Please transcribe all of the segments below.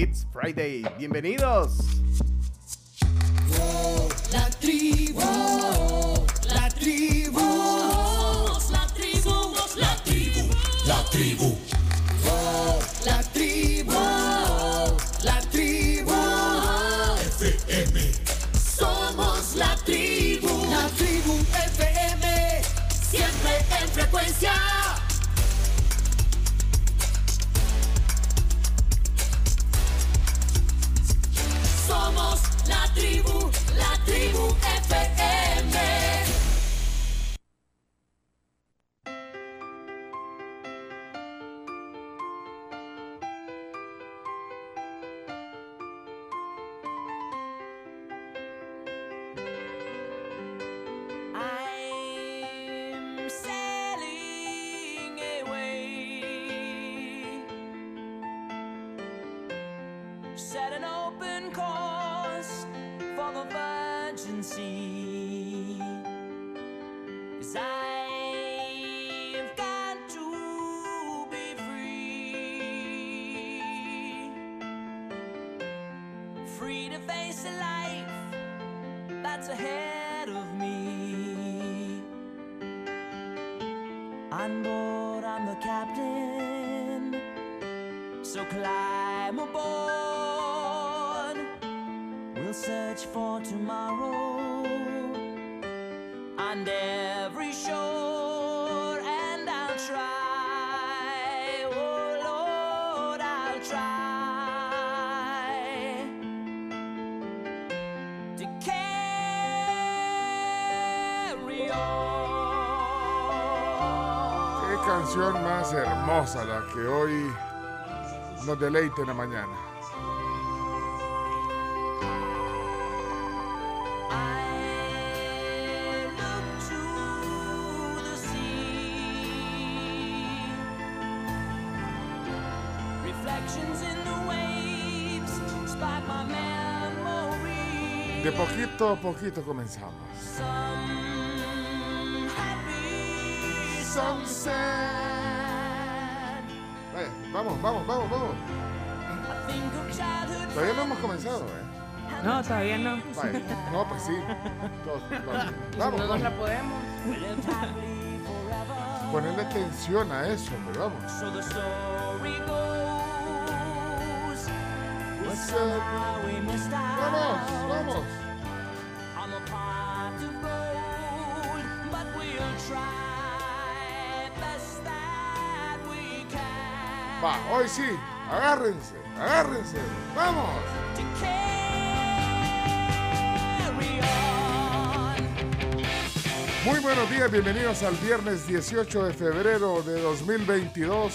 It's Friday. Bienvenidos. La tribu, la tribu, la tribu, la tribu, la tribu, hermosa la que hoy nos deleita en la mañana. De poquito a poquito comenzamos. Some happy, some sad. Vamos, vamos, vamos, vamos. Todavía no hemos comenzado, ¿eh? No, todavía no. No, pues sí. Todos, vamos, vamos, vamos. la podemos. Ponerle atención a eso, hombre, vamos. So the story goes. Well, What's somehow we missed out Vamos, vamos. Va, hoy sí. Agárrense, agárrense. Vamos. Muy buenos días, bienvenidos al viernes 18 de febrero de 2022.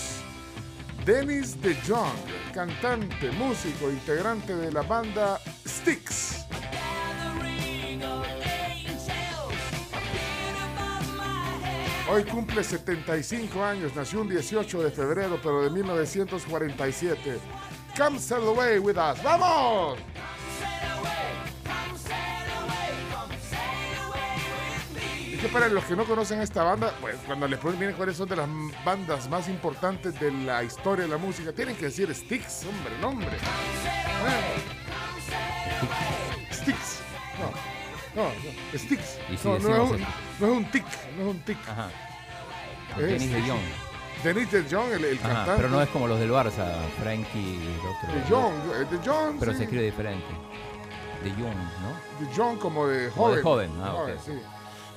Dennis de Jong, cantante, músico, integrante de la banda Hoy cumple 75 años, nació un 18 de febrero, pero de 1947. Come sail away with us. ¡Vamos! Es que para los que no conocen esta banda, pues cuando les ponen miren cuáles son de las bandas más importantes de la historia de la música, tienen que decir Styx, hombre, nombre. Styx. No, no. Y si no, no, es un, no es un tic, no es un tic. Ajá. Es- Dennis de Jong. Dennis de Jong, el, el Ajá, cantante. pero no es como los del Barça, Frankie y el otro. De Jong, eh, de Jong. Pero sí. se escribe diferente. De Jong, ¿no? De Jong como de Como joven. de joven, ah, ok. sí.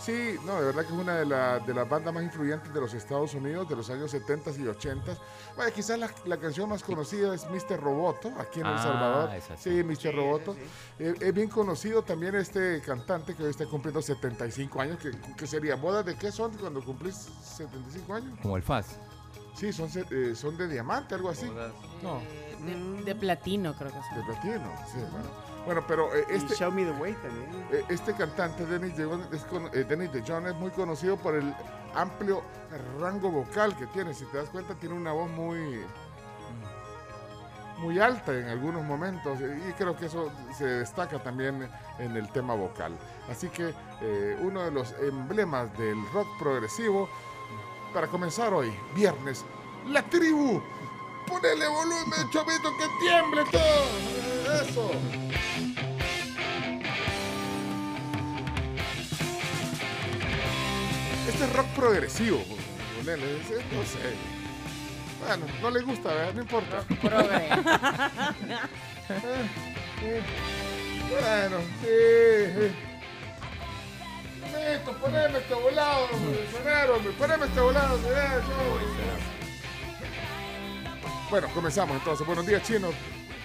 Sí, no, de verdad que es una de, la- de las bandas más influyentes de los Estados Unidos de los años 70 y 80. Bueno, quizás la, la canción más conocida es Mr. Roboto, aquí en El Ah, Salvador. Sí, sí. Mr. Roboto. Eh, es bien conocido también este cantante que hoy está cumpliendo 75 años, que, que sería bodas de qué son cuando cumplís 75 años. Como el Faz. Sí, son, eh, son de diamante, algo así. No, De, de platino, creo que de sí. platino. Sí, bueno. Bueno, pero eh, Y este, Show Me the Way también. Eh, Este cantante, Dennis de, es eh, Dennis de John, es muy conocido por el amplio rango vocal que tiene. Si te das cuenta, tiene una voz muy, muy alta en algunos momentos y creo que eso se destaca también en el tema vocal. Así que eh, uno de los emblemas del rock progresivo, para comenzar hoy, viernes, la tribu Ponele volumen, chavito, que tiemble todo. Eso. Este es rock progresivo, ponele, no sé. Bueno, no le gusta, ¿verdad? No importa. Progre. Bueno, sí. sí. Listo, poneme este volado, sonero, poneme este volado, eso. Bueno, comenzamos entonces. Buenos días, Chino.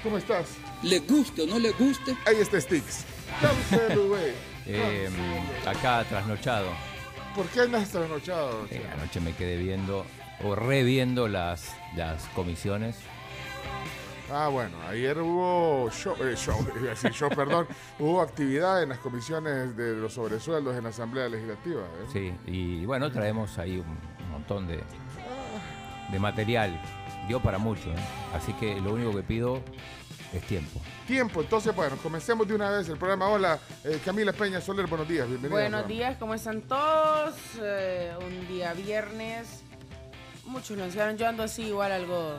¿Cómo estás? le guste o no le guste, Ahí está Sticks. Eh, acá trasnochado. ¿Por qué andas trasnochado? Eh, anoche me quedé viendo o reviendo las, las comisiones. Ah, bueno, ayer hubo show, eh, show, iba a decir show, perdón, hubo actividad en las comisiones de los sobresueldos en la Asamblea Legislativa. ¿eh? Sí, y bueno, traemos ahí un, un montón de, de material. Dio para mucho, ¿eh? Así que lo único que pido es tiempo. Tiempo, entonces, bueno, comencemos de una vez el programa. Hola, eh, Camila Peña Soler, buenos días, bienvenida. Buenos días, ¿cómo están todos? Eh, un día viernes. Muchos lo anunciaron. Yo ando así, igual algo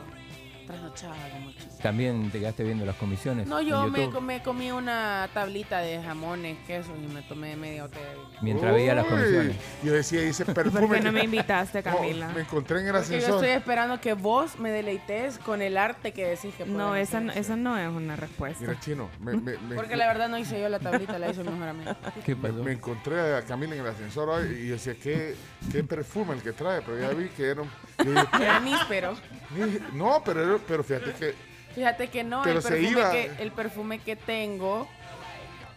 trasnochada, como. ¿También te quedaste viendo las comisiones? No, yo me, comí una tablita de jamones, quesos y me tomé media botella. de- Mientras veía las comisiones. Yo decía, dice ¿Y perfume. por qué no me invitaste, No, Camila? me encontré en el Porque yo ascensor. estoy esperando que vos me deleites con el arte que decís que No, esa, no- esa no es una respuesta. Mira, chino, me, me- me- Porque la verdad no hice yo la tablita, la hizo mejor amigo. ¿Qué pasó? me encontré a Camila en el ascensor hoy y yo decía, ¿qué, qué perfume el que trae? Pero ya vi que era un. Era níspero. "Ni- no, pero, pero fíjate que. Fíjate que no, Pero el se perfume, iba. que, el perfume que tengo,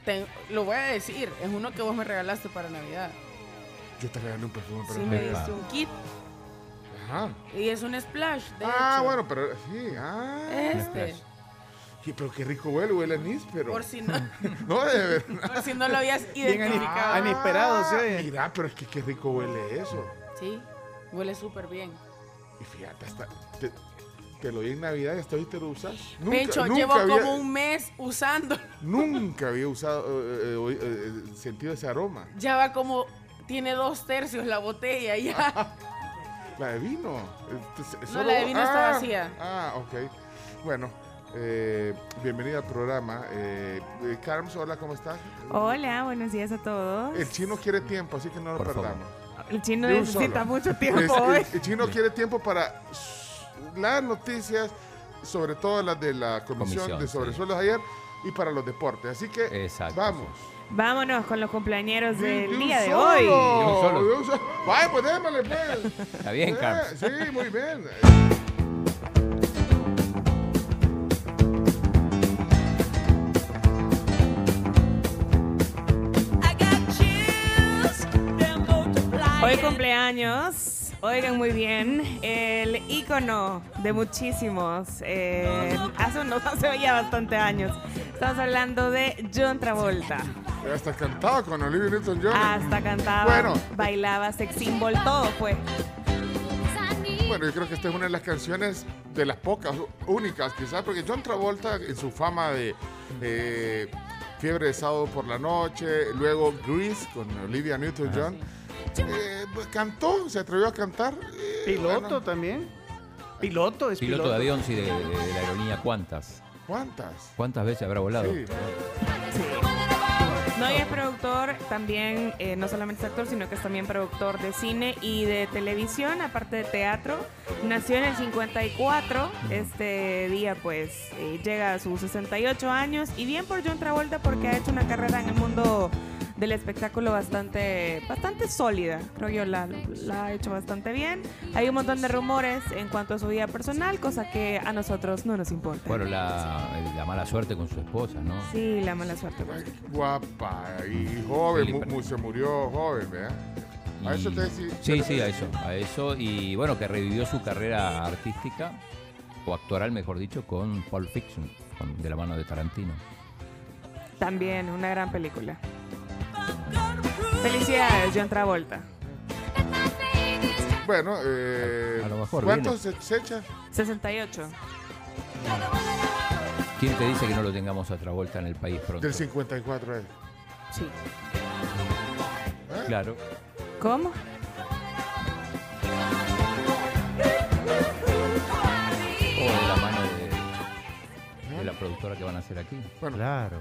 ten- lo voy a decir, es uno que vos me regalaste para Navidad. Yo te regalé un perfume para Sí, el me Navidad. diste un kit Ajá. y es un splash, de Ah, hecho. bueno, pero sí. Ah. Este, Sí, pero qué rico huele, huele a anís, pero. por si no, No, de verdad. por si no lo habías Bien identificado. inesperado, ¿sí? oye. Mira, pero es que qué rico huele eso. Sí, huele súper bien. Y fíjate, hasta te, te lo di en Navidad y hasta hoy te lo usas. Nunca, Pecho, nunca llevo había, como un mes usando. Nunca había usado, eh, eh, eh, eh, sentido ese aroma. Ya va como, tiene dos tercios la botella ya. La de vino. No, solo- la de vino está ah, vacía. Ah, ok. Bueno, eh, bienvenida al programa. Eh, eh, Carms, hola, ¿cómo estás? Hola, buenos días a todos. El chino quiere tiempo, así que no lo Por perdamos. El chino de necesita solo. mucho tiempo Es- hoy. el, el chino quiere tiempo para las noticias, sobre todo las de la comisión, Comisión, de sí. sobresueldos ayer y para los deportes. Así que Exacto, vamos. Vámonos con los cumpleaños del un día de solo, hoy. De un solo. de un solo. Vaya, pues démosle, pues. Está bien, Eh, Carlos. Sí, muy bien. Hoy cumpleaños, oigan muy bien, el ícono de muchísimos, eh, hace unos, hace ya bastante años. Estamos hablando de John Travolta. Hasta cantaba con Olivia Newton-John. Hasta cantaba, Bueno. bailaba, sex symbol, todo fue. Bueno, yo creo que esta es una de las canciones de las pocas, únicas quizás, porque John Travolta en su fama de eh, Fiebre de sábado por la noche, luego Grease con Olivia Newton-John, eh, pues, cantó, se atrevió a cantar. eh, Piloto bueno, también. Piloto, es piloto. Piloto de avión, sí, de, de- de la aerolínea, ¿cuántas? ¿Cuántas? ¿Cuántas veces habrá volado? Sí. No, y es productor también, eh, no solamente es actor, sino que es también productor de cine y de televisión, aparte de teatro. Nació en el 54, este día pues eh, llega a sus 68 años y bien por John Travolta porque ha hecho una carrera en el mundo del espectáculo bastante, bastante sólida, creo yo, la, la ha hecho bastante bien. Hay un montón de rumores en cuanto a su vida personal, cosa que a nosotros no nos importa. Bueno, la, la mala suerte con su esposa, ¿no? Sí, la mala suerte. Ay, guapa y joven, mu- se murió joven, ¿verdad? A eso te decía. Sí, sí, a eso, a eso. Y bueno, que revivió su carrera artística, o actoral, mejor dicho, con Pulp Fiction, con- de la mano de Tarantino. También una gran película. Felicidades, John Travolta. Bueno, eh, A lo mejor ¿cuántos se, se echan? 68. ¿Quién te dice que no lo tengamos a Travolta en el país pronto? Del 54 es. Sí. Claro. ¿Cómo? O productora que van a hacer aquí. Bueno, Claro.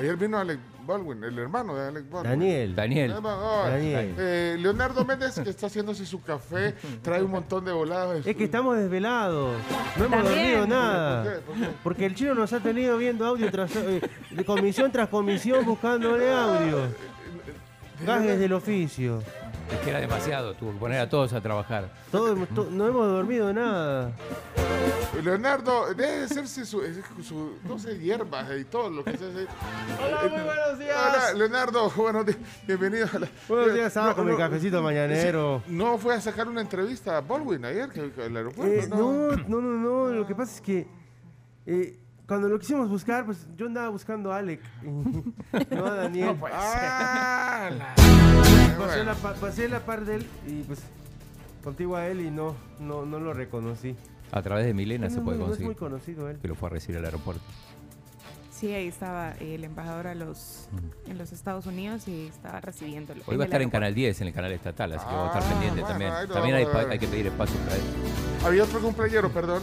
Ayer vino Alec Baldwin, el hermano de Alec Baldwin. Daniel. Daniel. Eh, oh, Daniel. eh, Leonardo Méndez, que está haciéndose su café, trae un montón de voladas. Es que estamos desvelados. No hemos También. dormido ¿Por nada. qué? ¿Por qué? Porque el chino nos ha tenido viendo audio tras eh, de comisión tras comisión buscándole audio. Gajes del oficio. Es que era demasiado, tuvo que poner a todos a trabajar. Todo, to- no hemos dormido nada. Leonardo, deje de hacerse su, su, no sé, hierbas y todo lo que se hace. Hola, muy buenos días. Hola, Leonardo, buenos días, bienvenido. a la- Buenos días, estaba No, con mi cafecito mañanero. sí, no fue a sacar una entrevista a Baldwin ayer, que, que al aeropuerto, Eh, no, no, no, no. Lo que pasa es que eh, cuando lo quisimos buscar, pues yo andaba buscando a Alec. no a Daniel. Ah, la- pasé, la, pa- pasé la par de él y pues contigo a él y no, no, no lo reconocí. A través de Milena se no, puede no es conseguir. muy conocido él. Que lo fue a recibir al aeropuerto. Sí, ahí estaba el embajador a los, en los Estados Unidos y estaba recibiéndolo. Hoy va a estar en. Canal 10, en el canal estatal, así que vamos a estar Ah, pendientes bueno, también. También hay que pedir espacio para él. Había otro cumpleañero, perdón.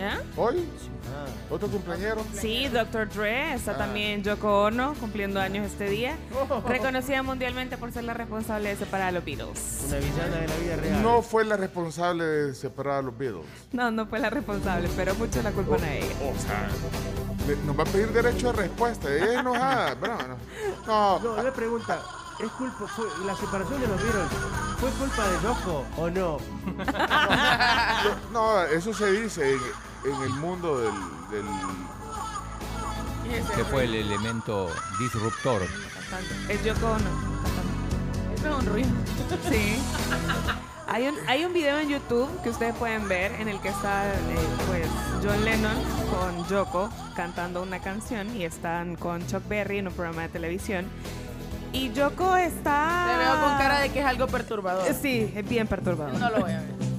¿Ah? ¿Hoy? Ah. ¿Otro cumpleañero? Sí, Dr. Dre, está Ah. también Yoko Ono cumpliendo años este día, reconocida mundialmente por ser la responsable de separar a los Beatles. Una villana de la vida real. No fue la responsable de separar a los Beatles. No, no fue la responsable, pero mucho la culpan a ella. O sea, le- nos va a pedir derecho de respuesta. Ella es enojada. Bueno, no. no. No, una pregunta. ¿Es culpa, fue, la separación de los Beatles, ¿fue culpa de Yoko o no? No, eso se dice en, el mundo del, del- Que fue el elemento disruptor. Es Yoko Ono. Eso es un ruido. Sí. Hay un, hay un video en YouTube que ustedes pueden ver en el que está eh, pues John Lennon con Yoko cantando una canción y están con Chuck Berry en un programa de televisión. Y Yoko está... Te veo con cara de que es algo perturbador. Sí, es bien perturbador. No lo voy a ver.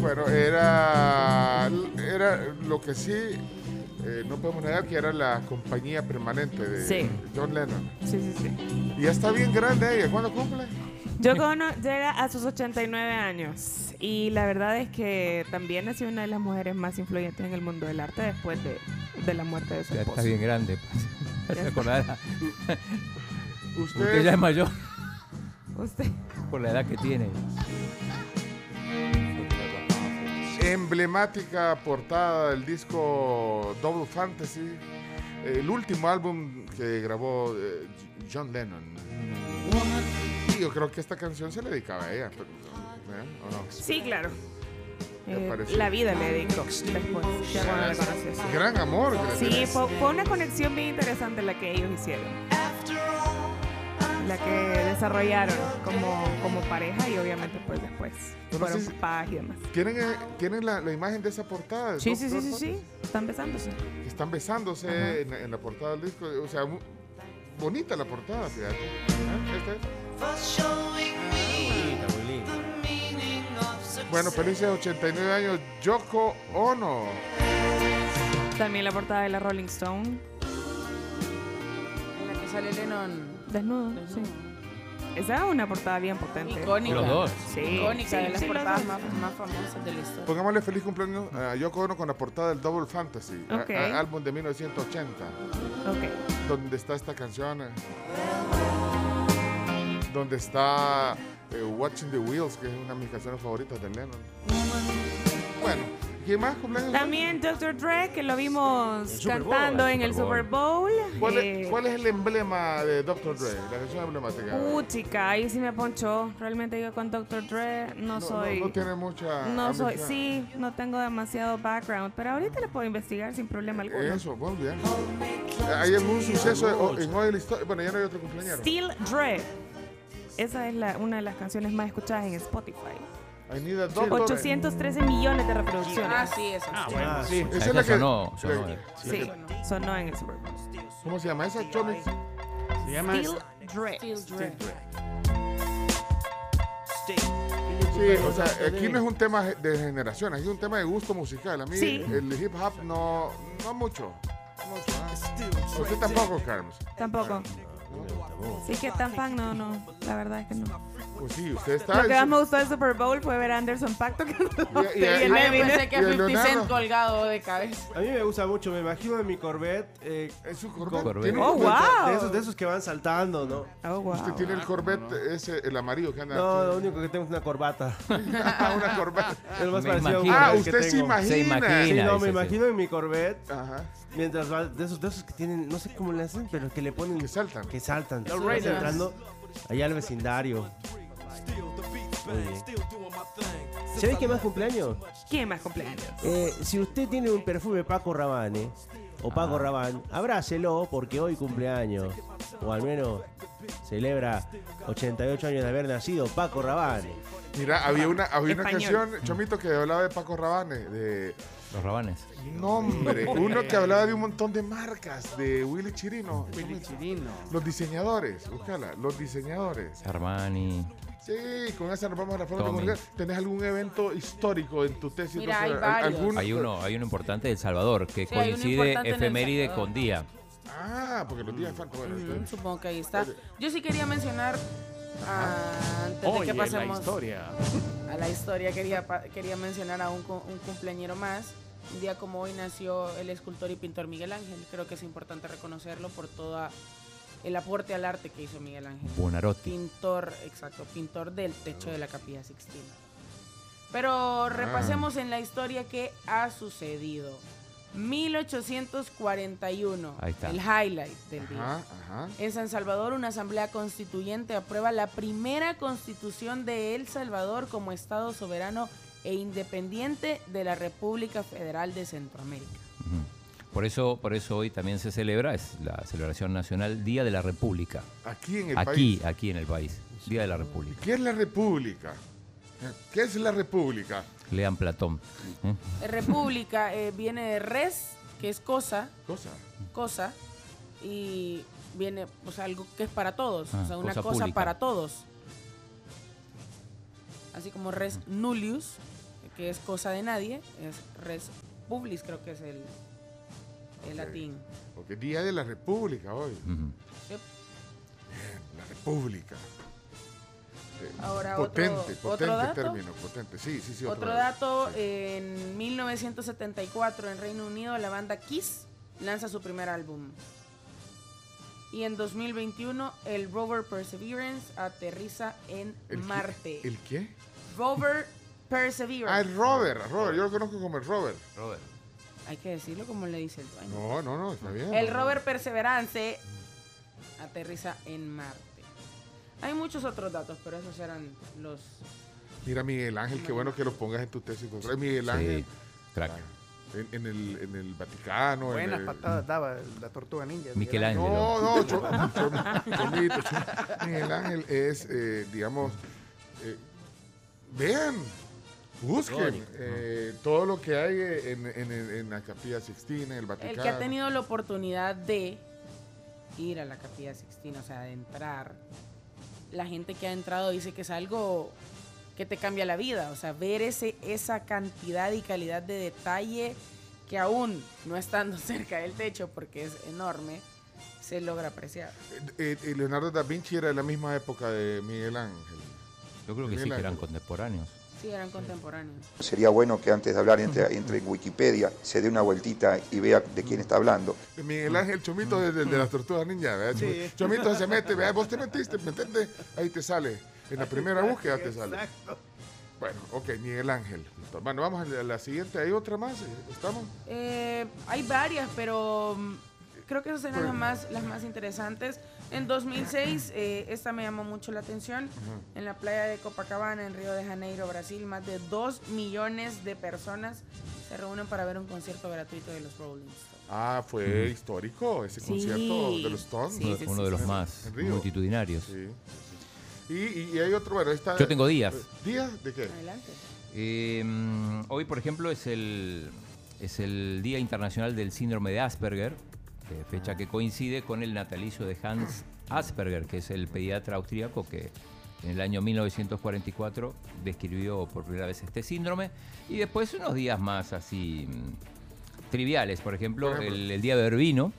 Bueno, era, era lo que sí, eh, no podemos negar que era la compañía permanente de Sí. John Lennon. Sí, sí, sí. Y ya está bien grande ella. ¿Cuándo cumple? Yoko Ono llega a sus 89 años y la verdad es que también ha sido una de las mujeres más influyentes en el mundo del arte después de, de la muerte de su Ya esposo. está bien grande. pues. Se acordará. Usted, Usted ya es mayor Usted. por la edad que tiene. Emblemática portada del disco Double Fantasy, el último álbum que grabó eh, John Lennon. Y yo creo que esta canción se le dedicaba a ella. pero, ¿eh? ¿O no? Sí, claro. Eh, la vida le dedicó después, ya cuando la conoció. sí. Gran amor. Sí, fue, fue una conexión bien interesante la que ellos hicieron. La que desarrollaron como, como pareja y obviamente pues después no sé fueron si- papás y demás. ¿Tienen, eh, ¿tienen la, la imagen de esa portada? Sí, sí, sí, sí, sí. Están besándose. Están besándose en, la- en la portada del disco. O sea, bonita la portada, fíjate. ¿Eh? Este es. Bonita, muy linda. Bueno, felices 89 años, Yoko Ono. También la portada de la Rolling Stone. En la que sale Lennon. Desnudo, sí. Esa es una portada bien potente. Icónica. Los dos. Sí, Icónica sí, de las sí, portadas más, más famosas de la historia. Pongámosle feliz cumpleaños a Yoko Ono con la portada del Double Fantasy, a- Ok. a- álbum de 1980, Ok. donde está esta canción, donde está eh, Watching the Wheels, que es una de mis canciones favoritas de Lennon. Bueno, ¿quién más cumpleaños? También Dr. Dre, que lo vimos El Bowl, cantando el en el Super Super Bowl. ¿Cuál, Eh, es, cuál es el emblema de Dr. Dre? La canción emblemática. Uh, chica, ahí sí me ponchó. Realmente yo con Dr. Dre no, no, soy. no, no tiene mucha. no soy, sí, no tengo demasiado background, pero ahorita le puedo investigar sin problema alguno. Eso, muy bien. ¿Hay algún suceso en hoy en la historia? Bueno, ya no hay otro cumpleañero. Still Dre. Esa es la, una de las canciones más escuchadas en Spotify. I need a doctor. 813 millones de reproducciones. Ah, sí. Ah, sí. Esa es Esa la que. sonó, sonó. la- Sí, sonó en el Super Bowl. ¿Cómo se llama esa? Choni? Se llama. Still Dre. Sí, o sea, aquí no es un tema de generación, aquí es un tema de gusto musical. A mí Sí. el hip hop no, no mucho. No mucho, ah. Usted tampoco, Carlos. Tampoco. Sí que tan fan, no, no. La verdad es que no. Pues sí, usted está. Lo que más me gustó del Super Bowl fue ver a Anderson Pacto que no Y- y- se y- Ay, viene. pensé que Y el 50 Cent colgado de cabeza. A mí me gusta mucho, me imagino en mi Corvette. eh, Es con- Corvette. Corvette. Oh, un Corvette. wow. de, esos, de esos que van saltando, ¿no? Oh, wow. Usted tiene el Corvette, ese, el amarillo que anda. No, lo único que tengo es una corbata. una Corbette. Es más Me parecido a un imagino. Ah, usted se tengo. imagina. Se imagina. Sí, no, me imagino en mi Corvette Ajá. Mientras va de esos, de esos que tienen, no sé cómo le hacen, pero que le ponen Que saltan. que saltan. Los Raiders. entrando allá al vecindario. Muy bien. ¿Sabés qué más cumpleaños? ¿Quién más cumpleaños? Eh, si usted tiene un perfume Paco Rabanne o Paco Rabanne, abrácelo porque hoy cumpleaños. O al menos celebra 88 años de haber nacido Paco Rabanne. Mira, había una, había una Español. canción, Chomito, que hablaba de Paco Rabanne, de Los rabanes. nombre, uno que hablaba de un montón de marcas, de Willy Chirino. Willy Chirino. Los diseñadores, búscala, los diseñadores. Armani. Sí, con esa nos vamos a la forma Tommy. comunicar. ¿Tenés algún evento histórico en tu tesis? Mira, hay. Hay uno, hay uno importante de El Salvador que Sí, coincide efeméride con día. Ah, porque los días faltan. Bueno, Ujú, entonces- Supongo que ahí está. Yo sí quería mencionar, ah, antes de que la pasemos historia. a la historia, quería, pa- quería mencionar a un, un cumpleañero más. Un día como hoy nació el escultor y pintor Miguel Ángel. Creo que es importante reconocerlo por todo el aporte al arte que hizo Miguel Ángel. Buonarroti. Pintor, exacto, pintor del techo de la capilla Sixtina. Pero repasemos en la historia que ha sucedido. 1841, Ahí está. el highlight del día. Ajá, ajá. En San Salvador, una asamblea constituyente aprueba la primera constitución de El Salvador como Estado soberano e independiente de la República Federal de Centroamérica. Por eso, por eso hoy también se celebra, es la celebración nacional Día de la República. Aquí en el Aquí, país. aquí en el país. Día de la República. ¿Qué es la República? ¿Qué es la República? Lean Platón. ¿eh? República eh, viene de res, que es cosa, Cosa. cosa, y viene pues, algo que es para todos, Ah, o sea, una cosa cosa para todos. Así como res nullius, que es cosa de nadie, es res publis, creo que es el, el latín. Porque Día de la República hoy. Yep. La República. Eh, Ahora, potente, otro- potente otro dato. término, potente. Sí, sí, sí. Otro dato, en 1974 en Reino Unido la banda Kiss lanza su primer álbum. Y en 2021 el rover Perseverance aterriza en ¿El qué? Marte. ¿El qué? Rover Ah, Perseverance. el Robert, Robert. Yo lo conozco como el Robert. Hay que decirlo como le dice el dueño. No, no, no, está bien. El rover Perseverance aterriza en Marte. Hay muchos otros datos, pero esos eran los... Mira, Miguel Ángel, qué bueno que lo pongas en tu tesis. Miguel Ángel. Sí, crack. ah, En, en el, en el Vaticano. en Buenas el- patadas daba la tortuga ninja. Michelangelo. No, no, Cho- Cho- Chomito, Cho- Miguel Ángel es, eh, digamos, eh, vean, busquen eh, todo lo que hay eh, en, en- en- en la Capilla Sixtina, en el Vaticano. El que ha tenido la oportunidad de ir a la Capilla Sixtina, o sea, de entrar, la gente que ha entrado dice que es algo que te cambia la vida, o sea, ver ese, esa cantidad y calidad de detalle que aún no estando cerca del techo, porque es enorme, se logra apreciar. Eh, eh, Leonardo da Vinci era de la misma época de Miguel Ángel. Yo creo que sí, que eran contemporáneos. Sí, eran contemporáneos. Sería bueno que antes de hablar entre, entre en Wikipedia se dé una vueltita y vea de quién está hablando. Miguel Ángel Chomito de, de- de las tortugas ninja, ¿verdad? Sí. Chomito se mete, ¿verdad? vos te metiste, ¿me entiendes? Ahí te sale. En la primera búsqueda te sale. Exacto. Bueno, ok, Miguel Ángel. Bueno, vamos a la, siguiente. ¿Hay otra más? ¿Estamos? Eh, hay varias, pero mm, creo que esas Bueno. las más, las más interesantes. En 2006, eh, esta me llamó mucho la atención. En la playa de Copacabana, en Río de Janeiro, Brasil, más de 2 millones de personas se reúnen para ver un concierto gratuito de los Rolling Stones. Ah, fue histórico ese Sí. concierto de los Stones. Sí, uno sí, uno sí, de los sí. más multitudinarios. Sí, sí, sí. Y, y hay otro, bueno, esta... Yo tengo días. ¿Días de qué? Adelante. Eh, mm, hoy, por ejemplo, es el, es el Día Internacional del Síndrome de Asperger, eh, fecha que coincide con el natalicio de Hans Asperger, que es el pediatra austríaco que en el año 1944 describió por primera vez este síndrome. Y después unos días más así mm, triviales, por ejemplo, el, el Día de Vino,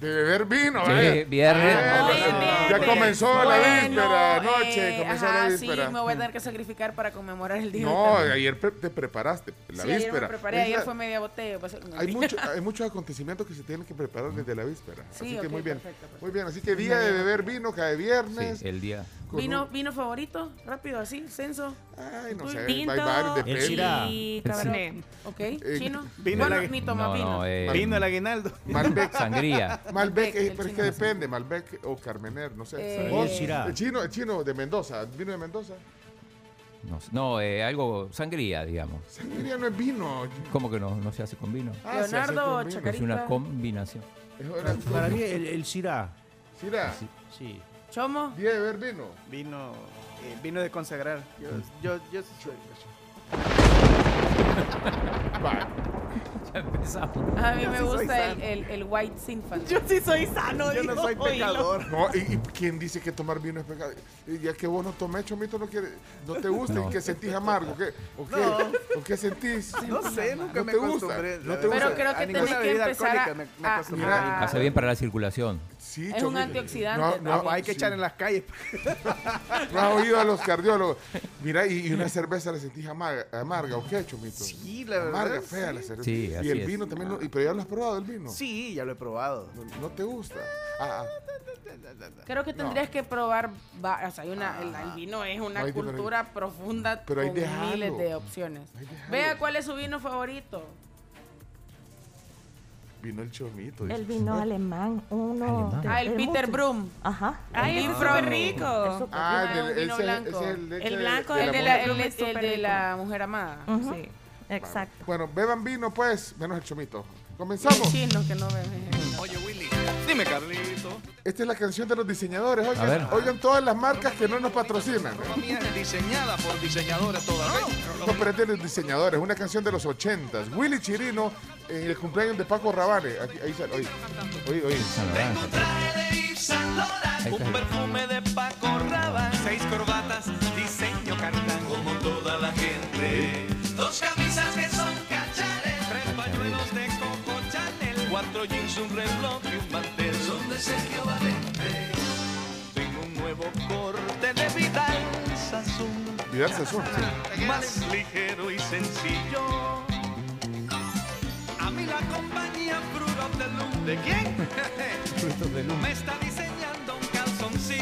De beber vino, Sí, ¿eh? viernes. Ah, es ya viernes. comenzó la Bueno, víspera, anoche, eh, comenzó ajá, la víspera. Sí, me voy a tener que sacrificar para conmemorar el día. No, ayer te preparaste, la Sí, ayer víspera. me preparé, ayer fue media botella. pues, hay, mucho, hay muchos acontecimientos que se tienen que preparar desde la víspera. Sí, así que muy bien. perfecto, perfecto. Muy bien, así que día de beber vino, cae viernes. Sí, el día. ¿Vino, un- ¿Vino favorito? Rápido, así, censo. Ay, no sé, Tinto hay varios, depende. Y Cabernet. ¿Ok? Eh, ¿Chino? vino bueno, la- ni toma No, vino. no, eh, Vino el aguinaldo. Malbec. Sangría. Malbec, el pero es que depende, Malbec o Carmener, no sé. Eh, el chino, el chino de Mendoza, vino de Mendoza. No, no eh, algo sangría, digamos. Sangría no es vino. ¿Cómo que no, no se hace con vino? Ah, Leonardo con vino. Chacarita. Es una combinación. Es Para mí el, el. Syrah, Sí. ¿Chomo? día de beber vino. Vino, eh, vino de consagrar. Yo, yo, yo soy. Ya empezamos. A mí Yo me sí soy gusta el, sano. el, el White Sinfan. Yo sí soy sano. Yo no digo, soy oílo. pecador. No, ¿y, y quién dice que tomar vino es pecado? Y ya que vos no tomés, Chomito, no, quiere, no te gusta, No. ¿y qué sentís amargo? ¿Qué, o, qué, ¿O qué sentís? No sé, nunca ¿No me te gusta? acostumbré. ¿No la te verdad. Pero creo que a ninguna tenés que bebida empezar a- alcohólica me, me a- acostumbré. a- Hace bien para la circulación. Sí, Es un antioxidante No, no, también. No, hay que sí. echar en las calles. No has oído a los cardiólogos. Mira, y, y una cerveza la sentís amarga, amarga ¿o qué, Chomito? Sí, la verdad. Amarga, fea la cerveza. Sí, y el es. vino también, no- y, pero ya lo has probado el vino. Sí, ya lo he probado. No, no te gusta. Ah, ah. Creo que tendrías que probar. o sea, hay una, el, el vino es una cultura profunda Pero hay con miles de opciones. Vea cuál es su vino favorito. Vino el Chomito. El vino alemán, uno. Alemán. de- Ah, el Peter. Brum. Ajá. Ay, El es vino súper blanco. rico. Ah, Ah, el, vino ese- blanco. ese el, leche El de- blanco El la de, mujer. la, mujer. de la amada. Sí. Exacto. Bueno, beban vino, pues, menos el Chomito. Y el Comenzamos. chino que no ve. Dime, Carlito. Esta es la canción de los diseñadores. A ver. Oigan, oigan todas las marcas que no nos patrocinan. La mía es diseñada por diseñadores todas. No pretenden los diseñadores, una canción de los ochentas. Willy Chirino en el cumpleaños de Paco Rabanne. Aquí, ahí sale, oye, oye, oye. San Lorenzo. traje de Yves Saint Laurent, Ahí un perfume de Paco Rabanne, seis corbatas, diseño cartán, como toda la gente. Dos camisas que son cachares, tres pañuelos de Coco Chanel, cuatro jeans, un reloj Sergio Valente. Tengo un nuevo corte de Vidal Sassoon, Vidal Sassoon, sí. más ligero y sencillo. A mí la compañía Fruit de Loom, ¿de quién? Me está diseñando un calzoncillo.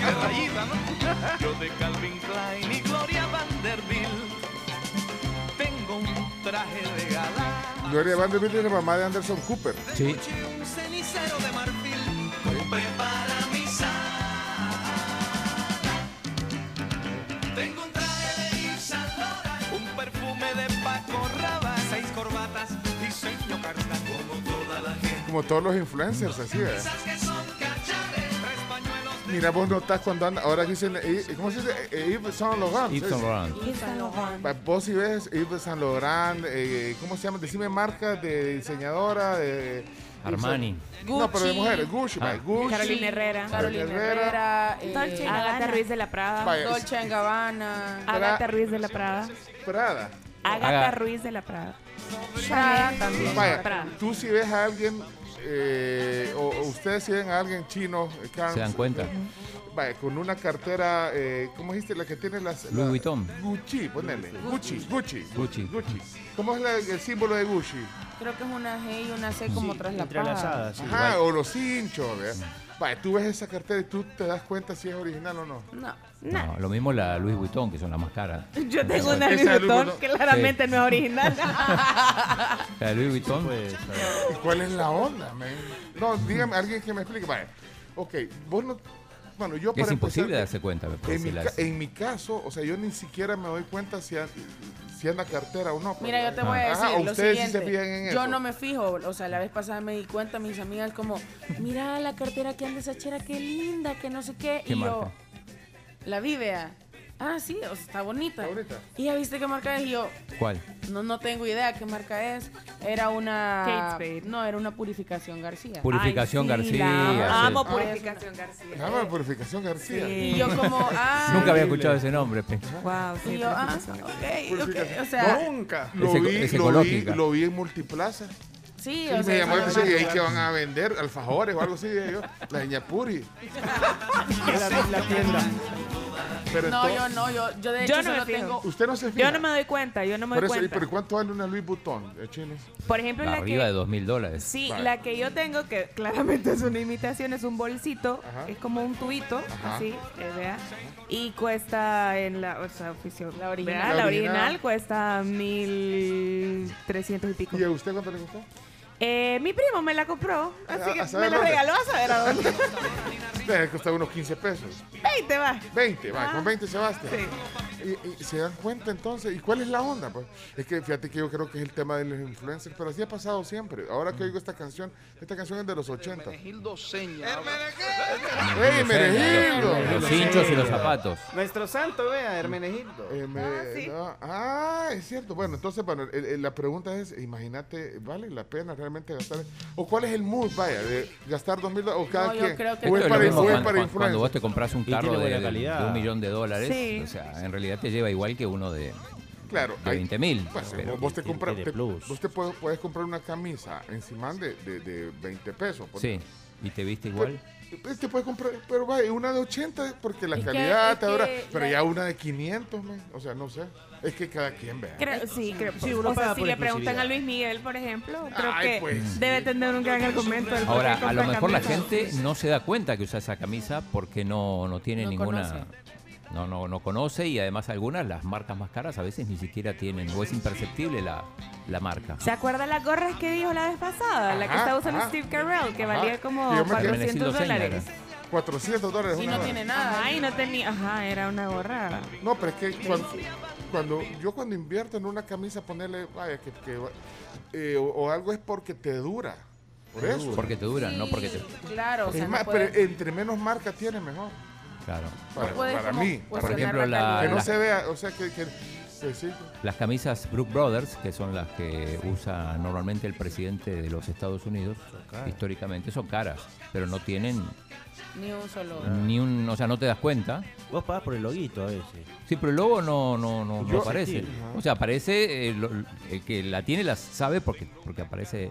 Yo de Calvin Klein y Gloria Vanderbilt tengo un traje de gala. Gloria Vanderbilt es la mamá de Anderson Cooper. Sí. Un cenicero de marfil Como todos los influencers, así es. Mira, vos notás cuando anda, ahora dicen, eh, ¿cómo se dice? Eh, Yves Saint Laurent. Yves Saint Laurent. Vos si ves Yves Saint Laurent, eh, ¿cómo se llama? Decime marcas de diseñadora, de... Armani. No, pero de Gucci. mujeres, Gucci, Ah. Gucci. Carolina Herrera. Carolina Herrera. Eh, Dolce Agatha. Ruiz de la Prada. Vaya, Dolce Gabbana. Agatha Ruiz de la Prada. Prada. Agatha Ruiz de la Prada. Prada también. Vaya, Prada. tú si ves a alguien, eh, o, o ustedes si ven a alguien chino, eh, Carms, Se dan cuenta. Vaya, con una cartera, eh, ¿cómo dijiste? La que tiene las... Louis la- Vuitton. Gucci, ponele. Gucci, Gucci. Gucci. Gucci. ¿Cómo es la- el símbolo de Gucci? Creo que es una G y una C como. Entrelazadas, sí. Ajá, o los hinchos, ¿verdad? Tú ves esa cartera y tú te das cuenta si es original o no. No. No, lo mismo la Louis Vuitton, que son las más caras. Yo tengo una Louis es Louis Vuitton, Vuitton. claramente no es original. La Louis Vuitton. ¿Y cuál es la onda, man? No, dígame, alguien que me explique. Vaya, ok, vos no... Bueno, yo para Es imposible empezar, darse cuenta, me En mi, las- ca- en mi caso, o sea, yo ni siquiera me doy cuenta si, si anda cartera o no. pues, Mira, yo te voy a Ajá, decir lo ustedes sí siguiente. se fijan en yo eso. no me fijo, o sea, la vez pasada me di cuenta, mis amigas como, mira la cartera que anda esa chera, qué linda, que no sé qué. ¿Qué y yo, la vi, vea. Ah, sí, o sea, está bonita. Está bonita. Y ya viste qué marca es. Y yo, ¿Cuál? no, no tengo idea qué marca es. Era una. Kate Spade. No, era una Purificación García. Purificación Ay, sí, García. la amo. sí. Amo Purificación García. Llama Purificación García. y yo como, ah. Nunca había escuchado ese nombre. pe. Wow, sí, Y yo, ah, Purificación ok, García. ok. O sea, Nunca. Lo vi, es lo vi, lo vi en Multiplaza. Sí, Y o me sea, llamó y ahí que van a vender alfajores o algo así, yo, la niña Puri. La, la tienda. Pero No, entonces- yo no, yo, yo de Yo hecho no me solo fijo. tengo... Usted no se fija. Yo no me doy cuenta, yo no me Por doy eso, ¿y cuenta. pero cuánto vale una Louis Vuitton, eh, chinos? Por ejemplo, la Arriba que... de dos mil dólares. Sí, Vale. la que yo tengo, que claramente es una imitación, es un bolsito, Ajá. es como un tubito, Ajá. así, eh, vea, y cuesta en la, o sea, oficio, La original. La la original. original cuesta mil trescientos y pico. ¿Y a usted cuánto le costó? Eh, mi primo me la compró, así A- que me la dónde. regaló a saber a dónde. Debe costar unos 15 pesos. 20 va. 20, va, Ah. con 20 se basta. Sí. Y, y se dan cuenta entonces, ¿y cuál es la onda? Pues es que fíjate que yo creo que es el tema de los influencers, pero así ha pasado siempre. Ahora que oigo esta canción, esta canción es de los 80. Hermenegildo Seña. ¡Ey, Meregildo! Los hinchos y los zapatos. Nuestro santo, vea, Hermenegildo. Eh, me- Ah, sí. no, ah, es cierto. Bueno, entonces, bueno, el- el- la pregunta es, imagínate, ¿vale la pena realmente gastar? ¿O cuál es el mood, vaya, de gastar dos mil dólares? ¿O cada No, yo quien? creo que ¿O es para, cuando, para cuando- cuando vos te compras un carro de, buena de- calidad. de un millón de dólares. Sí. O sea, en realidad te lleva igual que uno de, Claro, de hay- 20 mil. Pues, vos te compras, te- plus. vos te puedes, puedes comprar una camisa encima de, de, de 20 pesos. porque- sí, y te viste igual. Pues, Te puedes comprar, pero vaya, una de 80 porque la Es calidad te que pero ya una de 500, man, o sea, no sé, es que cada quien vea. Creo, sí, creo. Sí, uno o sea, paga si le preguntan a Luis Miguel, por ejemplo, creo Ay, que pues. debe tener un gran argumento. Ahora, a lo mejor la gente no se da cuenta que usa esa camisa porque no, no tiene No ninguna... conoce. No, no, no conoce y además algunas, las marcas más caras a veces ni siquiera tienen, o es imperceptible la, la marca. ¿Se acuerda las gorras que dijo la vez pasada? la que estaba usando ajá. Steve Carell, que Ajá. valía como Y yo me quedé- 400 Hermenegildo Seña dólares. era. 400 dólares. Y una no hora. tiene nada. Ajá, y no tenía, ajá, era una gorra. No, pero es que cuando, cuando- yo cuando invierto en una camisa, ponerle, vaya, que, que, eh, o, o algo es porque te dura. Por eso. Porque te duran, no porque te... Claro, o sea, es no más, puedes- pero entre menos marca tiene, mejor. Claro. Para, puedes para como mí. cuestionar Por ejemplo, la. Que no la- se vea, o sea, que... que que sí. Las camisas Brook Brothers, que son las que usa normalmente el presidente de los Estados Unidos, históricamente son caras, pero no tienen Ni un solo. ni un, o sea, no te das cuenta. Vos pagás por el loguito a veces. Sí, pero el logo no, no, no, no Yo- aparece. O sea, aparece, eh, lo- el que la tiene la sabe porque, porque aparece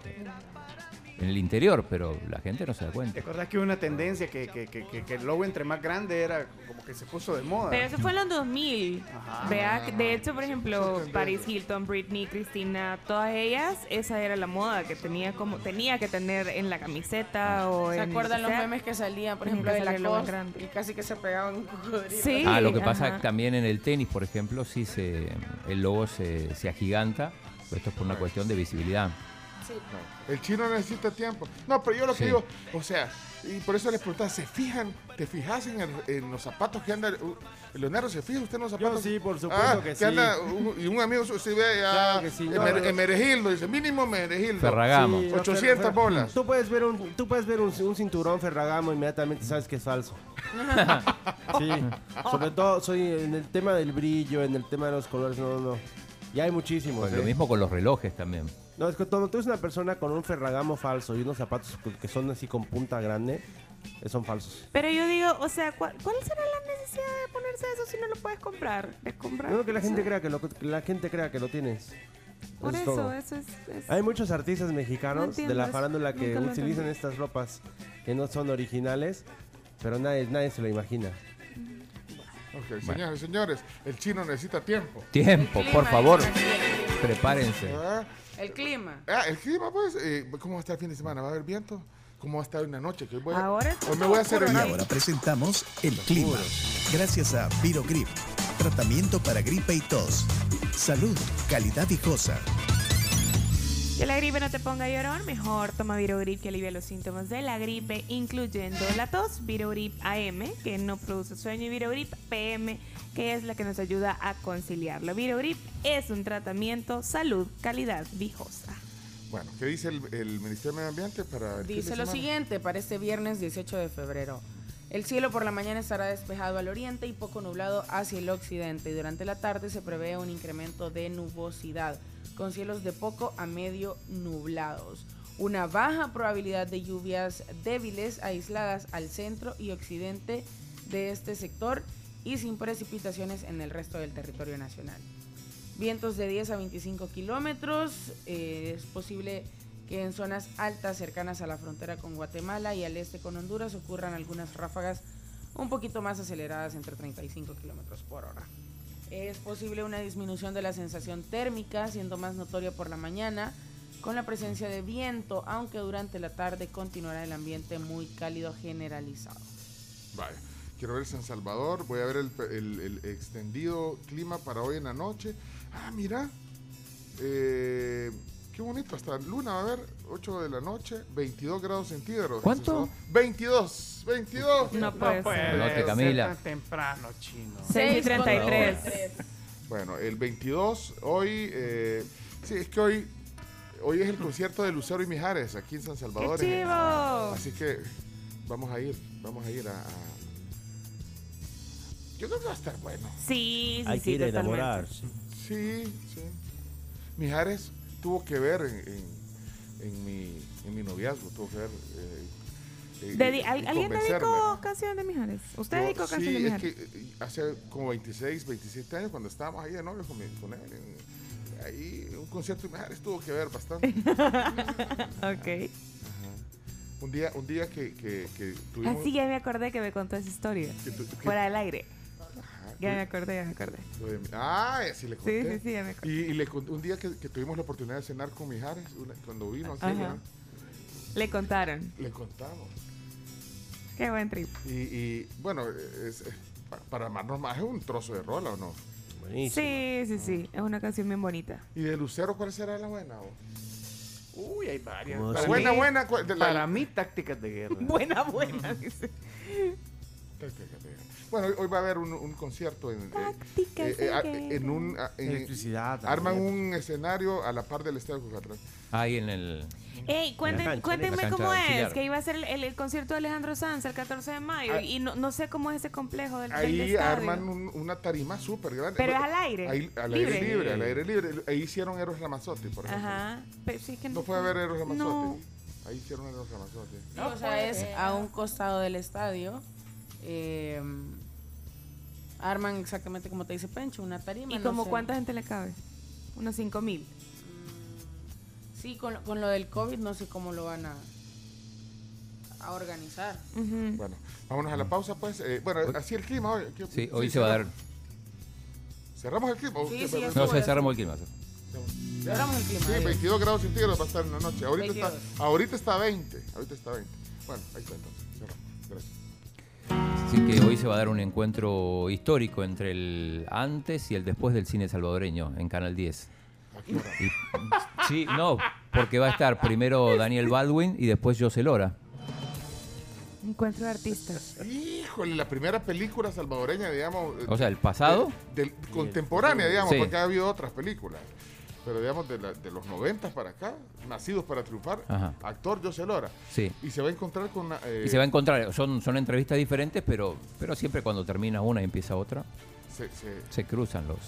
en el interior, pero la gente no se da cuenta. ¿Te acordás que hubo una tendencia que, que, que, que- que el logo entre más grande era como que se puso de moda? Pero eso fue en los 2000. Ajá. Vea, que de hecho, por ejemplo, Paris Hilton, Britney, Christina, todas ellas, esa era la moda que tenía como tenía que tener en la camiseta o ¿Se en acuerdan los que sea. memes que salían, por ejemplo, de la grande. y casi que se pegaban un cocodrilo? Sí. Ah, lo que pasa ajá. también en el tenis, por ejemplo, sí se, el logo se, se agiganta, esto es por una cuestión de visibilidad. No, el chino necesita tiempo. No, pero yo lo que Sí. digo, o sea, y por eso les preguntaba, ¿se fijan? ¿Te fijas en, el- en los zapatos que anda? uh, Leonardo, ¿se fija usted en los zapatos? sí, por supuesto Ah, que que sí. anda, uh, y un amigo, si ve a Claro que sí. No, no. dice, mínimo Meregildo. Ferragamo. Sí, no, 800 Fer- Fer- bolas. Tú puedes ver un, tú puedes ver un, un cinturón Ferragamo inmediatamente sabes que es falso. sí. Sobre todo soy en el tema del brillo, en el tema de los colores, no, no. Y hay muchísimos. Pues lo ¿eh? mismo con los relojes también. No, es que cuando tú eres una persona con un Ferragamo falso y unos zapatos que son así con punta grande, eh, son falsos. Pero yo digo, o sea, ¿cuál, cuál será la necesidad de ponerse eso si no lo puedes comprar? De comprar. No, que la o gente sea, crea que lo, que la gente crea que lo tienes. Por es eso, todo. eso es. es- Hay muchos artistas No mexicanos entiendo de la eso, farándula que utilizan entendí. estas ropas que no son originales, pero nadie, nadie se lo imagina. Ok, señores, señores, el chino necesita tiempo. Tiempo, por favor, prepárense. Ah, El clima. ah, el clima, pues, eh, ¿cómo va a estar el fin de semana? ¿Va a haber viento? ¿Cómo va a estar una noche? Que hoy voy a- Ahora hoy me voy a hacer Y ahora presentamos el clima. Gracias a Virogrip. Tratamiento para gripe y tos. Salud, calidad viejosa. Que la gripe no te ponga llorón, mejor toma Virogrip que alivia los síntomas de la gripe, incluyendo la tos, Virogrip AM, que no produce sueño, y Virogrip PM, que es la que nos ayuda a conciliarlo. Virogrip es un tratamiento salud, calidad viejosa. Bueno, ¿qué dice el, el Ministerio de Medio Ambiente para el fin de Dice lo siguiente para este viernes 18 de febrero. El cielo por la mañana estará despejado al oriente y poco nublado hacia el occidente. Y durante la tarde se prevé un incremento de nubosidad, con cielos de poco a medio nublados. Una baja probabilidad de lluvias débiles aisladas al centro y occidente de este sector y sin precipitaciones en el resto del territorio nacional. Vientos de 10 a 25 kilómetros. eh, es posible que en zonas altas cercanas a la frontera con Guatemala y al este con Honduras ocurran algunas ráfagas un poquito más aceleradas entre 35 kilómetros por hora. Es posible una disminución de la sensación térmica, siendo más notoria por la mañana, con la presencia de viento, aunque durante la tarde continuará el ambiente muy cálido generalizado. Vaya, quiero ver San Salvador, voy a ver el, el- el extendido clima para hoy en la noche. Ah, mira, eh, qué bonito, hasta luna va a haber, 8 de la noche, 22 grados centígrados. ¿Cuánto? 22, 22. No puede ser. Noche, ser Camila. tan temprano, chino. 6 y 33. Bueno, el 22, hoy, eh, sí, es que hoy, hoy es el concierto de Lucero y Mijares aquí en San Salvador. ¡Qué chivo! Así que vamos a ir, vamos a ir a... a- Yo creo que va a estar bueno. Sí, sí, Hay que sí, ir a totalmente. enamorarse. Sí, sí. Mijares tuvo que ver en, en- en mi, en mi noviazgo, tuvo que ver... eh, eh, Dedi- en ¿al- ¿Alguien convencerme. dedicó canción de Mijares? ¿Usted Yo- dedicó canción de Sí, es Mijares? que eh, hace como 26, 27 años, cuando estábamos ahí de novio con, mi- con él, en- ahí un concierto de Mijares tuvo que ver bastante. ok. Un día, un día que, que, que tuvimos... Así ya me acordé que me contó esa historia. que tu- que- Fuera del aire. Ya me acordé, ya me acordé. ah, sí le Sí, conté. sí, sí, ya me acordé. Y, y le conté un día que, que tuvimos la oportunidad de cenar con Mijares, una- cuando vino aquí, Ajá. ¿verdad? Le contaron. le contamos. Qué buen trip. Y, y, bueno, es, es- pa- para amarnos más es un trozo de rola, ¿o no? Buenísimo. Sí, sí, sí. Es una canción bien bonita. ¿Y de Lucero cuál será la buena? o? Uy, hay varias. Para buena, mí- buena. ¿cuál- de la- Para mí, tácticas de guerra. Buena, buena, dice. Bueno, hoy- hoy va a haber un, un concierto en, eh, eh, eh, en un... Electricidad. arman un escenario a la par del Estadio Cucatlán. Ahí en el. Ey, cuenten- cancha, cuéntenme cómo es, auxiliar. que iba a ser el, el- el concierto de Alejandro Sanz el 14 de mayo Ah. y no, no sé cómo es ese complejo del, del Ahí estadio. arman un- una tarima súper grande. Pero es al aire, Ahí, al libre. aire libre, al aire libre. Ahí hicieron Eros Ramazzotti, por ejemplo. Ajá. Pero sí que ¿No fue a ver Eros Ramazzotti? No. Ahí hicieron Eros Ramazzotti. Sí, o sea, es a un costado del estadio. eh, arman exactamente como te dice Pencho, una tarima. ¿Y no como sé. cuánta gente le cabe? Unos 5 mil. Sí, con, con lo del COVID no sé cómo lo van a, a organizar. Bueno, vámonos a la pausa, pues. Eh, bueno, así el clima hoy. ¿Qué- Sí, hoy sí, se va a dar. cerramos- ¿Cerramos el clima? ¿O Sí, sí, No, se cerramos el clima. Cerramos el clima. Sí, adiós. 22 grados centígrados va a estar en la noche. Ahorita, 22. está, ahorita está 20. Ahorita está 20. Bueno, ahí está entonces. Cerramos. Gracias. Así que hoy se va a dar un encuentro histórico entre el antes y el después del cine salvadoreño en Canal 10. ¿A qué hora? Y- sí, no, porque va a estar primero Daniel Baldwin y después José Lora. Encuentro de artistas. Híjole, la primera película salvadoreña, digamos. O sea, el pasado. de- del- contemporánea, digamos, Sí. porque ha habido otras películas. Pero digamos, de, la- de los 90 para acá, nacidos para triunfar, Ajá. actor José Lora. Sí. Y se va a encontrar con una. eh, Y se va a encontrar, son, son entrevistas diferentes, pero, pero siempre cuando termina una y empieza otra, se- se- se cruzan los,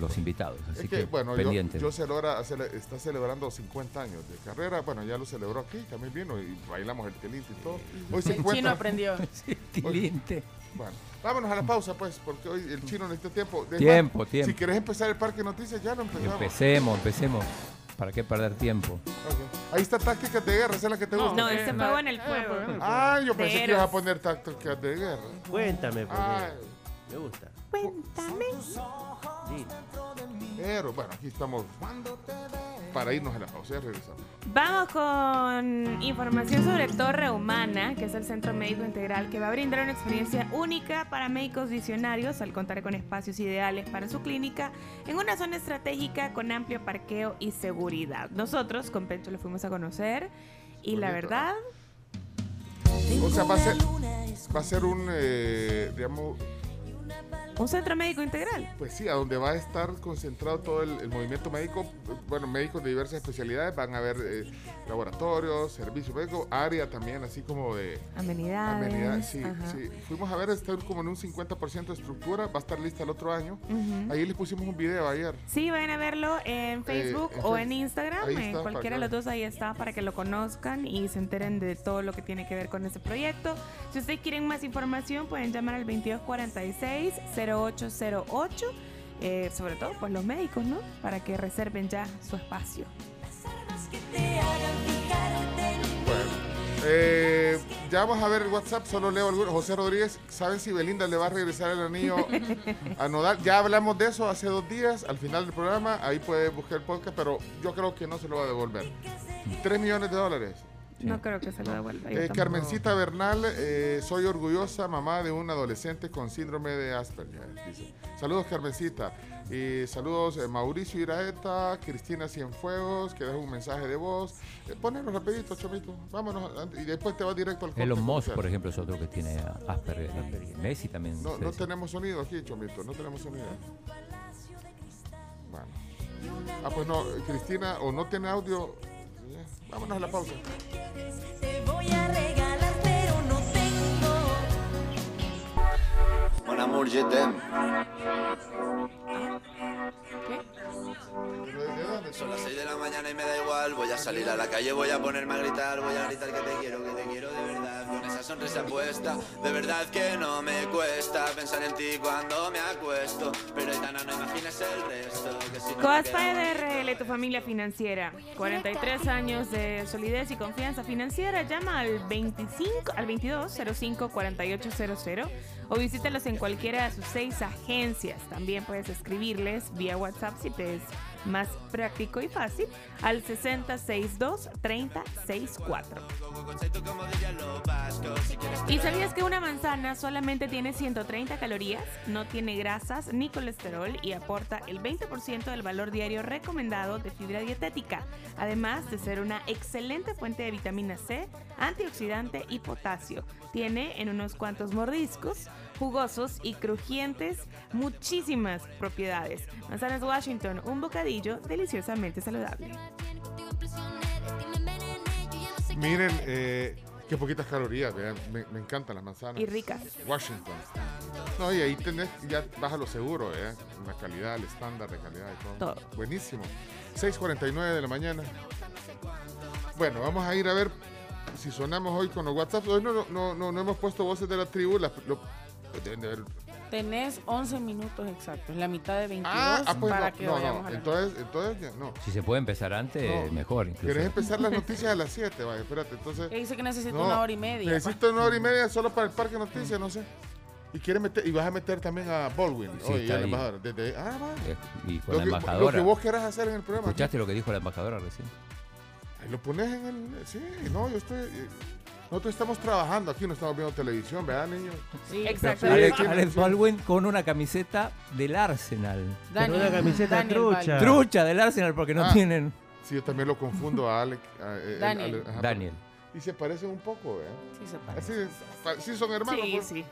los invitados. Así es que, que, bueno, yo. José Lora hace- está celebrando 50 años de carrera. Bueno, ya lo celebró aquí, también vino y bailamos el telito y todo. Hoy El chino aprendió. Sí, tilinte. Bueno, vámonos a la pausa, pues, porque hoy el chino necesita tiempo. Tiempo, más, tiempo. Si querés empezar el parque de noticias, ya lo empezamos. Empecemos, empecemos. ¿Para qué perder tiempo? Ahí está tácticas de guerra, esa es la que te gusta. No, ese fuego en el fuego. Ah, yo pensé que ibas a poner tácticas de guerra. Cuéntame, porque Ay, me gusta. Cuéntame. Sí. pero bueno, aquí estamos para irnos a la pausa. Ya regresamos. Vamos con información sobre Torre Humana, que es el centro médico integral que va a brindar una experiencia única para médicos visionarios al contar con espacios ideales para su clínica en una zona estratégica con amplio parqueo y seguridad. Nosotros con Pencho lo fuimos a conocer y la verdad, O sea, va a ser, va a ser un, eh, digamos, un centro médico integral. pues sí, a donde va a estar concentrado todo el, el movimiento médico. Bueno, médicos de diversas especialidades, van a haber eh, laboratorios, servicios médicos, área también, así como de Amenidades. amenidades. Sí, sí. Fuimos a ver, está como en un 50% de estructura, va a estar lista el otro año. Ujú. Ahí les pusimos un video ayer. Sí, vayan a verlo en Facebook en o en Instagram, en cualquiera de los dos ahí está para que lo conozcan y se enteren de todo lo que tiene que ver con ese proyecto. Si ustedes quieren más información pueden llamar al 2246-0808, eh, sobre todo pues los médicos, ¿no? Para que reserven ya su espacio. Bueno, eh, ya vamos a ver el WhatsApp, solo leo algunos. José Rodríguez, ¿saben si Belinda le va a regresar el anillo a Nodal? Ya hablamos de eso hace dos días, al final del programa, ahí puede buscar el podcast, pero yo creo que no se lo va a devolver. Tres millones de dólares. No creo que se lo devuelva. Eh. Carmencita Bernal, eh, soy orgullosa mamá de un adolescente con síndrome de Asperger. dice. Saludos, Carmencita. Y saludos, eh, Mauricio Iraeta, Cristina Cienfuegos, que deja un mensaje de voz. Eh, ponelo rapidito, Chomito. Vámonos. Y después te vas directo al Elon Musk, por ejemplo, es otro que tiene Asperger. Messi también. No, no tenemos sonido aquí, Chomito. No tenemos sonido. Bueno. Ah, pues no, Cristina, o no tiene audio. Vámonos a la pausa. Te voy a regalar, pero no tengo. Mon amour, je t'aime. Son las 6 de la mañana y me da igual. Voy a salir a la calle, voy a ponerme a gritar. Voy a gritar que te quiero, que te quiero de verdad. Con esa sonrisa puesta, de verdad que no me cuesta pensar en ti cuando me acuesto. Pero Aitana, no imagines el resto. Que si no me Coaspa quedo- DRL, tu familia financiera. 43 años de solidez y confianza financiera. Llama al 25 al 22 05 4800 o visítalos en cualquiera de sus seis agencias. También puedes escribirles vía WhatsApp si te es más práctico y fácil al 6062 3064. ¿Y sabías que una manzana solamente tiene 130 calorías, no tiene grasas ni colesterol y aporta el 20% del valor diario recomendado de fibra dietética, además de ser una excelente fuente de vitamina C, antioxidante y potasio? Tiene en unos cuantos mordiscos jugosos y crujientes muchísimas propiedades. Manzanas Washington, un bocadillo deliciosamente saludable. Miren, eh, qué poquitas calorías, vean, me, me encantan las manzanas. Y ricas. Washington. No, y ahí tenés, ya vas a lo seguro, ¿eh? La calidad, el estándar de calidad y todo. Todo. Buenísimo. 6.49 de la mañana. Bueno, vamos a ir a ver si sonamos hoy con los WhatsApp. Hoy no, no, no, no hemos puesto voces de la tribu. las- lo- deben de haber- Tenés 11 minutos exactos, la mitad de 22 Ah, ah, pues para no, que no, vayamos no. a la Entonces, entonces ya no. Si se puede empezar antes, No. mejor incluso. ¿Querés empezar las noticias a las 7? Vaya, espérate, entonces... Que dice que necesita No, una hora y media. Necesito una hora y media solo para el parque noticias, no sé. Y quiere meter, y vas a meter también a Baldwin. Sí, Oye, está y al ahí. embajador. Desde, ah, va. Eh, Y con Lo la que, lo embajadora. que vos querás hacer en el programa. ¿Escuchaste lo que dijo la embajadora recién? Ahí Lo pones en el. Sí, no, yo estoy. Nosotros estamos trabajando aquí, no estamos viendo televisión, ¿verdad, niños? Sí, Exacto. Alex, Sí, Alex sí. Baldwin con una camiseta del Arsenal. Con una camiseta Daniel trucha. Trucha del Arsenal porque no Ah. tienen. Sí, yo también lo confundo a Alex. a- eh, Daniel. Ajá, Daniel. Y se parecen un poco, ¿verdad? Sí, se parece. Así, pa- sí son hermanos. Sí, pues. sí.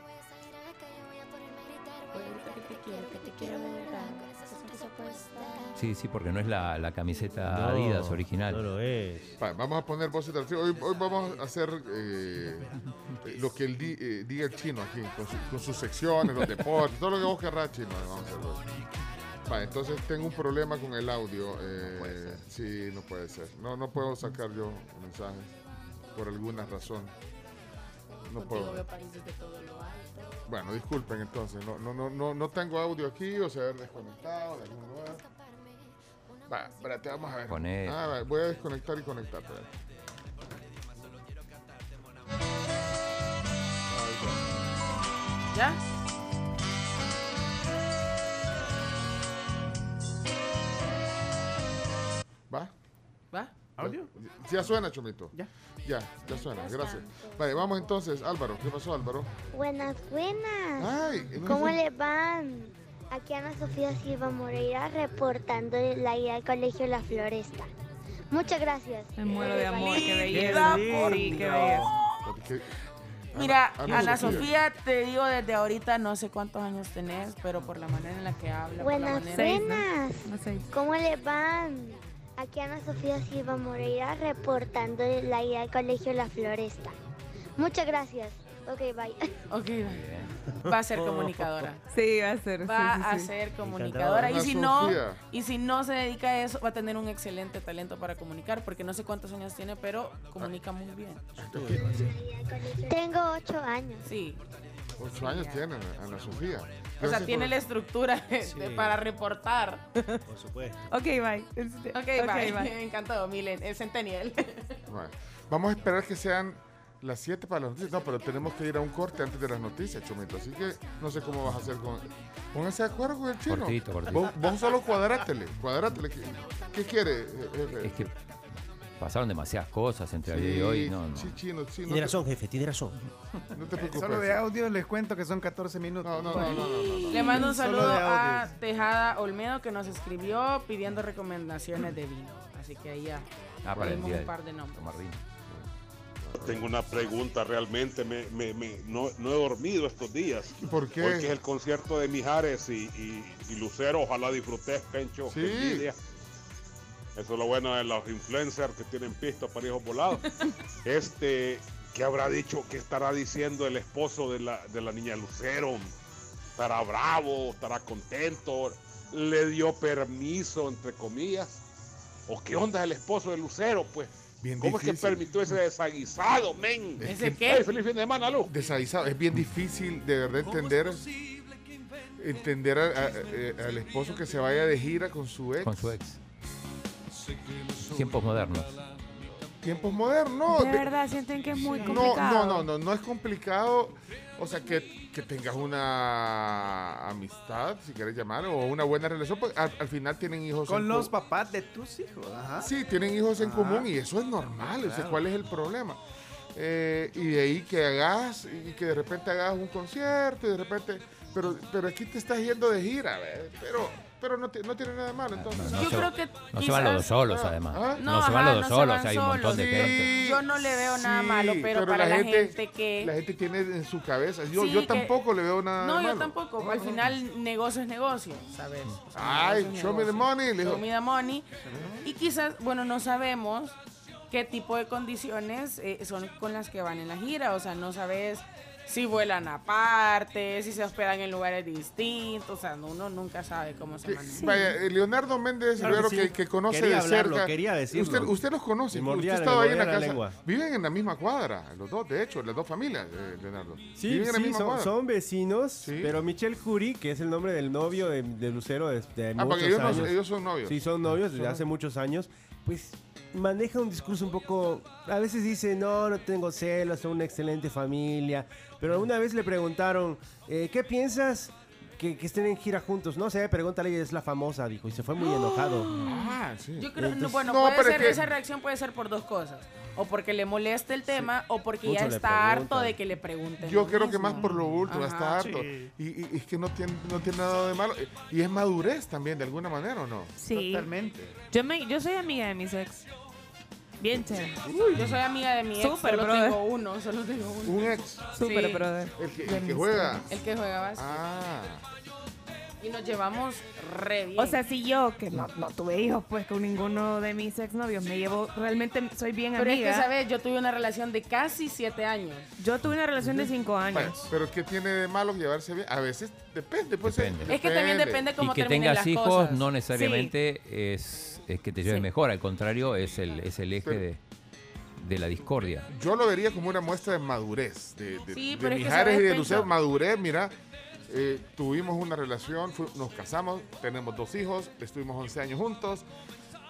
Sí, sí, porque no es la, la camiseta No, Adidas original. No lo es. Va, vamos a poner voces del. Hoy, hoy vamos a hacer eh, lo que él di- eh, diga el chino aquí, con, su- con sus secciones, los deportes, todo lo que vos querrás, chino. Vamos a hacerlo. Va, entonces tengo un problema con el audio. eh, sí, no puede ser. No, no puedo sacar yo mensajes por alguna razón. No puedo. Bueno, disculpen entonces. No, no, no, no, no tengo audio aquí o se ha desconectado de algún lugar. Va, espérate, vamos a ver. Poné. Ah, va, voy a desconectar y conectar. espérate. ¿Ya? va. ¿Va? ¿Audio? Ya, ya suena, Chomito. Ya. Ya, ya suena, gracias. Vale, vamos entonces, Álvaro. ¿Qué pasó, Álvaro? Buenas, buenas. Ay, ¿no ¿Cómo les van? Aquí Ana Sofía Silva Moreira reportando de la ida al colegio La Floresta. Muchas gracias. Me muero de amor, qué belleza. por Sí, qué belleza. Mira, Ana- Ana, Sofía, te digo desde ahorita, no sé cuántos años tenés, pero por la manera en la que habla, por la Buenas, manera... Seis, ¿no? buenas. ¿Cómo les van? Aquí Ana Sofía Silva Moreira reportando de la ida al colegio La Floresta. Muchas gracias. Ok, bye. Ok, va a ser comunicadora. Sí, va a ser. Va sí, sí, a sí. ser comunicadora y si no Sofía. y si no se dedica a eso va a tener un excelente talento para comunicar porque no sé cuántos años tiene pero comunica muy bien Tengo ocho años. sí Ocho años tiene Ana Sofía. O sea, tiene la estructura de- Sí. para reportar. Por supuesto. Ok, bye. Este, Ok, ok, bye. bye. Me encantó, Milen, el Centennial. Bueno, vamos a esperar que sean las 7 para las noticias. No, pero tenemos que ir a un corte antes de las noticias, Chomito. Así que no sé cómo vas a hacer con. Pónganse de acuerdo con el chino. Cortito, cortito. Vos, vos solo cuadrátele. Cuadrátele. ¿Qué, qué quiere? eh, jefe? Es que pasaron demasiadas cosas entre ayer y hoy. No, no. sí, chino, sí, no Tiene razón, jefe, tiene razón. No te preocupes. Solo de audio les cuento que son 14 minutos. No, no, no, no, no, no, no. Le mando un saludo a. Tejada Olmedo que nos escribió pidiendo recomendaciones de vino. Así que ahí ya Ah, para el dimos día un par de nombres. tomar vino. Tengo una pregunta realmente, me, me- me- no, no he dormido estos días. ¿Por qué? Porque es el concierto de Mijares y, y- y Lucero, ojalá disfrutes, Pencho. Sí. envidia. Eso es lo bueno de los influencers que tienen pistas para hijos volados. Este, ¿qué habrá dicho, qué estará diciendo el esposo de la, de la niña Lucero? ¿Estará bravo? ¿Estará contento? ¿Le dio permiso, entre comillas? ¿O qué onda el esposo de Lucero, pues? Bien ¿Cómo es que permitió ese desaguisado, men? ¿Ese qué? Feliz fin de semana, Lu. Desaguisado. Es bien difícil de verdad entender entender a- a- eh, al esposo que se vaya de gira con su ex. Con su ex. Tiempos modernos. Tiempos modernos. De verdad, sienten que es muy No, complicado. no, no, no, no es complicado. O sea, que, que tengas una amistad, si quieres llamar, o una buena relación, pues al, al final tienen hijos. Con en los papás de tus hijos. Ajá. Sí, tienen hijos en Ajá. común y eso es normal. O sea, Claro. ¿cuál es el problema? Eh, y de ahí que hagas, y que de repente hagas un concierto, y de repente. Pero, pero aquí te estás yendo de gira, ¿ves? pero, pero no, no tiene nada de malo. Entonces. Yo se- creo que No se van los dos solos, Ah, además. ah. No, No, se van los dos no solos, hay un montón de gente. Yo no le veo nada Sí, malo, pero, para la gente, que... La gente tiene en su cabeza. Yo, Sí, yo que- tampoco le veo nada No, de yo malo. tampoco. Al final, negocio es negocio, ¿sabes? O sea, Ay, negocio show me the money, le. Show me the money. Y quizás, bueno, no sabemos qué tipo de condiciones eh, son con las que van en la gira. O sea, no sabes si vuelan aparte, si se hospedan en lugares distintos. O sea, uno nunca sabe cómo se maneja. Vaya, eh, Leonardo Méndez Claro que sí. que, que conoce Quería de hablarlo, cerca. quería decirlo. Usted, usted los conoce, usted estado ahí en la la casa. lengua. Viven en la misma cuadra, los dos, de hecho, las dos familias, eh, Leonardo. Sí, Viven en la sí, misma son, cuadra. son vecinos, Sí. pero Michelle Curie, que es el nombre del novio de, de Lucero de, de Ah, muchos porque ellos, no- años. ellos son novios. Sí, son novios desde Son- hace muchos años. Pues maneja un discurso un poco. A veces dice, no, no tengo celos, son una excelente familia. Pero una vez le preguntaron, eh, ¿qué piensas que, que estén en gira juntos? No sé, pregúntale, ella es la famosa, dijo, y se fue muy enojado. Ah, sí. Yo creo, no, bueno, No, puede ser, que- esa reacción puede ser por dos cosas. O porque le molesta el tema, o porque ya Mucho está harto de que le pregunten. Yo creo que más por lo último, está harto. Sí. Y, y- y es que no tiene, no tiene nada de malo. Y es madurez también, de alguna manera, ¿o no? Sí. Totalmente. Yo, me, yo soy amiga de mis ex. Bien chévere. Yo soy amiga de mi ex, Súper, solo brother. tengo uno, solo tengo uno. Un ex, Súper, Sí. brother. el que, el juega. El que juega básquet. Ah, Y nos llevamos re bien. O sea, si yo, que no, no tuve hijos pues con ninguno de mis exnovios, me llevo, realmente soy bien pero es amiga. que, ¿sabes? Yo tuve una relación de casi siete años. Yo tuve una relación de cinco años. pero ¿qué tiene de malo llevarse bien? A veces depende, pues. eh, Depende. Es que también depende Y cómo que terminen tengas las hijos cosas. no necesariamente es, es que te lleves Sí. mejor, al contrario, es el, es el eje Pero- de, de la discordia. Yo lo vería como una muestra de madurez. De, de, Sí, de pero es que, Mijares y ¿sabes, de Lucero. Madurez, mira. Eh, tuvimos una relación, fu- nos casamos, tenemos dos hijos, estuvimos 11 años juntos.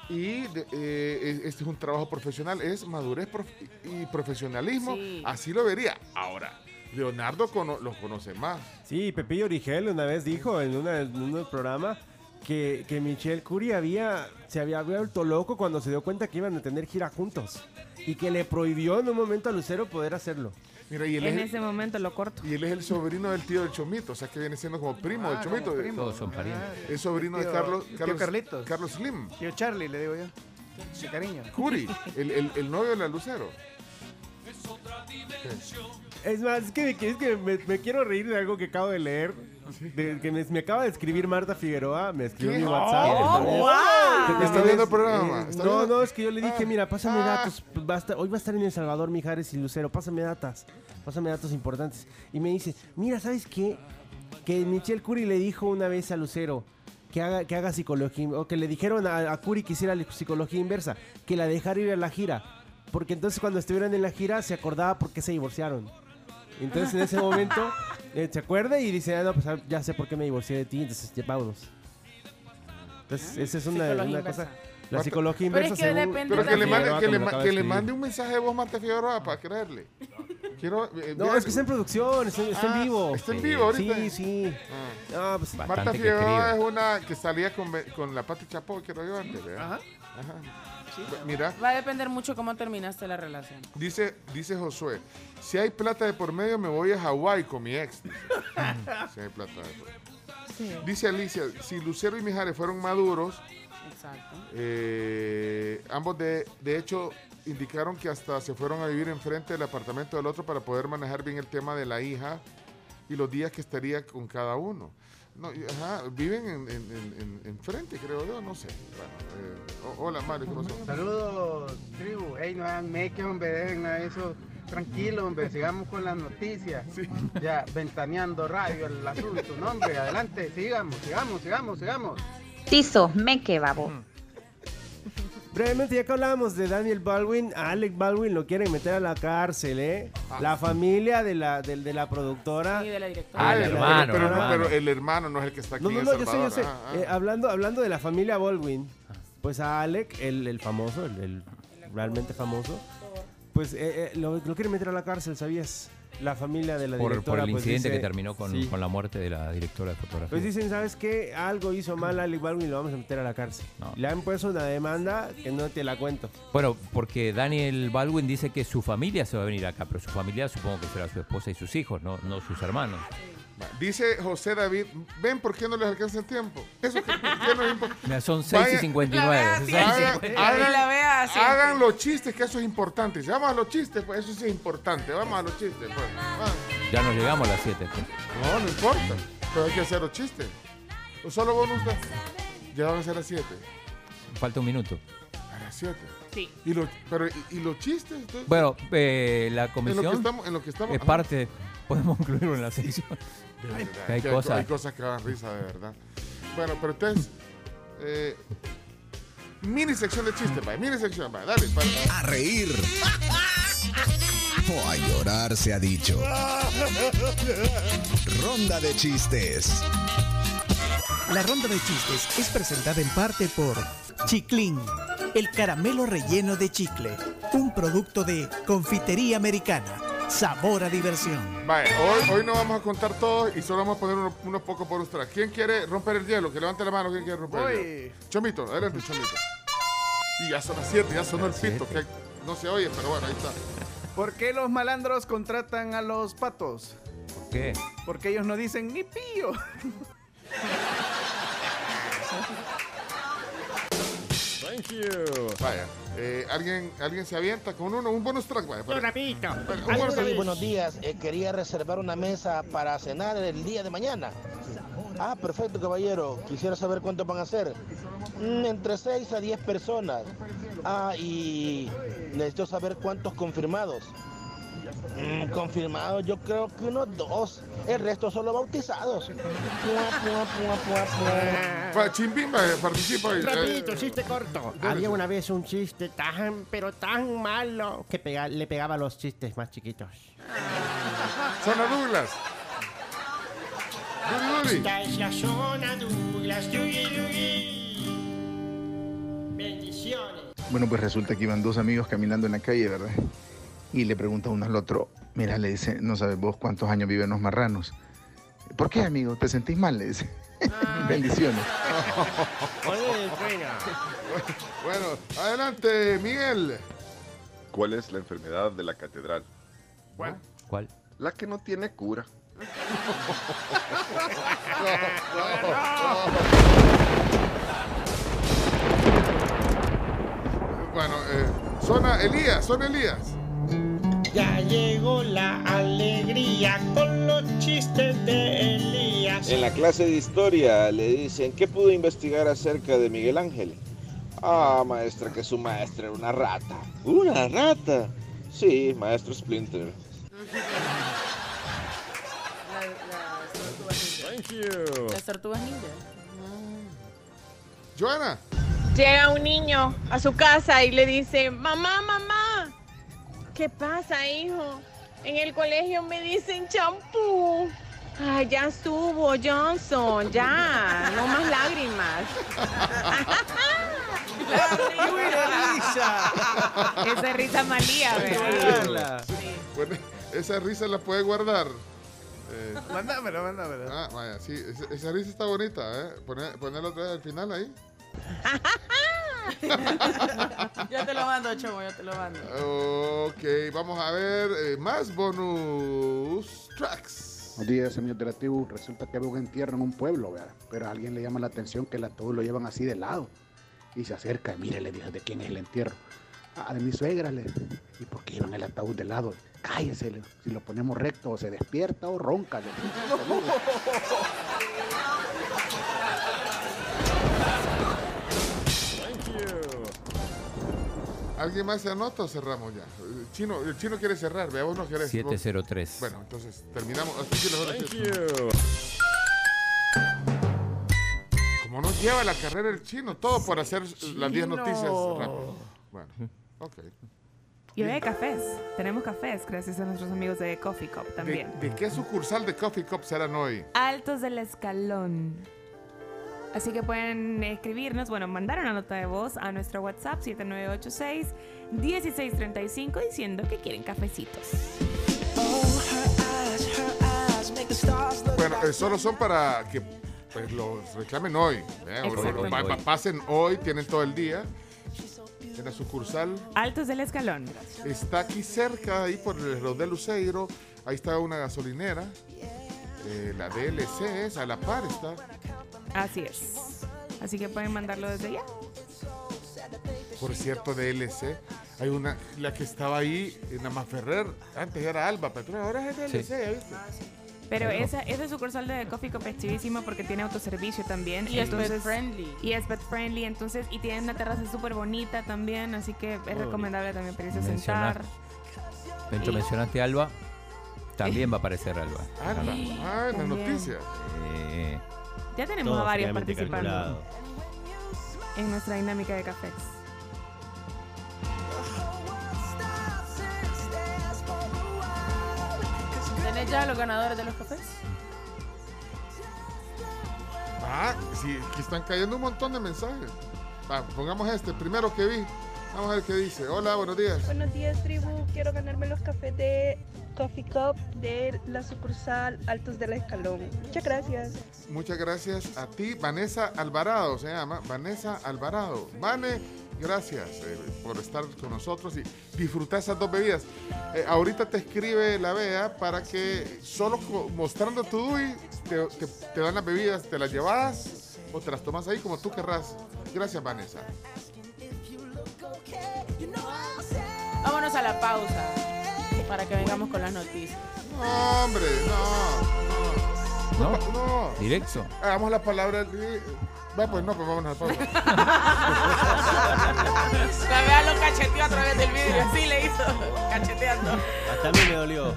Y de- eh, este es un trabajo profesional, es madurez prof- y profesionalismo. Sí. Así lo vería. Ahora, Leonardo cono- los conoce más. Sí, Pepillo Origel una vez dijo en, una- en un programa que, que Michelle Curie había, se había vuelto loco cuando se dio cuenta que iban a tener gira juntos. Y que le prohibió en un momento a Lucero poder hacerlo. Mira, y él, En es, ese momento lo corto. y él es el sobrino del tío del Chomito, o sea que viene siendo como primo Ah, del Chomito. primo. Todos son parientes. Es sobrino de Carlos, tío Carlos, Carlitos. Carlos Slim. Tío Charlie, le digo yo. De cariño. Curi, el, el- el novio de la Lucero. Es más, es que, es que me, me quiero reír de algo que acabo de leer. De- que me, me acaba de escribir Marta Figueroa. Me escribió mi WhatsApp. ¡Oh, esta vez. wow! Que ¿Está viendo el programa? ¿Está no, viendo? no, es que yo le dije, Ah. mira, pásame Ah. datos. va a estar- hoy va a estar en El Salvador Mijares y Lucero. Pásame datos. Pásame datos importantes. Y me dice, mira, ¿sabes qué? Que Michelle Curie le dijo una vez a Lucero que haga, que haga psicología, o que le dijeron a, a Curie que hiciera la psicología inversa, que la dejara ir a la gira. Porque entonces cuando estuvieran en la gira se acordaba por qué se divorciaron. Entonces en ese momento eh, se acuerda y dice, ah, no, pues ah, ya sé por qué me divorcié de ti, entonces ya vámonos. Entonces esa es una, una cosa. La psicología Pero inversa es que según- Pero que le, mande, que, le, Como lo ma- acaba que de le escribir. mande un mensaje de voz Marta Figueroa para creerle. Quiero, eh, No, mira, es que está en producción, está, está Ah, en vivo. está en vivo ahorita. Sí, sí. Ah. Pues, Marta Figueroa es una que salía con, con la Pati Chapoy, creo yo antes. ¿verdad? Ajá. Mira, Va a depender mucho cómo terminaste la relación. dice, dice Josué, si hay plata de por medio me voy a Hawái con mi ex. dice. si hay plata de por Dice Alicia, si Lucero y Mijares fueron maduros, Exacto. eh, ambos de, de hecho indicaron que hasta se fueron a vivir enfrente del apartamento del otro para poder manejar bien el tema de la hija y los días que estaría con cada uno. No, y- ajá, viven en, en- en- en- enfrente, creo yo, no sé. Bueno, eh, hola, Mario, ¿qué pasó? Saludos, tribu. Ey, no hagan meque, hombre, dejen a eso tranquilo, hombre. Sigamos con las noticias. Ya, ventaneando radio el asunto, no, hombre. Adelante, sigamos, sigamos, sigamos, sigamos. Tizo, me que babo. Brevemente, ya que hablábamos de Daniel Baldwin, a Alec Baldwin lo quieren meter a la cárcel, ¿eh? La familia de la, de, la productora. Y de la directora. Ah, el hermano, pero, el no, hermano. pero el hermano no es el que está aquí No, no, no, yo sé, yo sé. Ah, ah. Eh, hablando, hablando de la familia Baldwin, pues a Alec, el, el famoso, el, el realmente famoso, pues eh, eh, lo, lo quieren meter a la cárcel, ¿sabías? La familia de la Por, directora. por el pues, incidente dice- que terminó con, sí. con la muerte de la directora de fotografía. Pues dicen, ¿sabes qué? Algo hizo mal a Alec Baldwin y lo vamos a meter a la cárcel. No. Le han puesto una demanda que no te la cuento. Bueno, porque Daniel Baldwin dice que su familia se va a venir acá, pero su familia supongo que será su esposa y sus hijos, no, no sus hermanos. Dice José David, ¿ven por qué no les alcanza el tiempo? Eso que, que no es impo- Mira, Son 6 y Vaya- 59. La vea Hagan, hagan- hagan los chistes, que eso es importante. Si Vamos a los chistes, pues eso sí es importante. Vamos a los chistes, pues. Ya nos llegamos a las 7. pues. No, no importa. Pero hay que hacer los chistes. ¿O solo vos no estás? Ya van a ser las 7. Falta un minuto. A las 7. Sí. ¿Y, los- pero, ¿y, y los chistes? Entonces, Bueno, eh, la en lo que comisión estamos... En lo que estamos es ajá. parte, podemos incluirlo en la sección. De verdad, Que hay cosas. hay cosas que dan risa, de verdad. Bueno, pero entonces... eh, mini sección de chistes, vaya. Mini sección, vaya. Dale, para. A reír. O a llorar se ha dicho. Ronda de chistes. La ronda de chistes es presentada en parte por Chiclin, el caramelo relleno de chicle, un producto de confitería americana. Sabor a diversión. Vaya, hoy, hoy no vamos a contar todos y solo vamos a poner unos, unos pocos por ustedes. ¿Quién quiere romper el hielo? Que levante la mano. ¿Quién quiere romper el hielo? Chomito, adelante, Chomito. Y ya son las 7, ya sonó el pito. Que no se oye, pero bueno, ahí está. ¿Por qué los malandros contratan a los patos? ¿Por qué? Porque ellos no dicen ni pío. Thank you. Vaya, eh, ¿alguien, ¿alguien se avienta con uno? Un bonus track, vaya. para- Hola, Un bonus track. buenos días. Eh, quería reservar una mesa para cenar el día de mañana. Ah, perfecto, caballero. Quisiera saber cuánto van a ser. Mm, entre 6 a 10 personas. Ah, y necesito saber cuántos confirmados. Mm, confirmados, yo creo que unos dos. El resto solo bautizados. Pua, Chimbimba, eh, participa. ahí. Rapidito, Eh, chiste corto. Había una vez un chiste tan, pero tan malo que pega- le pegaba a los chistes más chiquitos. Zona Douglas. Esta es la zona Douglas. Bendiciones. Bueno, pues resulta que iban dos amigos caminando en la calle, ¿verdad? Y le pregunta uno al otro, mira, le dice, no sabes vos cuántos años viven los marranos. ¿Por qué, amigo? ¿Te sentís mal? Le dice. Bendiciones. Bueno, adelante, Miguel. ¿Cuál es la enfermedad de la catedral? ¿Cuál? ¿Cuál? La que no tiene cura. Bueno, eh, zona Elías, zona Elías. Ya llegó la alegría con los chistes de Elías. En la clase de historia le dicen, ¿qué pudo investigar acerca de Miguel Ángel? Ah, maestra, que su maestra era una rata. ¿Una rata? Sí, maestro Splinter. Thank you. Las tortugas ninja. Joana. Llega un niño a su casa y le dice, mamá, mamá, ¿qué pasa, hijo? En el colegio me dicen champú. Ay, ya estuvo, Johnson, ya. No más lágrimas. Esa risa malía, ¿verdad? Bueno, esa risa la puede guardar. Eh, Mándamela, mándamela. ah, vaya, sí, esa, esa risa está bonita, ¿eh? Poner, ponerla otra vez al final ahí. Yo te lo mando, Chomo, yo te lo mando. Ok, vamos a ver eh, más bonus tracks. Buenos días, amigos de la tribu. Resulta que había un entierro en un pueblo, ¿verdad? Pero a alguien le llama la atención que el ataúd lo llevan así de lado. Y se acerca y mire, le dice, ¿de quién es el entierro? Ah, de mi suegra, le ¿Y por qué llevan el ataúd de lado? Cállese, le- si lo ponemos recto, o se despierta o ronca. le ¿Alguien más se anota o cerramos ya? El chino, el chino quiere cerrar, vea, vos no querés. vos- 703. Bueno, entonces terminamos. Hasta aquí las. Como nos lleva la carrera el chino, todo por hacer las 10 noticias rápido. Bueno, ok. Y hoy hay cafés. Tenemos cafés gracias a nuestros amigos de Coffee Cup ¿De, también. de qué sucursal de Coffee Cup serán hoy? Altos del Escalón. Así que pueden escribirnos, bueno, mandar una nota de voz a nuestro WhatsApp 7986-1635 diciendo que quieren cafecitos. Bueno, eh, solo son para que pues, los reclamen hoy. ¿eh? O lo- lo- Exactamente. pa- pasen hoy, tienen todo el día. En la sucursal Altos del Escalón. está aquí cerca, ahí por el de Luceiro. Ahí está una gasolinera. Eh, la DLC es, a la par está. Así es. Así que pueden mandarlo desde ya. Por cierto, DLC. Hay una, la que estaba ahí, en Ferrer. Antes era Alba Petróleo, ahora es DLC, Sí. ¿ya viste? Pero Bueno. esa, esa sucursal de Coffee Cup es chivísima porque tiene autoservicio también. Y es pet friendly. Y es pet friendly, entonces, y tiene una terraza súper bonita también, así que es recomendable también para irse a sentar. Mencionaste a Alba. También va a aparecer Alba. Alba. Ah, en las noticias. Eh, Ya tenemos Todo a varios fríamente participando calculado. en nuestra dinámica de cafés. ¿Tenés ya los ganadores de los cafés? Ah, sí, aquí están cayendo un montón de mensajes. Pongamos este, primero que vi. Vamos a ver qué dice. Hola, buenos días. Buenos días, tribu. Quiero ganarme los cafés de Coffee Cup de la sucursal Altos del Escalón. Muchas gracias. Muchas gracias a ti, Vanessa Alvarado, se llama Vanessa Alvarado. Vane, gracias eh, por estar con nosotros y disfrutar esas dos bebidas. Eh, ahorita te escribe la Bea para que solo mostrando tu DUI te, te- te dan las bebidas, te las llevas o te las tomas ahí como tú querrás. Gracias, Vanessa. Vámonos a la pausa para que vengamos con las noticias. No, hombre, no. ¿No? No. ¿Directo? Hagamos la palabra. Va, pues no, pues vamos a la pausa. La vea lo cacheteó a través del vidrio, así le hizo, cacheteando. Hasta a mí me dolió.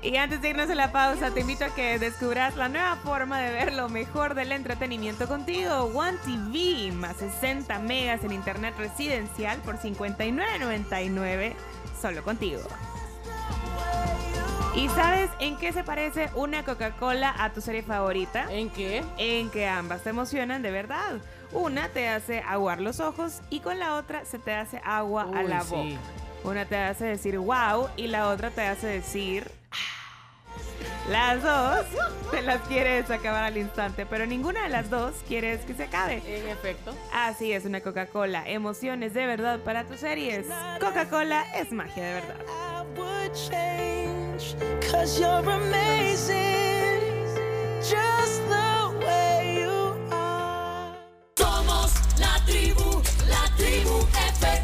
Y antes de irnos a la pausa, te invito a que descubras la nueva forma de ver lo mejor del entretenimiento contigo. One TV, más 60 megas en internet residencial por 59.99, solo contigo. ¿Y sabes en qué se parece una Coca-Cola a tu serie favorita? ¿En qué? En que ambas te emocionan de verdad. Una te hace aguar los ojos y con la otra se te hace agua a la sí. boca. Una te hace decir wow y la otra te hace decir... "Ah". Las dos te las quieres acabar al instante, pero ninguna de las dos quieres que se acabe. En efecto. Así es una Coca-Cola. Emociones de verdad para tus series. Coca-Cola es magia de verdad. would change Cause you're amazing Just the way you are Somos la tribu, la tribu FM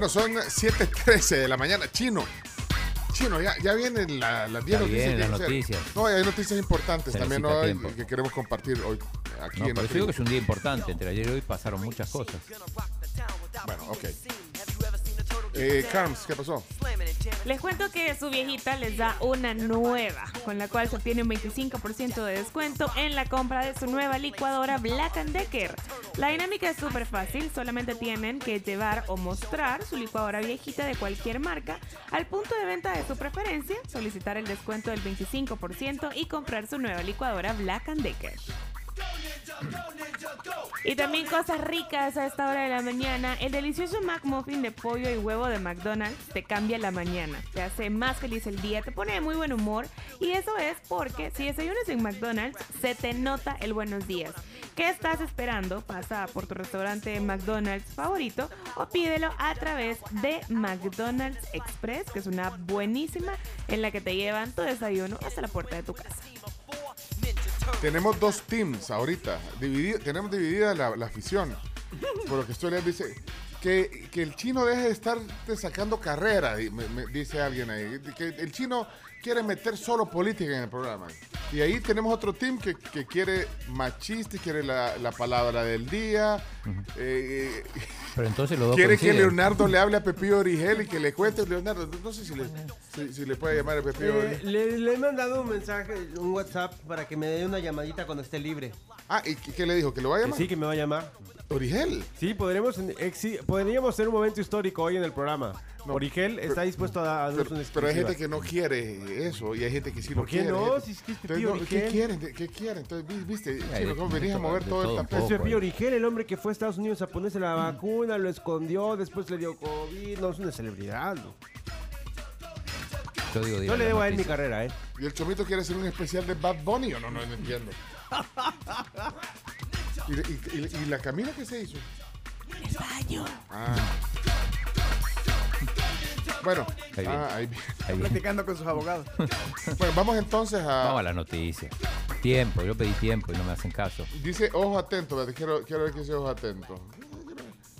Bueno, son 7:13 de la mañana. Chino. Chino, ya, ya vienen la- las 10 Ya noticias. vienen las noticias. No, hay noticias importantes Se también tiempo. que queremos compartir hoy aquí No, en eso digo que es un día importante. Entre ayer y hoy pasaron muchas cosas. Bueno, ok. Eh, Carms, ¿qué pasó? Les cuento que su viejita les da una nueva, con la cual se obtiene un 25% de descuento en la compra de su nueva licuadora Black Decker. La dinámica es súper fácil, solamente tienen que llevar o mostrar su licuadora viejita de cualquier marca al punto de venta de su preferencia, solicitar el descuento del 25% y comprar su nueva licuadora Black Decker. Y también cosas ricas a esta hora de la mañana. El delicioso McMuffin de pollo y huevo de McDonald's te cambia la mañana. Te hace más feliz el día, te pone de muy buen humor. Y eso es porque si desayunas en McDonald's, se te nota el buenos días. ¿Qué estás esperando? Pasa por tu restaurante McDonald's favorito o pídelo a través de McDonald's Express, que es una buenísima en la que te llevan tu desayuno hasta la puerta de tu casa. Tenemos dos teams ahorita. dividi- tenemos dividida la, afición. Por lo que estoy leyendo, dice que, que el chino deje de estar sacando carrera, me dice alguien ahí. Que el chino quiere meter solo política en el programa. Y ahí tenemos otro team que, que quiere machista, y quiere la, la palabra del día. eh, Pero entonces los dos quiere que. Leonardo le hable a Pepillo Origel y que le cuente. Leonardo, no sé si le, si, si le puede llamar a Pepillo Eh, Origel. le, le he mandado un mensaje, un WhatsApp para que me dé una llamadita cuando esté libre. Ah, ¿y qué qué le dijo? ¿Que lo va a llamar? sí, que me va a llamar. ¿Origel? Sí, podremos, exi- podríamos hacer un momento histórico hoy en el programa. Origel está dispuesto a darnos Pero, una pero hay gente que no quiere eso y hay gente que sí ¿Por lo qué quiere. no? Gente- Si es que es Entonces, no, ¿Qué quieren? ¿Qué quieren? Entonces, vi- viste, de- cómo venís a mover todo, el tapete. Es Pepillo Origel, el hombre que fue a Estados Unidos a ponerse la vacuna, lo escondió, después le dio COVID. No, es una celebridad. ¿no? Yo, digo, Yo digan le debo a él mi carrera, ¿eh? ¿Y el chomito quiere hacer un especial de Bad Bunny o no? No, no entiendo. ¿Y, y- y- y la Camila qué se hizo? El baño. Ah. Bueno, Ahí viene. ah, ahí viene. Ahí viene. Platicando con sus abogados. bueno, vamos entonces a... Vamos a la noticia. Tiempo, yo pedí tiempo y no me hacen caso. Dice ojo atento, quiero, quiero ver que dice ojo atento.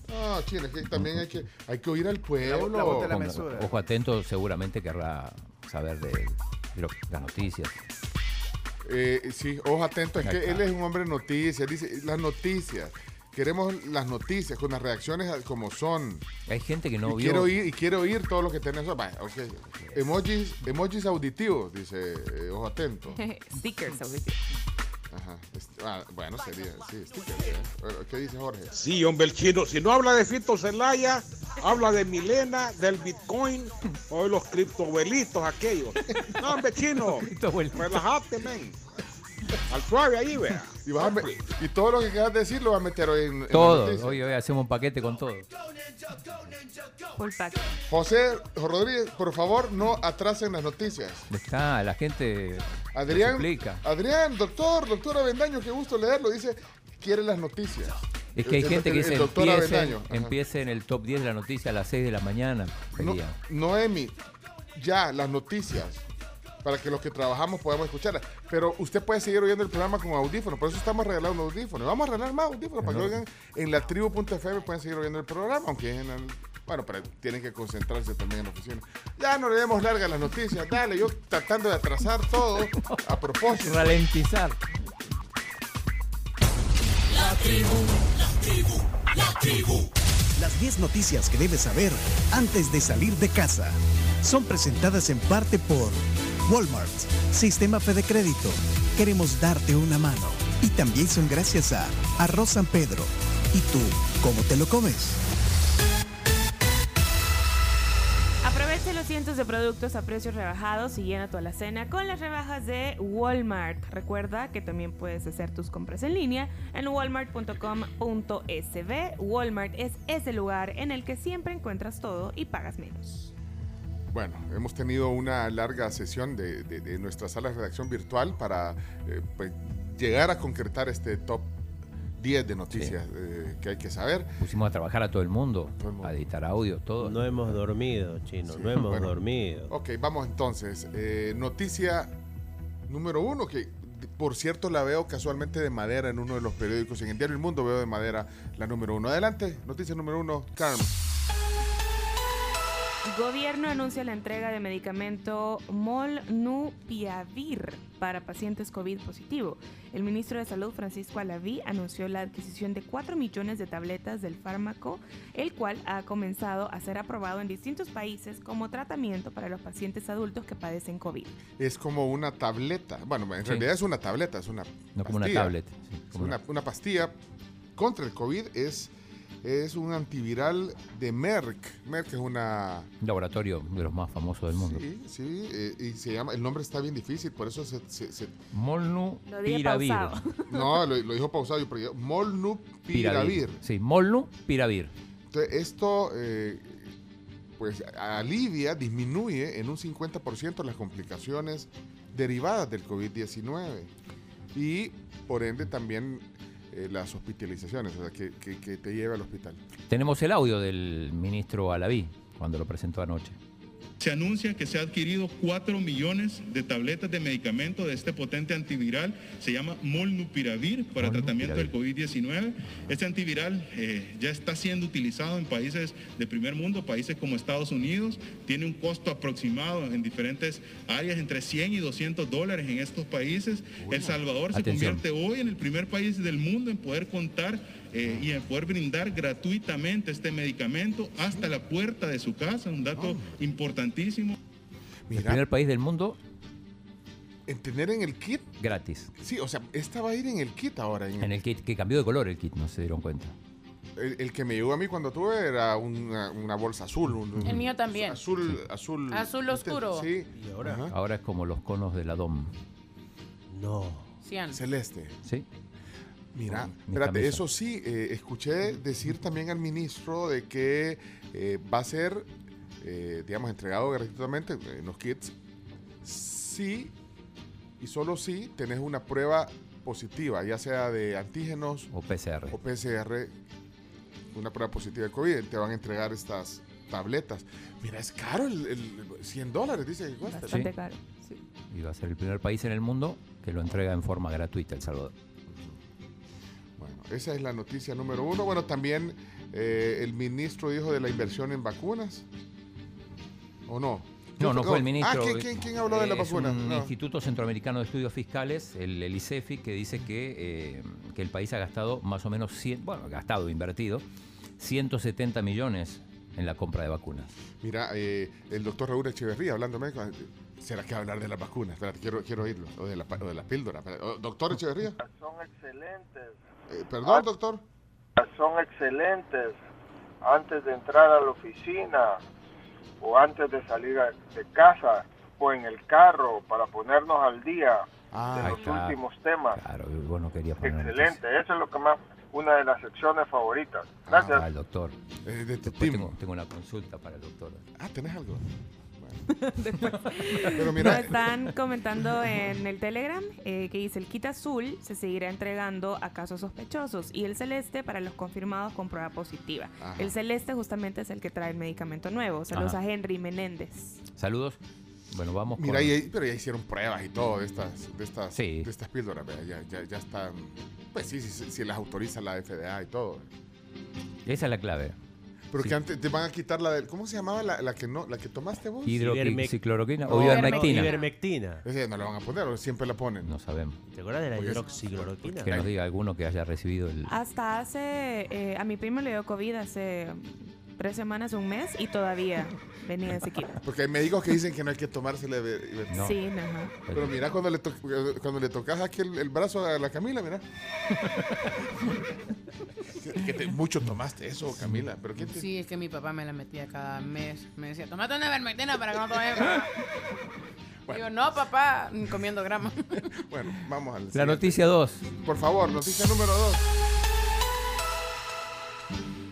No, chile, es que también hay que, hay que oír al pueblo. la voz de la Con- mesura. Ojo atento, seguramente querrá saber de, de lo- las noticias. Eh, sí, ojo atento, es que él es un hombre de noticias, dice las noticias. Queremos las noticias con las reacciones como son. Hay gente que no y vio. quiero oír y quiero oír todo lo que tenés. Vaya, ok. Emojis, emojis auditivos, dice, eh, ojo atento. Stickers, auditivos. Ajá. est- ah, bueno, sería, sí, stickers, ¿eh? ¿Qué dice Jorge? Sí, hombre, el chino. Si no habla de Fito Zelaya, habla de Milena, del Bitcoin o de los criptoabuelitos aquellos. No, hombre, chino. Relájate, men. Al suave ahí, vea. Y, vas a me- y todo lo que de decir lo vas a meter hoy en, Todo. Hoy, hoy hacemos un paquete con todo. Full pack. José Rodríguez, por favor, no atrasen las noticias. Está, la gente Adrián. Adrián, doctor, doctor Avendaño, qué gusto leerlo. Dice, quiere las noticias. Es que hay El- gente el- que dice empiece, empiece en el top 10 de la noticia a las 6 de la mañana. No. Noemi, ya, las noticias. Para que los que trabajamos podamos escucharlas. Pero usted puede seguir oyendo el programa con audífonos. Por eso estamos regalando audífonos. Vamos a regalar más audífonos para que oigan en la tribu.fm. Pueden seguir oyendo el programa, aunque es en el. Bueno, pero tienen que concentrarse también en la oficina. Ya no le demos larga las noticias. Dale, yo tratando de atrasar todo a propósito. Ralentizar. La tribu, la tribu, la tribu. Las 10 noticias que debes saber antes de salir de casa son presentadas en parte por Walmart, Sistema Fede Crédito. Queremos darte una mano. Y también son gracias a Arroz San Pedro. ¿Y tú, cómo te lo comes? Aprovecha los cientos de productos a precios rebajados y llena tu alacena con las rebajas de Walmart. Recuerda que también puedes hacer tus compras en línea en walmart.com.sb. Walmart es ese lugar en el que siempre encuentras todo y pagas menos. Bueno, hemos tenido una larga sesión de, de- de nuestra sala de redacción virtual para eh, pues, llegar a concretar este top 10 de noticias eh, que hay que saber. Pusimos a trabajar a todo el mundo, a editar audio, todo. No hemos dormido, chino, no hemos bueno. dormido. Ok, vamos entonces. Eh, noticia número uno, que por cierto la veo casualmente de madera en uno de los periódicos. En el diario El Mundo veo de madera la número uno. Adelante, noticia número uno, Carmen. Gobierno anuncia la entrega de medicamento Molnupiravir para pacientes COVID positivo. El ministro de Salud, Francisco Alaví, anunció la adquisición de 4 millones de tabletas del fármaco, el cual ha comenzado a ser aprobado en distintos países como tratamiento para los pacientes adultos que padecen COVID. Es como una tableta. Bueno, en Sí. realidad es una tableta, es una No como una pastilla. tablet, sí, Es como una, una pastilla contra el COVID es, es un antiviral de Merck. Merck es una... Un laboratorio de los más famosos del mundo. Sí, sí, eh, y se llama, el nombre está bien difícil, por eso se... se- se- Lo dije Molnupiravir. pausado. no, lo, lo dijo pausado, yo, pero yo- Molnupiravir. Sí, Molnupiravir. Entonces, esto eh, pues alivia, disminuye en un 50% las complicaciones derivadas del COVID-19 y por ende también eh, las hospitalizaciones, o sea, que, que- que te lleva al hospital. Tenemos el audio del ministro Alaví cuando lo presentó anoche. Se anuncia que se ha adquirido 4 millones de tabletas de medicamento de este potente antiviral, se llama Molnupiravir para tratamiento del COVID-19. Este antiviral eh, ya está siendo utilizado en países de primer mundo, países como Estados Unidos, tiene un costo aproximado en diferentes áreas entre 100 y 200 dólares en estos países. El Salvador se Atención. convierte hoy en el primer país del mundo en poder contar eh, y en poder brindar gratuitamente este medicamento hasta la puerta de su casa, un dato importantísimo. El primer país del mundo En tener en el kit, gratis. sí, o sea, esta va a ir en el kit ahora. En En el kit, que cambió de color el kit, no se dieron cuenta. el, el que me llegó a mí cuando tuve era una, una bolsa azul. un- El mío también. Azul, azul. Azul oscuro. Sí. ¿Y ahora? Ajá. Ahora es como los conos de la DOM. No. Cian. Celeste. ¿Sí? Mira, mi espérate, camisa. eso sí, eh, escuché decir también al ministro de que eh, va a ser, eh, digamos, entregado gratuitamente en los kits si y solo si tenés una prueba positiva, ya sea de antígenos O PCR. o PCR, una prueba positiva de COVID, te van a entregar estas tabletas. Mira, es caro, el, el 100 dólares, dice que cuesta. Bastante caro. Y va a ser el primer país en el mundo que lo entrega en forma gratuita El Salvador. Esa es la noticia número uno. Bueno, también eh, el ministro dijo de la inversión en vacunas. ¿O no? No, no fue el ministro. Ah, ¿quién, quién- quién habló de la Es vacuna? un No. Instituto Centroamericano de Estudios Fiscales, el, el ICEFI, que dice que, eh, que el país ha gastado más o menos 100, bueno, gastado, invertido, 170 millones en la compra de vacunas. Mira, eh, el doctor Raúl Echeverría hablándome. con- ¿Será que va a hablar de las vacunas? Espérate, quiero, quiero oírlo. O de la, pa- o de la píldora. Espérate. Oh, Doctor Echeverría. Son excelentes. Eh, Perdón, doctor. Son excelentes. Antes de entrar a la oficina o antes de salir a- de casa o en el carro para ponernos al día Ah, de los últimos temas. Claro, vos no querías poner Excelente. Eso es lo que más, una de las secciones favoritas. Gracias. al doctor. Eh, de tu tengo, tengo una consulta para el doctor. Ah, ¿tenés algo? Después. Pero Nos mira, están comentando en el Telegram eh, que dice el kit azul se seguirá entregando a casos sospechosos y el celeste para los confirmados con prueba positiva. Ajá. El celeste justamente es el que trae el medicamento nuevo. Saludos Ajá. a Henry Menéndez. Saludos. Bueno, vamos mira, con... y- pero ya hicieron pruebas y todo de estas, de estas, Sí. de estas píldoras. Ya, ya, ya están. Pues sí, sí, sí, las autoriza la FDA y todo. Esa es la clave. Pero Sí. que antes te van a quitar la del. ¿Cómo se llamaba la, la que no la que tomaste vos? Hidroxicloroquina No, o ivermectina. Ivermectina. Esa no la van a poner o siempre la ponen. No sabemos. ¿Te acuerdas de la Porque es- hidroxicloroquina? Que nos diga alguno que haya recibido el... Hasta hace, eh, a mi primo le dio COVID hace tres semanas, un mes y todavía venía ese kit. Porque hay médicos que dicen que no hay que tomársela. No. Sí, ajá. Pero mira cuando le, to- cuando le tocas aquí el, el brazo a la Camila, mira. que, te- mucho tomaste eso, Camila. Pero ¿quién te- Sí, es que mi papá me la metía cada mes. Me decía, tomate una vermectina para que no tomes. Digo, no, papá, comiendo grama. Bueno, vamos al La siguiente. noticia 2. Por favor, noticia número 2.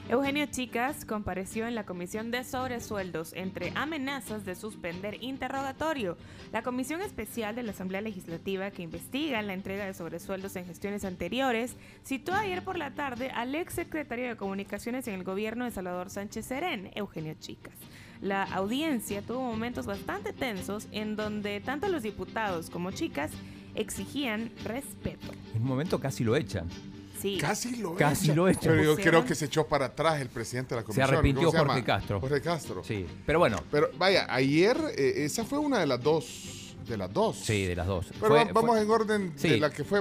Eugenio Chicas compareció en la comisión de sobresueldos entre amenazas de suspender interrogatorio. La comisión especial de la Asamblea Legislativa que investiga la entrega de sobresueldos en gestiones anteriores citó ayer por la tarde al ex secretario de Comunicaciones en el gobierno de Salvador Sánchez Serén, Eugenio Chicas. La audiencia tuvo momentos bastante tensos en donde tanto los diputados como Chicas exigían respeto. En un momento casi lo echan. Sí. Casi lo Casi echa. lo echa. Pero yo creo que se echó para atrás el presidente de la Se comisión. arrepintió ¿Cómo se Jorge? Castro. Jorge Castro. Sí, pero bueno. Pero vaya, ayer eh, esa fue una de las dos. De las dos. Sí, de las dos. Pero Fue- vamos fue- en orden Sí. de la que fue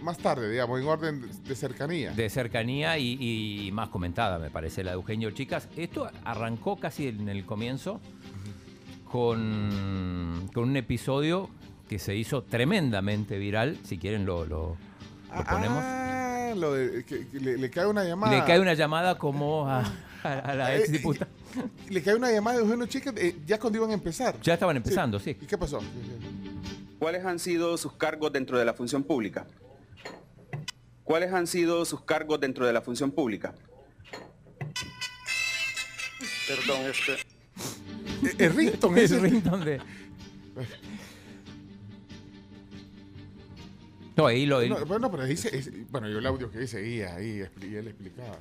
más tarde, digamos, en orden de cercanía. de cercanía y, y más comentada, me parece, la de Eugenio Chicas. Esto arrancó casi en el comienzo con, con un episodio que se hizo tremendamente viral. Si quieren lo, lo- lo ponemos. Ah, lo de que, que le, le cae una llamada. Le cae una llamada como a, a- a la Eh, ex diputada. Le cae una llamada de Eugenio Chicas eh, ya cuando iban a empezar. Ya estaban empezando, sí. ¿Y qué pasó? ¿Cuáles han sido sus cargos dentro de la función pública? ¿Cuáles han sido sus cargos dentro de la función pública? Perdón, este. Eh, Es Rington, Es ese. ringtone de- No, ahí lo. No, bueno, pero dice, es- bueno, yo el audio que dice seguía ahí y él explicaba.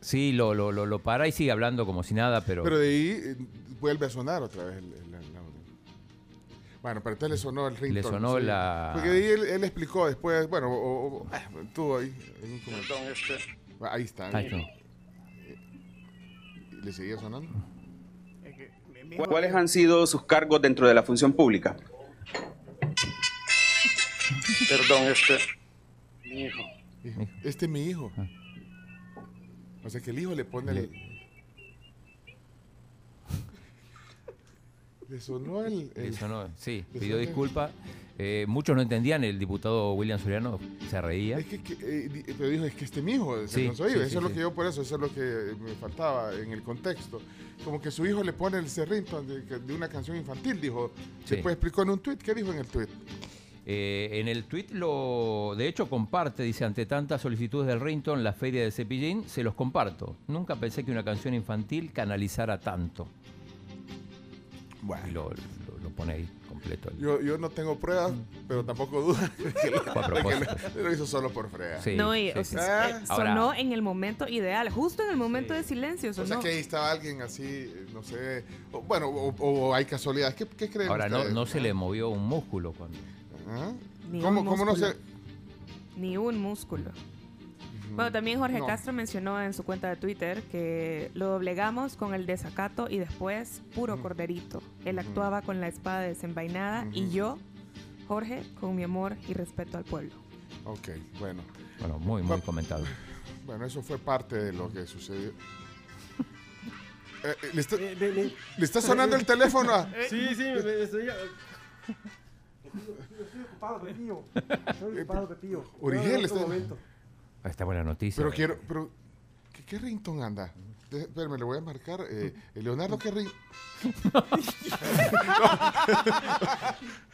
Sí, lo, lo, lo, lo para y sigue hablando como si nada, pero. Pero de ahí eh, vuelve a sonar otra vez el, el- el audio. Bueno, pero entonces le sonó el ringtone. Le sonó la- Porque de ahí él, él explicó después, bueno, o, o- ah, estuvo ahí. en un comentario. Este. Ahí está. Ahí está. ¿Le seguía sonando? ¿Cuáles han sido sus cargos dentro de la función pública? Perdón, este. Mi hijo. Este es mi hijo. O sea que el hijo le pone el. Le sonó el. el- Le sonó, sí, le pidió sonó el- disculpas. Eh, muchos no entendían, el diputado William Soriano se reía. Es que, que, eh, pero dijo, es que este es mi hijo, es Sí, que no soy yo. sí, Eso sí, es lo que yo por eso, eso es lo que me faltaba en el contexto. Como que su hijo le pone el cerrito de, de una canción infantil, dijo. Sí. Después explicó en un tuit, ¿qué dijo en el tuit? Eh, en el tuit lo, de hecho comparte, dice, ante tantas solicitudes del Rington, la feria de Cepillín, se los comparto. Nunca pensé que una canción infantil canalizara tanto. Y lo, lo- lo pone ahí completo. Yo, yo no tengo pruebas, pero tampoco duda de que lo, Fue a de que propósito. lo- lo hizo solo por frea. Sí, no, y, sí, o sí. sea, eh, Ahora- sonó en el momento ideal, justo en el momento de silencio O sea sonó. que ahí estaba alguien así, eh, no sé, o- bueno, o, o hay casualidades. ¿Qué, qué creen Ahora no, ustedes? no se le movió un músculo cuando. ¿Ah? Ni ¿Cómo, un cómo no músculo. se...? Ni un músculo. Bueno, también Jorge No. Castro mencionó en su cuenta de Twitter que lo doblegamos con el desacato y después puro corderito. Él actuaba con la espada desenvainada y yo, Jorge, con mi amor y respeto al pueblo. Ok, bueno. Bueno, muy, muy comentado. Bueno, eso fue parte de lo que sucedió. Eh, eh, ¿le, está, le está sonando el teléfono a... Sí, sí, me, me estoy... Estoy ocupado, Pepillo. Estoy ocupado, Pepillo. Otro está- momento. Ahí está buena noticia. Pero quiero... Pero, ¿qué, qué ringtone anda? De- Espérame, le voy a marcar. Eh, Leonardo, ¿qué ring...?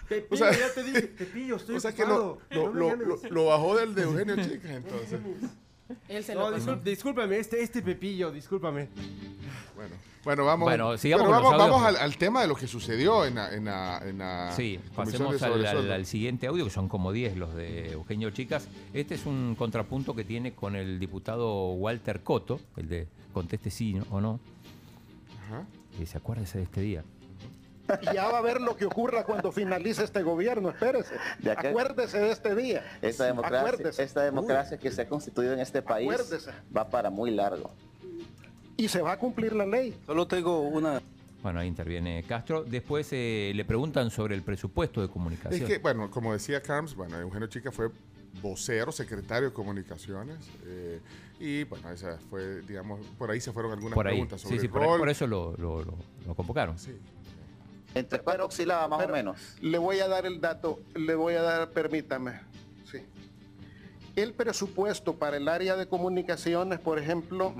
Pepillo, O sea- ya te dije, Pepillo, estoy O sea que lo, ocupado. lo, lo, lo- bajó del de Eugenio Chicas, entonces. Él se No, lo discúlpame, este, este Pepillo, discúlpame. Bueno, bueno vamos, Bueno, sigamos vamos, al, al tema de lo que sucedió en la, en la, en la Sí, pasemos al, al- Sobresueldo. al siguiente audio, que son como 10 los de Eugenio Chicas. Este es un contrapunto que tiene con el diputado Walter Coto, el de conteste sí o no. Ajá. Y se acuérdese de este día. Y ya va a ver lo que ocurra cuando finalice este gobierno, espérese. De acá- Acuérdese de este día. Esta democracia, Acuérdese. esta democracia que se ha constituido en este país Acuérdese. va para muy largo. Y se va a cumplir la ley. Solo tengo una... Bueno, ahí interviene Castro. Después eh, le preguntan sobre el presupuesto de comunicación. Es que, bueno, como decía Carms, bueno, Eugenio Chica fue vocero, secretario de comunicaciones. eh, y bueno, esa fue, digamos, por ahí se fueron algunas por ahí, preguntas sobre sí, sí, el por, ahí- rol. por eso lo, lo- lo- lo convocaron. ¿Entre cuánto oscilaba más o menos? Le voy a dar el dato, le voy a dar, permítame. Sí. El presupuesto para el área de comunicaciones, por ejemplo,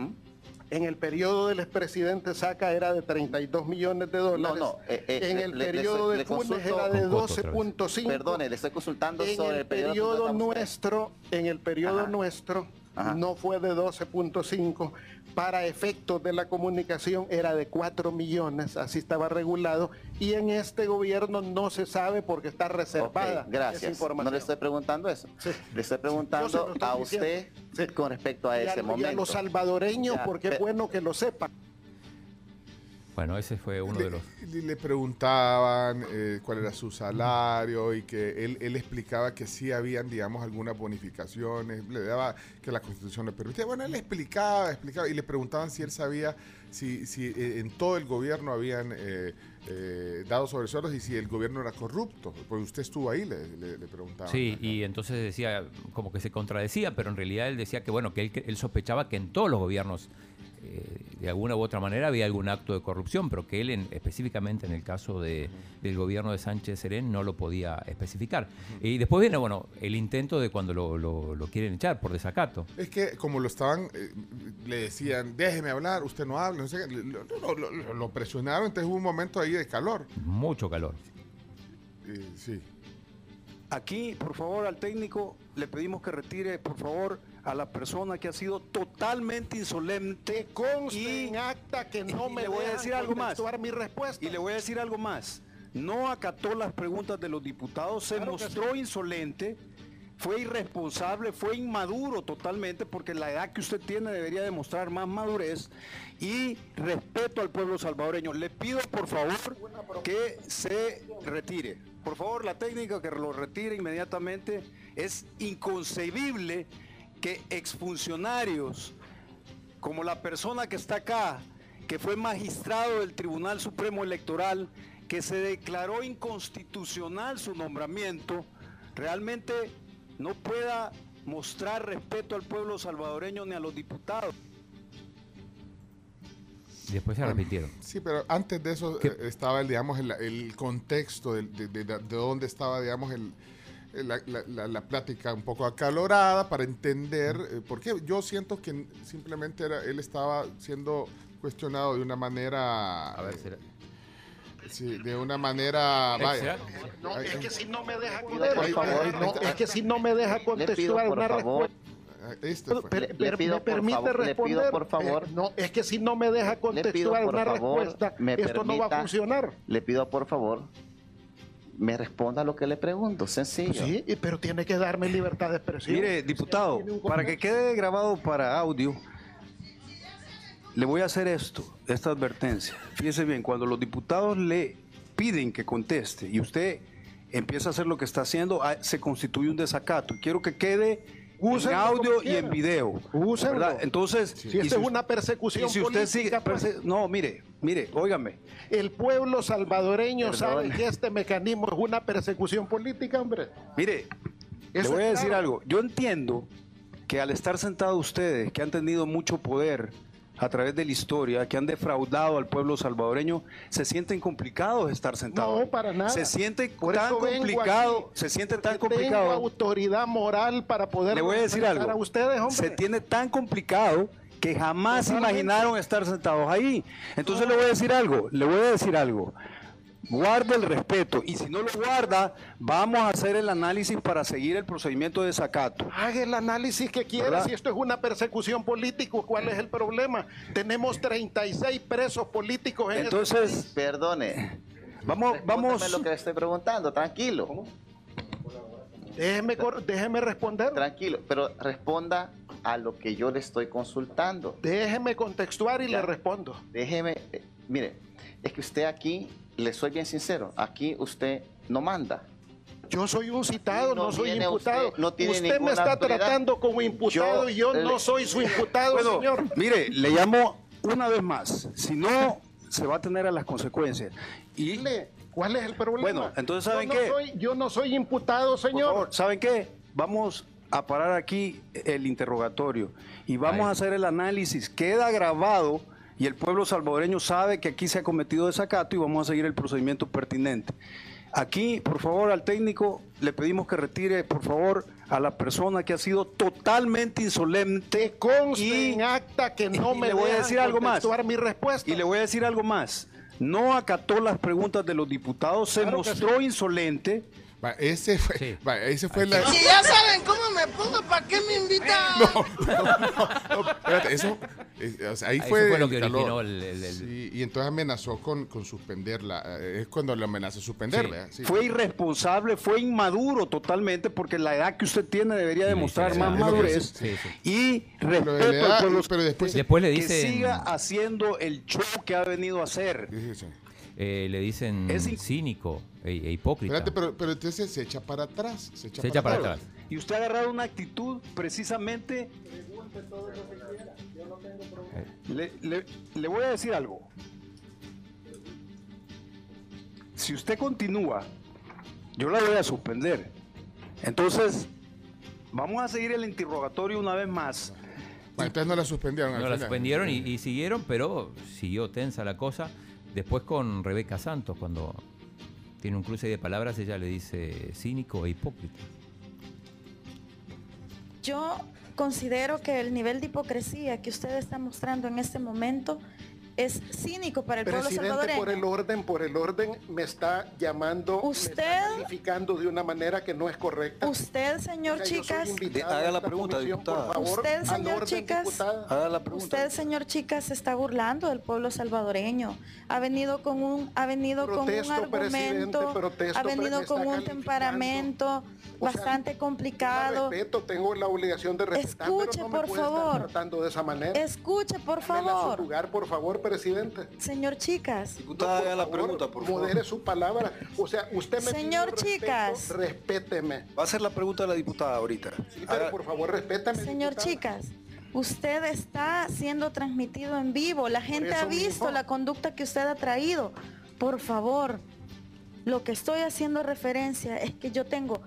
en el periodo del expresidente Saca era de 32 millones de dólares. no, eh, eh, en el le- le periodo de Funes era de Con Coto otra vez. 12.5. Perdone, le estoy consultando en sobre el periodo nuestro, en el periodo Ajá. nuestro, Ajá. no fue de 12.5. Para efectos de la comunicación era de 4 millones, así estaba regulado. Y en este gobierno no se sabe porque está reservada gracias. información. No le estoy preguntando eso. Le estoy preguntando estoy a usted con respecto a y, ese a, y momento. a los salvadoreños, Ya, porque es bueno que lo sepan. Bueno, ese fue uno le, de los... le preguntaban eh, cuál era su salario y que él, él explicaba que sí habían, digamos, algunas bonificaciones, le daba que la constitución le permitía. Bueno, él explicaba, explicaba y le preguntaban si él sabía si, si eh, en todo el gobierno habían eh, dado sobresueldos y si el gobierno era corrupto. Porque usted estuvo ahí, le, le, le preguntaban. Sí, y entonces decía, como que se contradecía, pero en realidad él decía que, bueno, que él, que él sospechaba que en todos los gobiernos, eh, de alguna u otra manera, había algún acto de corrupción, pero que él, en- específicamente en el caso de, del gobierno de Sánchez Serén, no lo podía especificar. Y después viene, bueno, el intento de cuando lo, lo- lo quieren echar por desacato. Es que como lo estaban, eh, le decían, déjeme hablar, usted no habla, no sé qué, lo, lo- lo- lo- lo presionaron, entonces hubo un momento ahí de calor. Mucho calor. Eh, sí. Aquí, por favor, al técnico le pedimos que retire, por favor, a la persona que ha sido totalmente insolente. Conste en acta que no y me le voy a decir algo más. mi respuesta. Y le voy a decir algo más. No acató las preguntas de los diputados, se Claro mostró insolente, fue irresponsable, fue inmaduro totalmente, porque la edad que usted tiene debería demostrar más madurez y respeto al pueblo salvadoreño. Le pido por favor que se retire. Por favor, la técnica que lo retire inmediatamente. Es inconcebible que exfuncionarios como la persona que está acá, que fue magistrado del Tribunal Supremo Electoral, que se declaró inconstitucional su nombramiento, realmente no pueda mostrar respeto al pueblo salvadoreño ni a los diputados. Después se arrepintieron. Sí, pero antes de eso eh, estaba el, digamos, el, el contexto de, de, de- de dónde estaba, digamos, el- la, la- la- plática un poco acalorada para entender eh, por qué. Yo siento que simplemente era, él estaba siendo cuestionado de una manera... A ver, Sí, de una manera... Vaya. No, es que si no me deja contestar, favor, no, es que si no me deja contestar una respuesta. Este fue. Per- Le per- pido me por permite favor, le pido responder. por favor. Eh, no, es que si no me deja por una favor, respuesta, esto no va a funcionar. Le pido por favor, me responda lo que le pregunto, sencillo. Sí, pero tiene que darme libertad de expresión. Mire, diputado, para que quede grabado para audio, le voy a hacer esto, esta advertencia. Fíjese bien, cuando los diputados le piden que conteste y usted empieza a hacer lo que está haciendo, ah, se constituye un desacato. Y quiero que quede en audio y en video. ¿verdad? Entonces, Si esto es una persecución y si usted sigue, política, pues. perse- no, mire, mire, óigame. El pueblo salvadoreño Perdón. sabe que este mecanismo es una persecución política, hombre. Mire, le voy a decir claro. algo. Yo entiendo que al estar sentados ustedes, que han tenido mucho poder a través de la historia, que han defraudado al pueblo salvadoreño, se sienten complicados estar sentados. No, para nada. Se siente Por tan complicado, aquí, se siente tan porque Tengo complicado. autoridad moral para poder Le voy a decir algo. a ustedes, hombre. Se tiene tan complicado que jamás Totalmente. imaginaron estar sentados ahí. Entonces le voy a decir algo, le voy a decir algo. Guarde el respeto y si no lo guarda, vamos a hacer el análisis para seguir el procedimiento de desacato. Haga el análisis que quiera. ¿Verdad? Si esto es una persecución política, ¿cuál es el problema? Tenemos 36 presos políticos en este Entonces, Perdone. Vamos, vamos. lo que le estoy preguntando, tranquilo. Déjeme, cor- déjeme responder. Tranquilo, pero responda a lo que yo le estoy consultando. Déjeme contextuar y Ya. le respondo. Déjeme, eh, mire, es que usted aquí, le soy bien sincero, aquí usted no manda. Yo soy un citado, no, soy imputado. usted- no tiene usted me está autoridad. tratando como imputado Yo y yo le- no soy su imputado, Bueno, señor. Mire, le llamo una vez más. Si no, se va a tener a las consecuencias. Y ¿Cuál es el problema? Bueno, entonces, ¿saben yo no qué? soy- yo no soy imputado, señor. Por favor, ¿saben qué? Vamos a parar aquí el interrogatorio y vamos a hacer el análisis. Queda grabado y el pueblo salvadoreño sabe que aquí se ha cometido desacato y vamos a seguir el procedimiento pertinente. Aquí, por favor, al técnico le pedimos que retire, por favor, a la persona que ha sido totalmente insolente. Conste en acta que no y me le voy a decir algo más. mi respuesta. Y le voy a decir algo más. No acató las preguntas de los diputados, se Claro mostró insolente. Va, ese fue, va, ese fue la... Si ya saben cómo me pongo, ¿para qué me invitan? No, espérate, eso, o sea, ahí Eso fue, fue lo el que calor. originó el- el- el- Sí, y entonces amenazó con, con suspenderla. Eh, Es cuando le amenaza suspender, Sí. ¿verdad? Sí. Fue irresponsable, fue inmaduro totalmente, porque la edad que usted tiene debería demostrar más que madurez sí, y respeto edad, al pueblo. pero después- que- Después le que dicen- siga haciendo el show que ha venido a hacer. Eh, le dicen Es in- cínico e, e hipócrita. Espérate, pero, pero entonces se echa para atrás. Se echa, Se echa para atrás. Y usted ha agarrado una actitud precisamente. Le, le- le voy a decir algo. Si usted continúa, yo la voy a suspender. Entonces, vamos a seguir el interrogatorio una vez más. Bueno, entonces no la suspendieron. al No la suspendieron y, y siguieron, pero siguió tensa la cosa. Después con Rebeca Santos, cuando tiene un cruce de palabras, ella le dice cínico e hipócrita. Yo considero que el nivel de hipocresía que usted está mostrando en este momento es cínico para el pueblo Presidente, salvadoreño. por el orden, por el orden, me está llamando, Usted- me está calificando de una manera que no es correcta. Usted, señor Chicas, invitado Haga la pregunta, diputada. Por favor, Usted, señor orden, Chicas, diputada. Haga la pregunta. Usted, señor Chicas, se está burlando del pueblo salvadoreño. Ha venido con un, ha venido Protesto, con un argumento, protesto, ha venido con un temperamento O sea, bastante complicado. Respeto, tengo la obligación de respetar, Escuche, pero no me por estar favor. tratando de esa manera. Escuche, por a su favor. lugar, por favor, presidente. Señor Chicas, Diputada, haga la pregunta, por favor. Modere su palabra. O sea, usted me Señor pidió respeto, Chicas. respéteme. Va a hacer la pregunta de la diputada ahorita. Sí, pero por favor, respétame. señor diputada. Chicas, usted está siendo transmitido en vivo. La gente ha visto mismo. la conducta que usted ha traído. Por favor, lo que estoy haciendo referencia es que yo tengo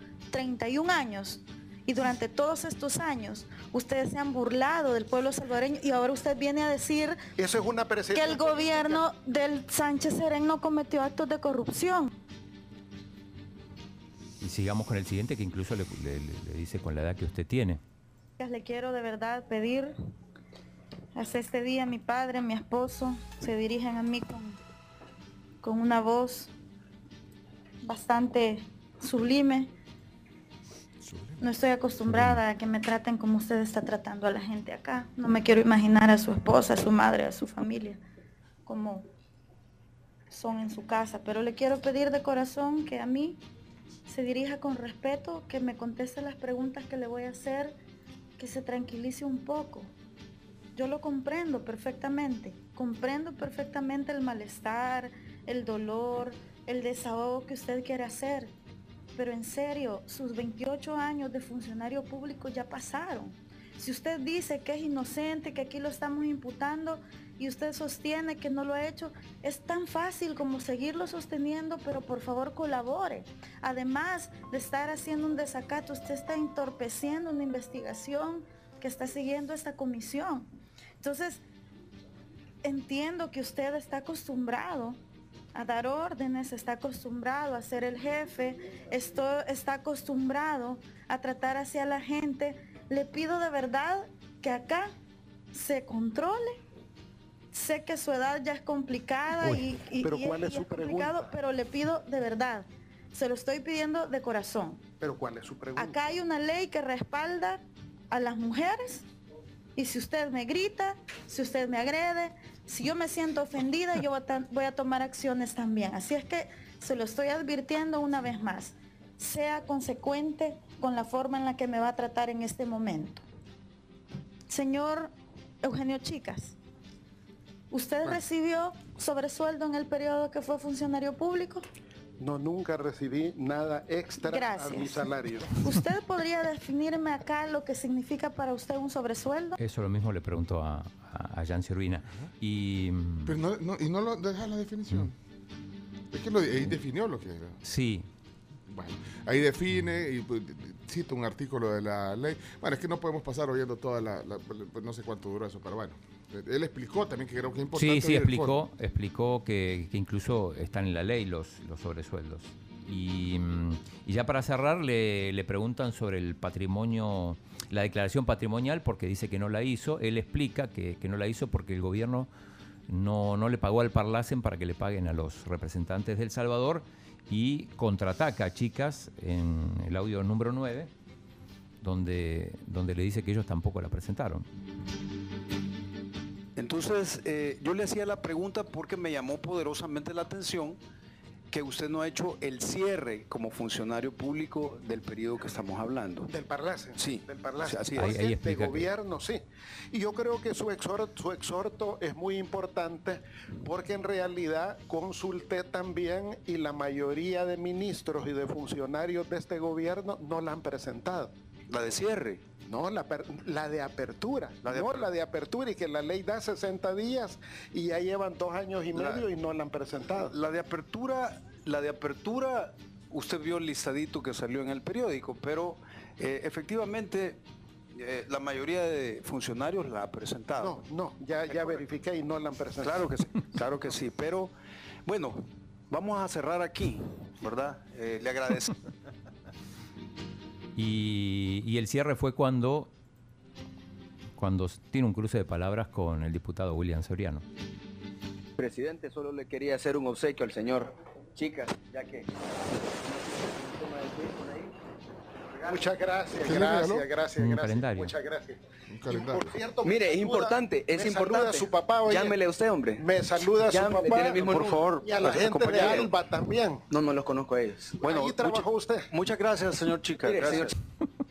31 años y durante todos estos años ustedes se han burlado del pueblo salvadoreño y ahora usted viene a decir Eso es una que el gobierno del Sánchez Serén no cometió actos de corrupción. Y sigamos con el siguiente, que incluso le, le- le- le dice con la edad que usted tiene. Le quiero de verdad pedir, hasta este día mi padre, mi esposo, se dirigen a mí con, con una voz bastante sublime. No estoy acostumbrada a que me traten como usted está tratando a la gente acá. No me quiero imaginar a su esposa, a su madre, a su familia, como son en su casa. Pero le quiero pedir de corazón que a mí se dirija con respeto, que me conteste las preguntas que le voy a hacer, que se tranquilice un poco. Yo lo comprendo perfectamente, comprendo perfectamente el malestar, el dolor, el desahogo que usted quiere hacer. Pero en serio, sus 28 años de funcionario público ya pasaron. Si usted dice que es inocente, que aquí lo estamos imputando y usted sostiene que no lo ha hecho, es tan fácil como seguirlo sosteniendo, pero por favor colabore. Además de estar haciendo un desacato, usted está entorpeciendo una investigación que está siguiendo esta comisión. Entonces, entiendo que usted está acostumbrado a dar órdenes, está acostumbrado a ser el jefe, esto, está acostumbrado a tratar hacia la gente. Le pido de verdad que acá se controle. Sé que su edad ya es complicada Uy, y, y- pero y ¿cuál es su complicado, pregunta? pero le pido de verdad, se lo estoy pidiendo de corazón. Pero ¿cuál es su pregunta? Acá hay una ley que respalda a las mujeres y si usted me grita, si usted me agrede, si yo me siento ofendida, yo voy a, ta- voy a tomar acciones también. Así es que se lo estoy advirtiendo una vez más. Sea consecuente con la forma en la que me va a tratar en este momento. Señor Eugenio Chicas, ¿usted Bueno. recibió sobresueldo en el periodo que fue funcionario público? No, nunca recibí nada extra a mi Gracias. salario. ¿Usted podría definirme acá lo que significa para usted un sobresueldo? Eso lo mismo le preguntó a, a, a Jan Urbina. Y mm, Pero no, no- y no lo deja la definición. Es que lo, ahí definió lo que era. sí, Bueno, ahí define y pues, cita un artículo de la ley. Bueno, es que no podemos pasar oyendo toda la, la- no sé cuánto duró eso, pero bueno. Él explicó también que creo que es importante. Sí, sí, explicó, explicó que, que incluso están en la ley los, los sobresueldos. Y, ya para cerrar, le, preguntan sobre el patrimonio, la declaración patrimonial, porque dice que no la hizo. Él explica que, que no la hizo porque el gobierno no, no le pagó al Parlacen para que le paguen a los representantes del Salvador y contraataca a chicas en el audio número 9, donde, donde le dice que ellos tampoco la presentaron. Entonces, eh, yo le hacía la pregunta porque me llamó poderosamente la atención que usted no ha hecho el cierre como funcionario público del periodo que estamos hablando. Del Parlace. Sí. Del Parlace. Así es. Ahí- ahí de gobierno, sí. Y yo creo que su exhorto, su exhorto es muy importante porque en realidad consulté también y la mayoría de ministros y de funcionarios de este gobierno no la han presentado. La de cierre. No, la, de apertura. La de no, aper- la de apertura y que la ley da 60 días y ya llevan dos años y La- medio y no la han presentado. La de apertura, la de apertura, usted vio el listadito que salió en el periódico, pero eh, efectivamente eh, la mayoría de funcionarios la ha presentado. No, no, ya, ya verifiqué y no la han presentado. Claro que sí, claro que sí, pero bueno, vamos a cerrar aquí, ¿verdad? Eh, le agradezco. Y, y el cierre fue cuando, cuando tiene un cruce de palabras con el diputado William Soriano. Presidente, solo le quería hacer un obsequio al señor. Chicas, ya que... Muchas gracias, ¿Qué le gracias, gracias, gracias. Muchas gracias. Un calendario. Por cierto, me Mire, es importante, es me saluda importante. su papá, oye. Llámele a usted, hombre. Me saluda a su Llámele, papá, tiene el mismo por favor, y a la gente de. Alba también. No, no los conozco a ellos. Bueno, Ahí trabajó mucha- usted. Muchas gracias, señor Chica. Mire, gracias. señor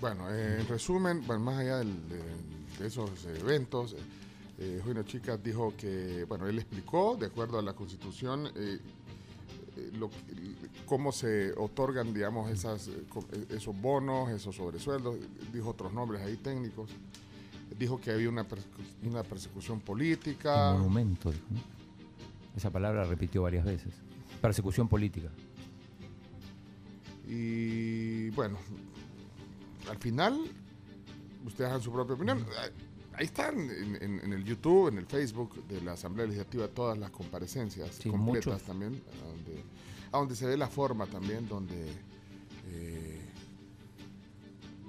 Bueno, eh, en resumen, bueno, más allá del- de, de esos eventos, eh, eh, Julio Chicas dijo que, bueno, él explicó, de acuerdo a la Constitución, eh, eh, lo que- cómo se otorgan, digamos, esas, eh, eh, esos bonos, esos sobresueldos, dijo otros nombres ahí técnicos, dijo que había una, persecu- una persecución política. Monumento, dijo, ¿no? Esa palabra la repitió varias veces. Persecución política. Y bueno, al final, ustedes hagan su propia opinión. Ahí están en, en- en el YouTube, en el Facebook de la Asamblea Legislativa, todas las comparecencias Sí, completas muchos. también, a donde, a donde se ve la forma también, donde. eh,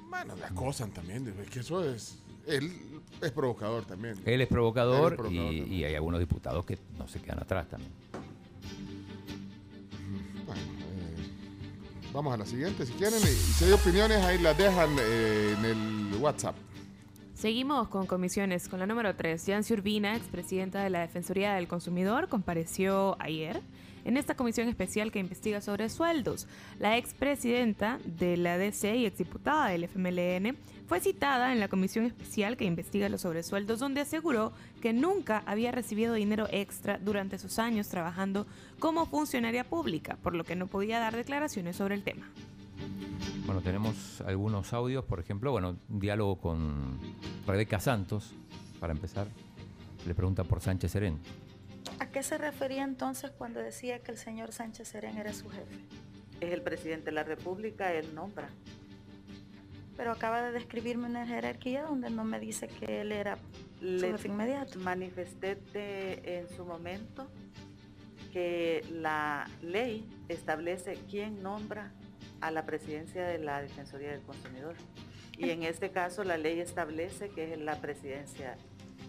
bueno, la acosan también, es que eso es. Él es provocador también. Él es provocador, Él es provocador y, también. y hay algunos diputados que no se quedan atrás también. Bueno, eh, vamos a la siguiente si quieren. Y si hay opiniones, ahí las dejan eh, en el WhatsApp. Seguimos con comisiones. Con la número 3, Yancy Urbina, expresidenta de la Defensoría del Consumidor, compareció ayer en esta comisión especial que investiga sobre sueldos. La expresidenta de la DC y exdiputada del FMLN fue citada en la comisión especial que investiga los sobresueldos, donde aseguró que nunca había recibido dinero extra durante sus años trabajando como funcionaria pública, por lo que no podía dar declaraciones sobre el tema. Bueno, tenemos algunos audios, por ejemplo, bueno, un diálogo con Rebeca Santos, para empezar. Le pregunta por Sánchez Serén. ¿A qué se refería entonces cuando decía que el señor Sánchez Serén era su jefe? Es el presidente de la República, él nombra. Pero acaba de describirme una jerarquía donde no me dice que él era su Le jefe inmediato. manifesté en su momento que la ley establece quién nombra a la presidencia de la Defensoría del Consumidor. Y en este caso la ley establece que es la presidencia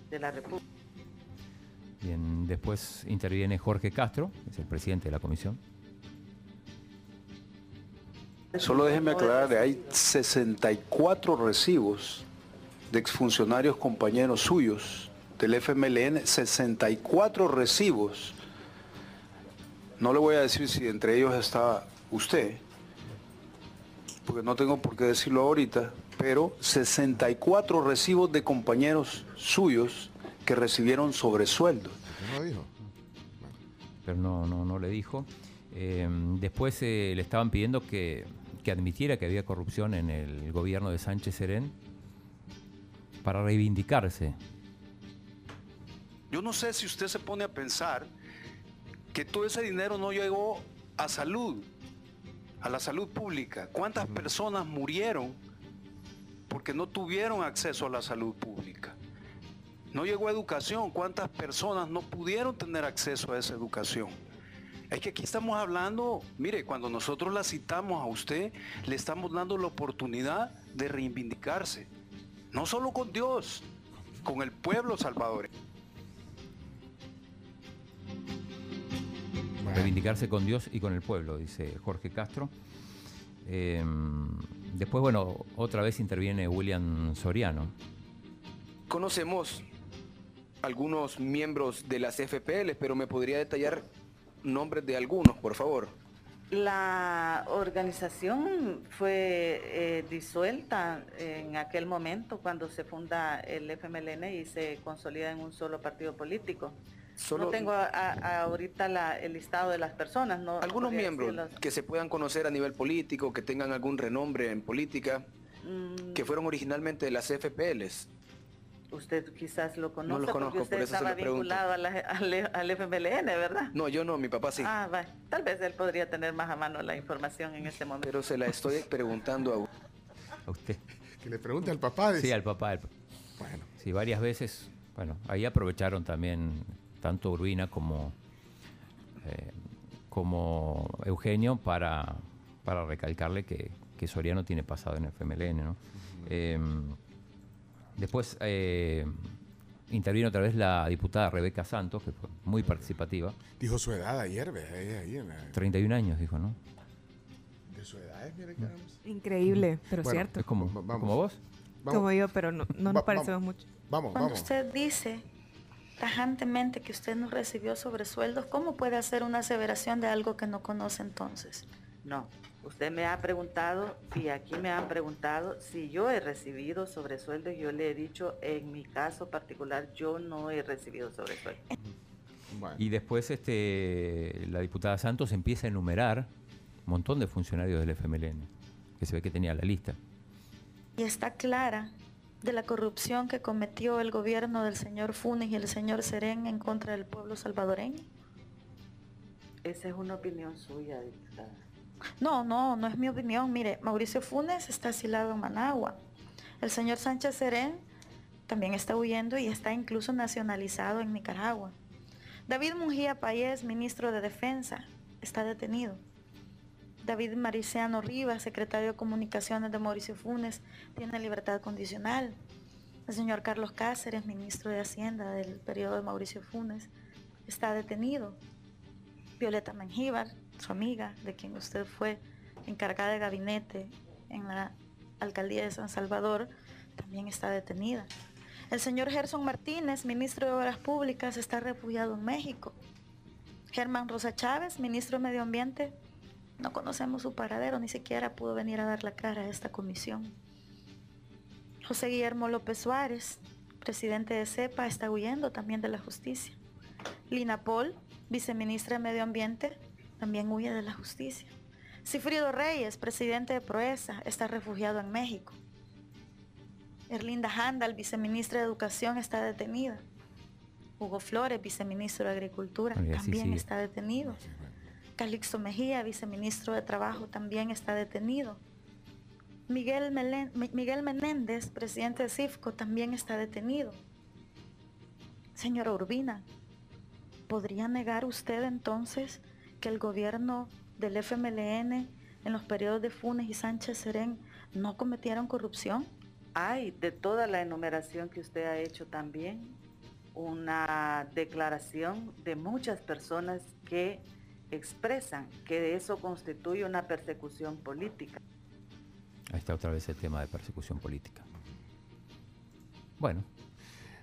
de la República. Bien, después interviene Jorge Castro, que es el presidente de la comisión. Solo déjeme aclarar, hay 64 recibos de exfuncionarios compañeros suyos del FMLN, 64 recibos. No le voy a decir si entre ellos está usted, porque no tengo por qué decirlo ahorita, pero 64 recibos de compañeros suyos que recibieron sobresueldo. ¿No dijo? pero no, no, no le dijo. Eh, después eh, le estaban pidiendo que, que admitiera que había corrupción en el gobierno de Sánchez Serén para reivindicarse. Yo no sé si usted se pone a pensar que todo ese dinero no llegó a salud, a la salud pública. ¿Cuántas personas murieron porque no tuvieron acceso a la salud pública? No llegó a educación. ¿Cuántas personas no pudieron tener acceso a esa educación? Es que aquí estamos hablando, mire, cuando nosotros la citamos a usted, le estamos dando la oportunidad de reivindicarse. No solo con Dios, con el pueblo salvadoreño. reivindicarse con Dios y con el pueblo, dice Jorge Castro. Eh, después, bueno, otra vez interviene William Soriano. Conocemos algunos miembros de las FPL, pero me podría detallar nombres de algunos, por favor. La organización fue eh, disuelta en aquel momento cuando se funda el FMLN y se consolida en un solo partido político. Solo- no tengo a- a- ahorita la- el listado de las personas. No Algunos miembros decirlos. que se puedan conocer a nivel político, que tengan algún renombre en política, Mm, que fueron originalmente de las FPLs. Usted quizás lo conoce No los conozco, porque usted por eso se estaba lo vinculado a la- al, al FMLN, ¿verdad? No, yo no, mi papá sí. Ah, va. Tal vez él podría tener más a mano la información en este momento. Pero se la estoy preguntando a A usted. Que le pregunte al papá. Sí, al papá. al- Bueno. Sí, varias veces. Bueno, ahí aprovecharon también tanto Urbina como, eh, como Eugenio para, para recalcarle que, que Soriano tiene pasado en el FMLN, ¿no? Eh, después eh, intervino otra vez la diputada Rebeca Santos, que fue muy participativa. Dijo su edad ayer, ve, ahí, ahí en la- 31 años, dijo, ¿no? de su edad, mire caramba. Increíble, pero Bueno, cierto. Es como, como vos. Como yo, pero no, no Va- nos parecemos vamos. mucho. Vamos, Cuando vamos. usted dice tajantemente que usted no recibió sobresueldos, ¿cómo puede hacer una aseveración de algo que no conoce entonces? No, usted me ha preguntado y aquí me han preguntado si yo he recibido sobresueldo. Yo le he dicho, en mi caso particular, yo no he recibido sobresueldo. Y después este, la diputada Santos empieza a enumerar un montón de funcionarios del FMLN, que se ve que tenía la lista. Y está clara de la corrupción que cometió el gobierno del señor Funes y el señor Serén en contra del pueblo salvadoreño. Esa es una opinión suya, diputada. No, no, no es mi opinión. Mire, Mauricio Funes está asilado en Managua. El señor Sánchez Serén también está huyendo y está incluso nacionalizado en Nicaragua. David Mujía Payés, ministro de Defensa, está detenido. David Mariciano Rivas, secretario de Comunicaciones de Mauricio Funes, tiene libertad condicional. El señor Carlos Cáceres, ministro de Hacienda del periodo de Mauricio Funes, está detenido. Violeta Mengíbar, su amiga, de quien usted fue encargada de gabinete en la alcaldía de San Salvador, también está detenida. El señor Gerson Martínez, ministro de Obras Públicas, está refugiado en México. Germán Rosa Chávez, ministro de Medio Ambiente, no conocemos su paradero, ni siquiera pudo venir a dar la cara a esta comisión. José Guillermo López Suárez, presidente de CEPA, está huyendo también de la justicia. Lina Paul, viceministra de Medio Ambiente, también huye de la justicia. Cifrido Reyes, presidente de Proesa, está refugiado en México. Erlinda Handal, viceministra de Educación, está detenida. Hugo Flores, viceministro de Agricultura, también está detenido. Calixto Mejía, viceministro de Trabajo, también está detenido. Miguel, Melen- Miguel Menéndez, presidente de CIFCO, también está detenido. Señora Urbina, ¿podría negar usted entonces que el gobierno del FMLN en los periodos de Funes y Sánchez Serén no cometieron corrupción? Hay de toda la enumeración que usted ha hecho también una declaración de muchas personas que expresan que eso constituye una persecución política. Ahí está otra vez el tema de persecución política. Bueno,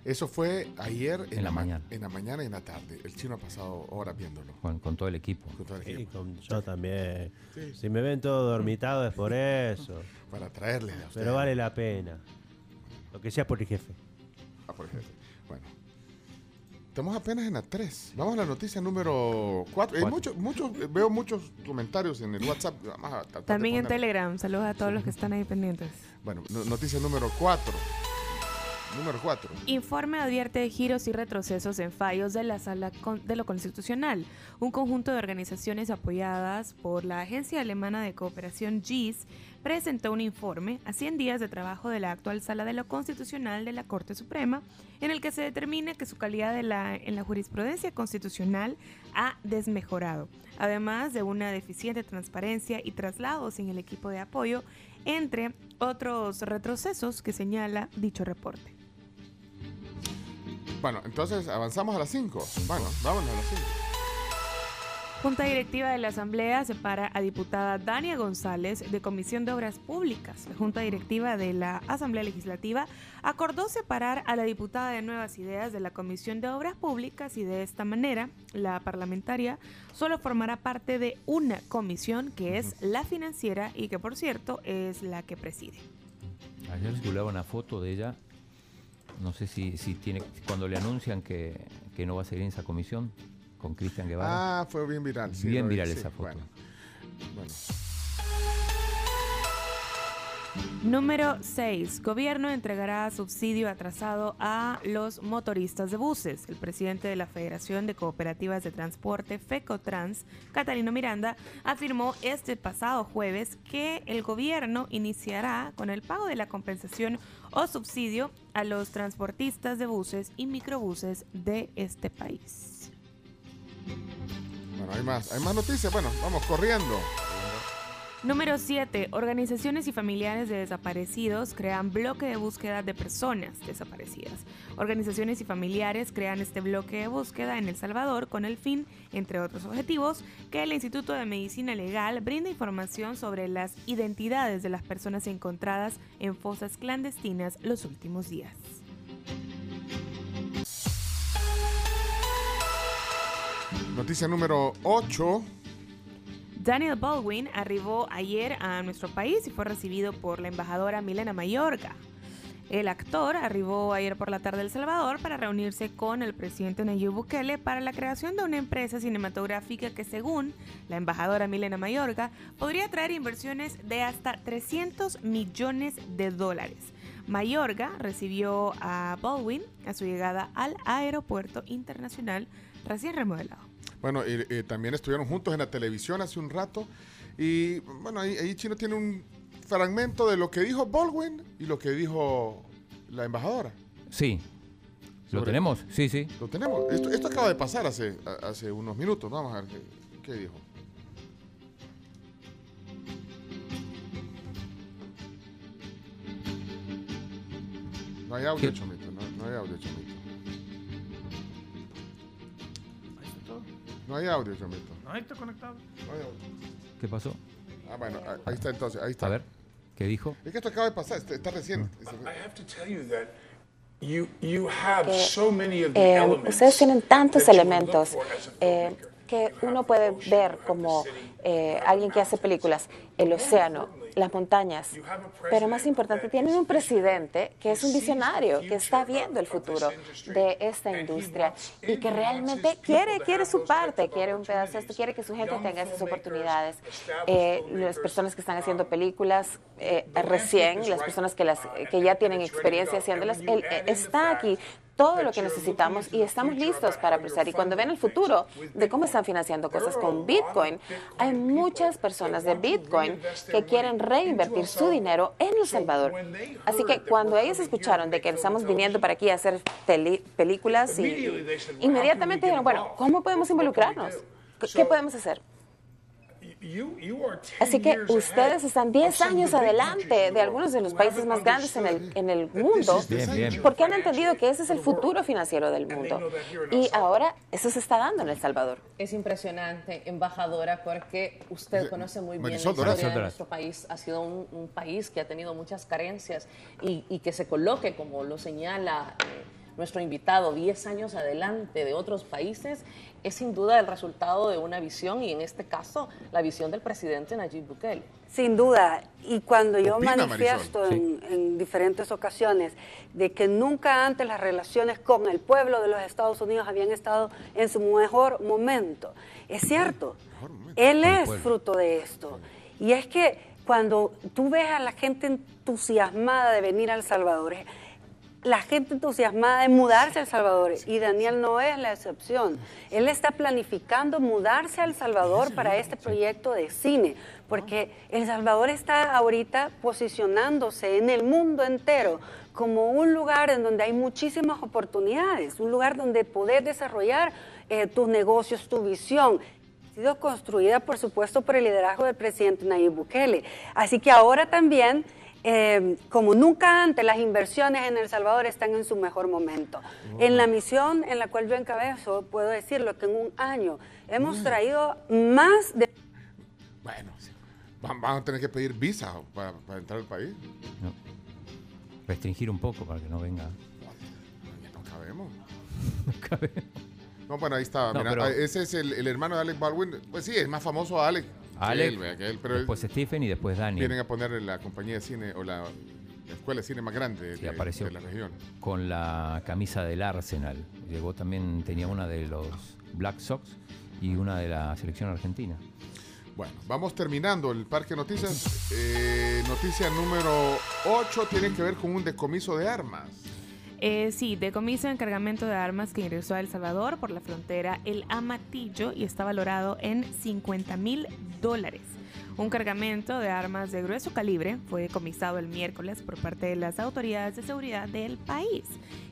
Eso fue ayer en, En la ma- mañana. En la mañana y en la tarde. El chino ha pasado horas viéndolo. con, con todo el equipo. Con todo el Sí, equipo. con- yo también. Sí. Si me ven todo dormitado es por eso. Para traerle a usted. Pero vale la pena. Lo que sea por el jefe. Ah, por ejemplo. Bueno. Estamos apenas en la 3. Vamos a la noticia número 4. Cuatro. muchos, muchos, eh, veo muchos comentarios en el WhatsApp. Vamos a También en Telegram. Saludos a todos los que están ahí pendientes. Bueno, no- noticia número 4. Número 4. Informe advierte de giros y retrocesos en fallos de la Sala de lo Constitucional. Un conjunto de organizaciones apoyadas por la Agencia Alemana de Cooperación GIS presentó un informe a 100 días de trabajo de la actual Sala de lo Constitucional de la Corte Suprema, en el que se determina que su calidad en la jurisprudencia constitucional ha desmejorado, además de una deficiente transparencia y traslados en el equipo de apoyo, entre otros retrocesos que señala dicho reporte. Bueno, entonces avanzamos a las 5. Bueno, vámonos a las 5. Junta Directiva de la Asamblea separa a diputada Dania González de Comisión de Obras Públicas. La Junta Directiva de la Asamblea Legislativa acordó separar a la diputada de Nuevas Ideas de la Comisión de Obras Públicas y de esta manera la parlamentaria solo formará parte de una comisión que es la financiera y que por cierto es la que preside. Ayer circulaba una foto de ella. No sé si, si tiene. Cuando le anuncian que, que no va a seguir en esa comisión con Cristian Guevara. Ah, fue bien viral. sí, Bien vi, viral sí, esa foto. bueno, bueno. Número 6. Gobierno entregará subsidio atrasado a los motoristas de buses. El presidente de la Federación de Cooperativas de Transporte, FECOTRANS, Catalino Miranda, afirmó este pasado jueves que el gobierno iniciará con el pago de la compensación o subsidio a los transportistas de buses y microbuses de este país. Bueno, hay más, hay más noticias. Bueno, vamos corriendo. Número 7. Organizaciones y familiares de desaparecidos crean bloque de búsqueda de personas desaparecidas. Organizaciones y familiares crean este bloque de búsqueda en El Salvador con el fin, entre otros objetivos, que el Instituto de Medicina Legal brinde información sobre las identidades de las personas encontradas en fosas clandestinas los últimos días. Noticia número 8. Daniel Baldwin arribó ayer a nuestro país y fue recibido por la embajadora Milena Mayorga. El actor arribó ayer por la tarde a El Salvador para reunirse con el presidente Nayib Bukele para la creación de una empresa cinematográfica que, según la embajadora Milena Mayorga, podría traer inversiones de hasta 300 millones de dólares. Mayorga recibió a Baldwin a su llegada al aeropuerto internacional recién remodelado. Bueno, y, eh, también estuvieron juntos en la televisión hace un rato. Y bueno, ahí, ahí Chino tiene un fragmento de lo que dijo Baldwin y lo que dijo la embajadora. Sí. ¿Lo Sobre- tenemos? Sí, sí. Lo tenemos. Esto, esto acaba de pasar hace, unos minutos. Vamos a ver qué, qué dijo. No hay audio. Chomito. No, no hay audio, Chomito. No hay audio, Chomito. Ahí está conectado. No hay audio. ¿Qué pasó? Ah, bueno, ahí- ahí está entonces. Ahí está. A ver, ¿qué dijo? Es que esto acaba de pasar, está, está reciente. I have to tell you that you you have so many of the Eh, elements ustedes tienen tantos elementos eh, que uno puede ver como eh, alguien que hace películas, el océano, las montañas, pero más importante, tienen un presidente que es un visionario, que está viendo el futuro de esta industria y que realmente quiere, quiere su parte, quiere un pedazo de esto, quiere que su gente tenga esas oportunidades. Eh, las personas que están haciendo películas eh, recién, las personas que, las, que ya tienen experiencia haciéndolas, él eh, está aquí todo lo que necesitamos y estamos listos para apreciar. Y cuando ven el futuro de cómo están financiando cosas con Bitcoin, hay muchas personas de Bitcoin que quieren reinvertir su dinero en El Salvador. Así que cuando ellos escucharon de que estamos viniendo para aquí a hacer películas, y, inmediatamente dijeron, bueno, ¿cómo podemos involucrarnos? ¿Qué- ¿Qué podemos hacer? you you are 10 Así que years ustedes ahead están of 10 some of años adelante countries de algunos de los países más grandes en el, en el mundo, Bien, bien. porque han entendido que ese es el futuro financiero del mundo. Y ahora eso se está dando en El Salvador. Es impresionante, embajadora, porque usted conoce muy bien Marisol la historia de nuestro país. Ha sido un, un país que ha tenido muchas carencias y, y que se coloque, como lo señala eh, nuestro invitado, 10 años adelante de otros países, es sin duda el resultado de una visión y en este caso la visión del presidente Nayib Bukele. Sin duda, y cuando yo manifiesto en, en diferentes ocasiones de que nunca antes las relaciones con el pueblo de los Estados Unidos habían estado en su mejor momento, es cierto, él es fruto de esto. Y es que cuando tú ves a la gente entusiasmada de venir a El Salvador, la gente entusiasmada de mudarse a El Salvador y Daniel no es la excepción. Él está planificando mudarse a El Salvador para este proyecto de cine, porque El Salvador está ahorita posicionándose en el mundo entero como un lugar en donde hay muchísimas oportunidades, un lugar donde poder desarrollar eh, tus negocios, tu visión ha sido construida, por supuesto, por el liderazgo del presidente Nayib Bukele. Así que ahora también eh, como nunca antes, las inversiones en El Salvador están en su mejor momento. En la misión en la cual yo encabezo, puedo decirlo que en un año hemos traído más de... Bueno, van, van a tener que pedir visa para, para entrar al país. Restringir un poco para que no venga. No cabemos. No, bueno, ahí está. No, mira, pero- ah, ese es el, el hermano de Alec Baldwin. Pues sí, es más famoso que Alec, él- después Stephen y después Daniel. vienen a poner la compañía de cine o la, la escuela de cine más grande de, apareció de la región. con la camisa del Arsenal. Llegó también, tenía una de los Black Sox y una de la selección argentina. Bueno, vamos terminando el parque de noticias. Eh, noticia número 8 tiene que ver con un decomiso de armas. Eh, sí, decomiso en cargamento de armas que ingresó a El Salvador por la frontera El Amatillo y está valorado en 50 mil dólares. Un cargamento de armas de grueso calibre fue decomisado el miércoles por parte de las autoridades de seguridad del país,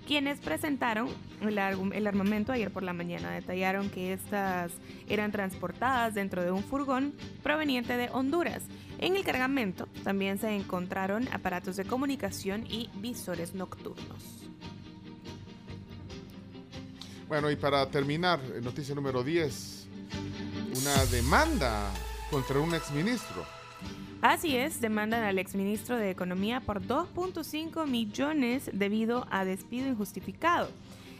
quienes presentaron el, armamento ayer por la mañana. Detallaron que estas eran transportadas dentro de un furgón proveniente de Honduras. En el cargamento también se encontraron aparatos de comunicación y visores nocturnos. Bueno, y para terminar, eh, noticia número 10, una demanda contra un exministro. Así es, demandan al exministro de Economía por 2.5 millones debido a despido injustificado.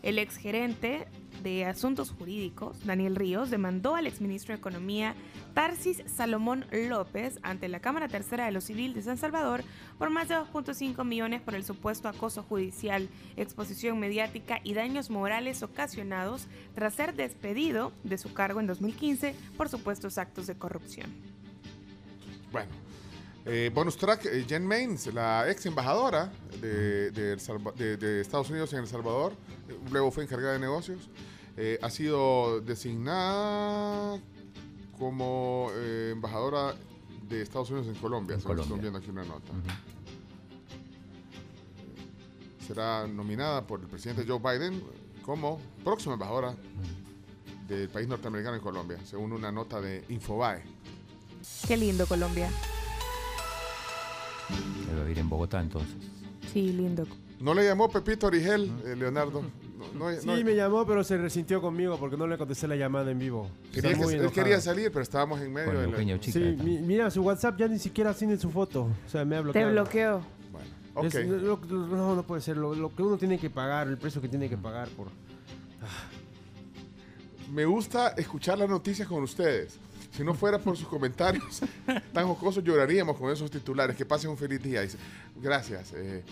El exgerente de Asuntos Jurídicos, Daniel Ríos, demandó al exministro de Economía, Tarsis Salomón López, ante la Cámara Tercera de lo Civil de San Salvador por más de 2.5 millones por el supuesto acoso judicial, exposición mediática y daños morales ocasionados tras ser despedido de su cargo en 2015 por supuestos actos de corrupción. Bueno, eh, bonus track, eh, Jen Mains, la ex embajadora de- de Estados Unidos en El Salvador, eh, luego fue encargada de negocios, eh, ha sido designada como eh, embajadora de Estados Unidos en Colombia. Colombia. viendo aquí una nota. Será nominada por el presidente Joe Biden como próxima embajadora del país norteamericano en Colombia, según una nota de Infobae. Qué lindo Colombia. Debe ir en Bogotá entonces. Sí, lindo. ¿No le llamó Pepito Origel, eh, Leonardo? No, no- Sí, no- me llamó, pero se resintió conmigo porque no le contesté la llamada en vivo. Quería que- muy él quería salir, pero estábamos en medio de la... Sí, mi- mira, su WhatsApp ya ni siquiera tiene su foto. O sea, me ha Te bloqueado. bloqueó. ok. Es- lo- lo- no, no puede ser. Lo, lo que uno tiene que pagar, el precio que tiene que pagar por... Me gusta escuchar las noticias con ustedes. Si no fuera por sus comentarios tan jocosos, lloraríamos con esos titulares. Que pasen un feliz día. Gracias. eh,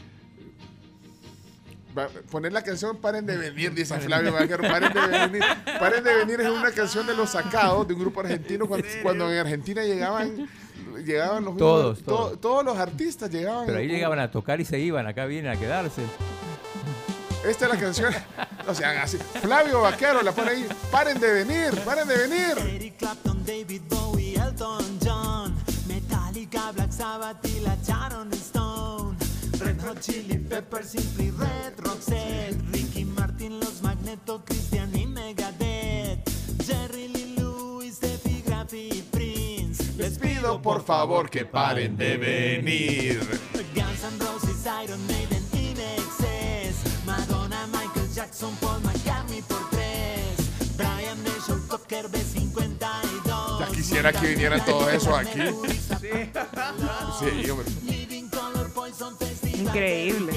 poner la canción Paren de venir, dice Flavio Vaquero. Paren de venir. Paren de venir es una canción de los sacados de un grupo argentino cuando, cuando en Argentina llegaban, llegaban los Todos, to- todos. todos los artistas llegaban. Pero ahí llegaban a tocar y se iban, acá vienen a quedarse. Esta es la canción. No sean así. Flavio Vaquero la pone ahí. Paren de venir, paren de venir. Eric Clapton, David Bowie, Elton John, Metallica, Black Sabbath y la Sharon Stone, Red Hot Chili Peppers, Simply Red, Roxette, Ricky Martin, Los Magneto, Christian y Megadeth, Jerry Lee Lewis, Steffi Graffi y Prince. Les pido por favor que paren de venir. Guns N' Roses, Iron Maiden Nexus, Madonna, Michael Jackson, Paul McCartney por tres, Brian May, Cocker, B52. Ya quisiera que vinieran todos esos aquí. Sí, hombre. Increíble.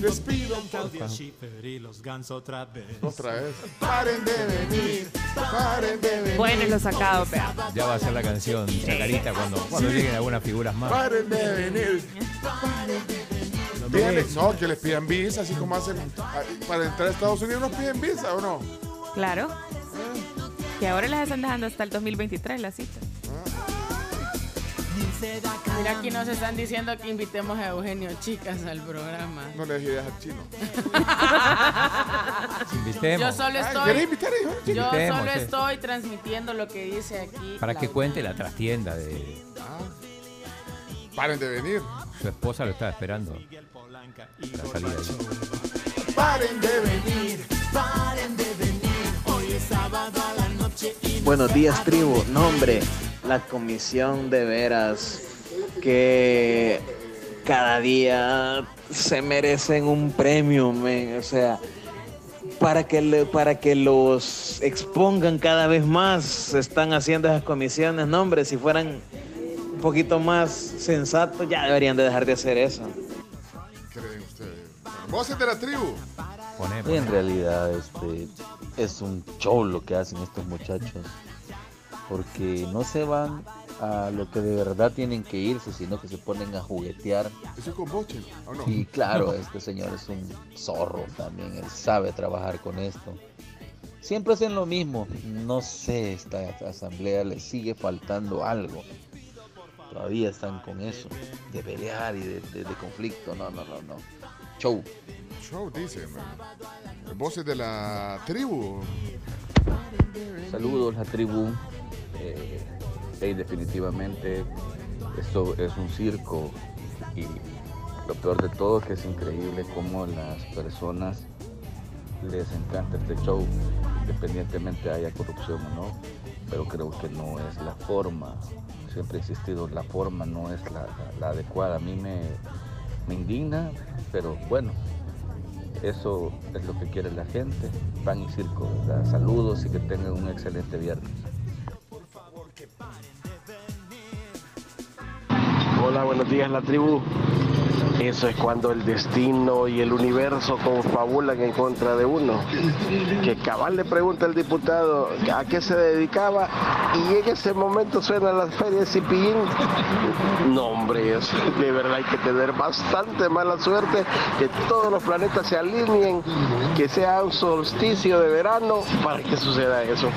Les pido Claudia Schiffer y los Guns otra vez. Otra vez. Paren de venir, paren de venir. Bueno, lo sacado, vea. Ya va a ser la canción Chacarita cuando, cuando Sí. lleguen algunas figuras más. Paren de venir. Pídanle- no, que les pidan visa, así como hacen ah, para entrar a Estados Unidos, nos piden visa o no. Claro. Que ahora las están dejando hasta el 2023 la cita. Mira, aquí nos están diciendo que invitemos a Eugenio Chicas al programa. No le des ideas al chino. Invitemos. Yo solo Ay, estoy. ¿querés invitar a Eugenio Chicas? Yo Invitemos, solo estoy transmitiendo lo que dice aquí. Para que cuente la trastienda de Paren de venir. su esposa lo estaba esperando. La salida. Paren de venir, paren de venir. Hoy es sábado a la noche y Buenos días, tribu. No, hombre, la comisión de veras que cada día se merecen un premio. O sea, para que, le- para que los expongan cada vez más, se están haciendo esas comisiones. No, hombre, si fueran un poquito más sensatos, ya deberían de dejar de hacer eso. ¿Creen ustedes? Voces de la tribu. En realidad este es un show lo que hacen estos muchachos. Porque no se van a lo que de verdad tienen que irse, sino que se ponen a juguetear. Eso es con boche, ¿o no? Y claro, este señor es un zorro también, él sabe trabajar con esto. Siempre hacen lo mismo, no sé, esta asamblea le sigue faltando algo. Todavía están con eso, de pelear y de, de- de conflicto, no, no, no, no. Show. Show, dice. man. Voces de la tribu. Saludos, la tribu. Eh, sí, definitivamente esto es un circo y lo peor de todo es que es increíble cómo las personas les encanta este show, independientemente haya corrupción o no, pero creo que no es la forma, siempre ha existido, la forma no es la, adecuada. A mí me, me indigna, pero bueno, eso es lo que quiere la gente, pan y circo. ¿verdad? Saludos y que tengan un excelente viernes. Hola, buenos días, la tribu. Eso es cuando el destino y el universo confabulan en contra de uno. Que cabal le pregunta al diputado a qué se dedicaba y en ese momento suena la feria de Cipillín. No, hombre, de verdad hay que tener bastante mala suerte que todos los planetas se alineen, que sea un solsticio de verano para que suceda eso.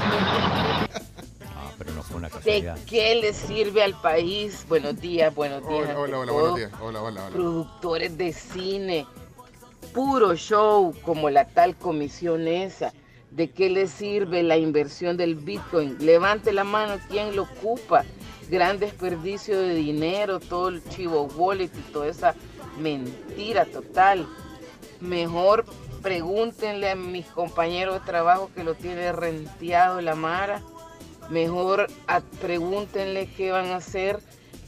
Pero no fue una ¿De qué le sirve al país? Buenos días, buenos días. Hola, hola, hola, todo. buenos días. Hola, hola, hola. Productores de cine, puro show como la tal comisión esa. ¿De qué le sirve la inversión del Bitcoin? Levante la mano, ¿quién lo ocupa? Gran desperdicio de dinero, todo el chivo wallet y toda esa mentira total. Mejor pregúntenle a mis compañeros de trabajo que lo tiene renteado la Mara. Mejor pregúntenle qué van a hacer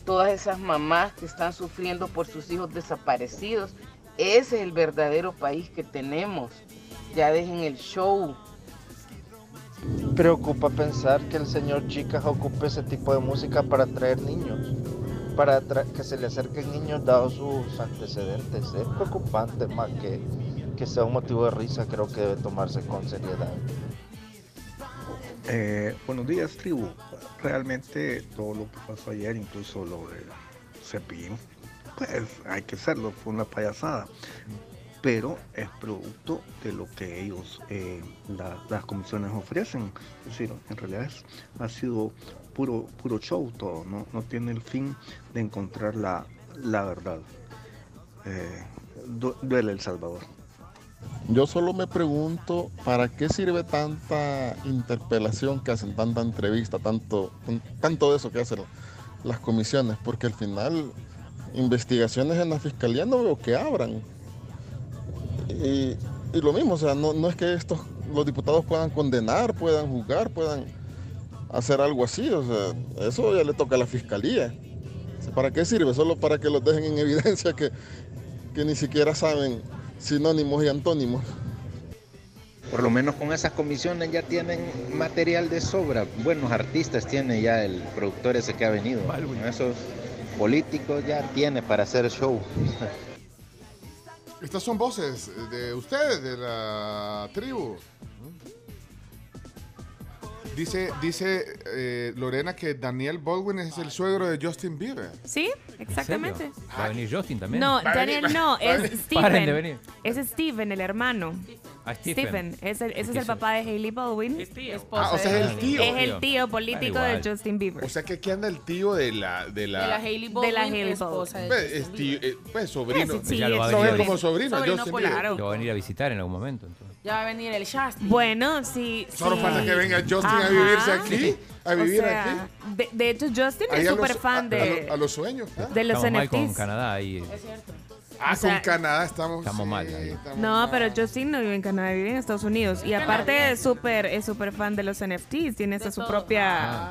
todas esas mamás que están sufriendo por sus hijos desaparecidos. Ese es el verdadero país que tenemos. Ya dejen el show. Preocupa pensar que el señor Chicas ocupe ese tipo de música para atraer niños, para que se le acerquen niños dados sus antecedentes. Es preocupante más que, que sea un motivo de risa, creo que debe tomarse con seriedad. Eh, buenos días, tribu. Realmente todo lo que pasó ayer, incluso lo de Cepillín, pues hay que hacerlo, fue una payasada. Pero es producto de lo que ellos, eh, la- las comisiones ofrecen. Es decir, en realidad ha sido puro, puro show todo, ¿no? no tiene el fin de encontrar la, la verdad. Eh, du- duele El Salvador. Yo solo me pregunto para qué sirve tanta interpelación que hacen, tanta entrevista, tanto, tan- tanto de eso que hacen las comisiones, porque al final investigaciones en la fiscalía no veo que abran. Y, y lo mismo, o sea, no, no es que estos los diputados puedan condenar, puedan juzgar, puedan hacer algo así, o sea, eso ya le toca a la fiscalía. ¿Para qué sirve? Solo para que los dejen en evidencia que, que ni siquiera saben sinónimos y antónimos. Por lo menos con esas comisiones ya tienen material de sobra. Buenos artistas tiene ya el productor ese que ha venido. Con esos políticos ya tiene para hacer show. Estas son voces de ustedes, de la tribu. Dice, dice eh, Lorena que Daniel Baldwin es el suegro de Justin Bieber. Sí, exactamente. ¿Va a venir Justin también? No, Daniel no, es venir. Paren de Steven. venir. Es Steven, el hermano. Ah, Stephen. Es el- ese es ¿Qué el es papá de Hailey Baldwin. Ah, o sea, es el tío. Es el tío político de Justin Bieber. O sea que aquí anda el tío de la... De la, De la Hailey De Baldwin, la Hailey de Pues, Justin es tío, eh, pues sobrino. Sí, sí, Ya lo va a venir es a como sobrino. Sobrino Justin. Bieber. Lo va a venir a visitar en algún momento. entonces. Ya va a venir el Shasti. Bueno, sí. Solo sí. falta que venga Justin a Ajá. vivirse aquí, a O vivir sea, aquí. De, de hecho, Justin Ahí es a súper fan a- de, a, lo- a los sueños. ¿ah? de los Estamos mal con NFTs. Canadá ahí. Es cierto. Ah, O sea, con Canadá estamos. Estamos sí, mal ahí. estamos No, mal. pero Justin no vive en Canadá, vive en Estados Unidos. Y aparte es súper es súper fan de los NFTs, tiene hasta su propia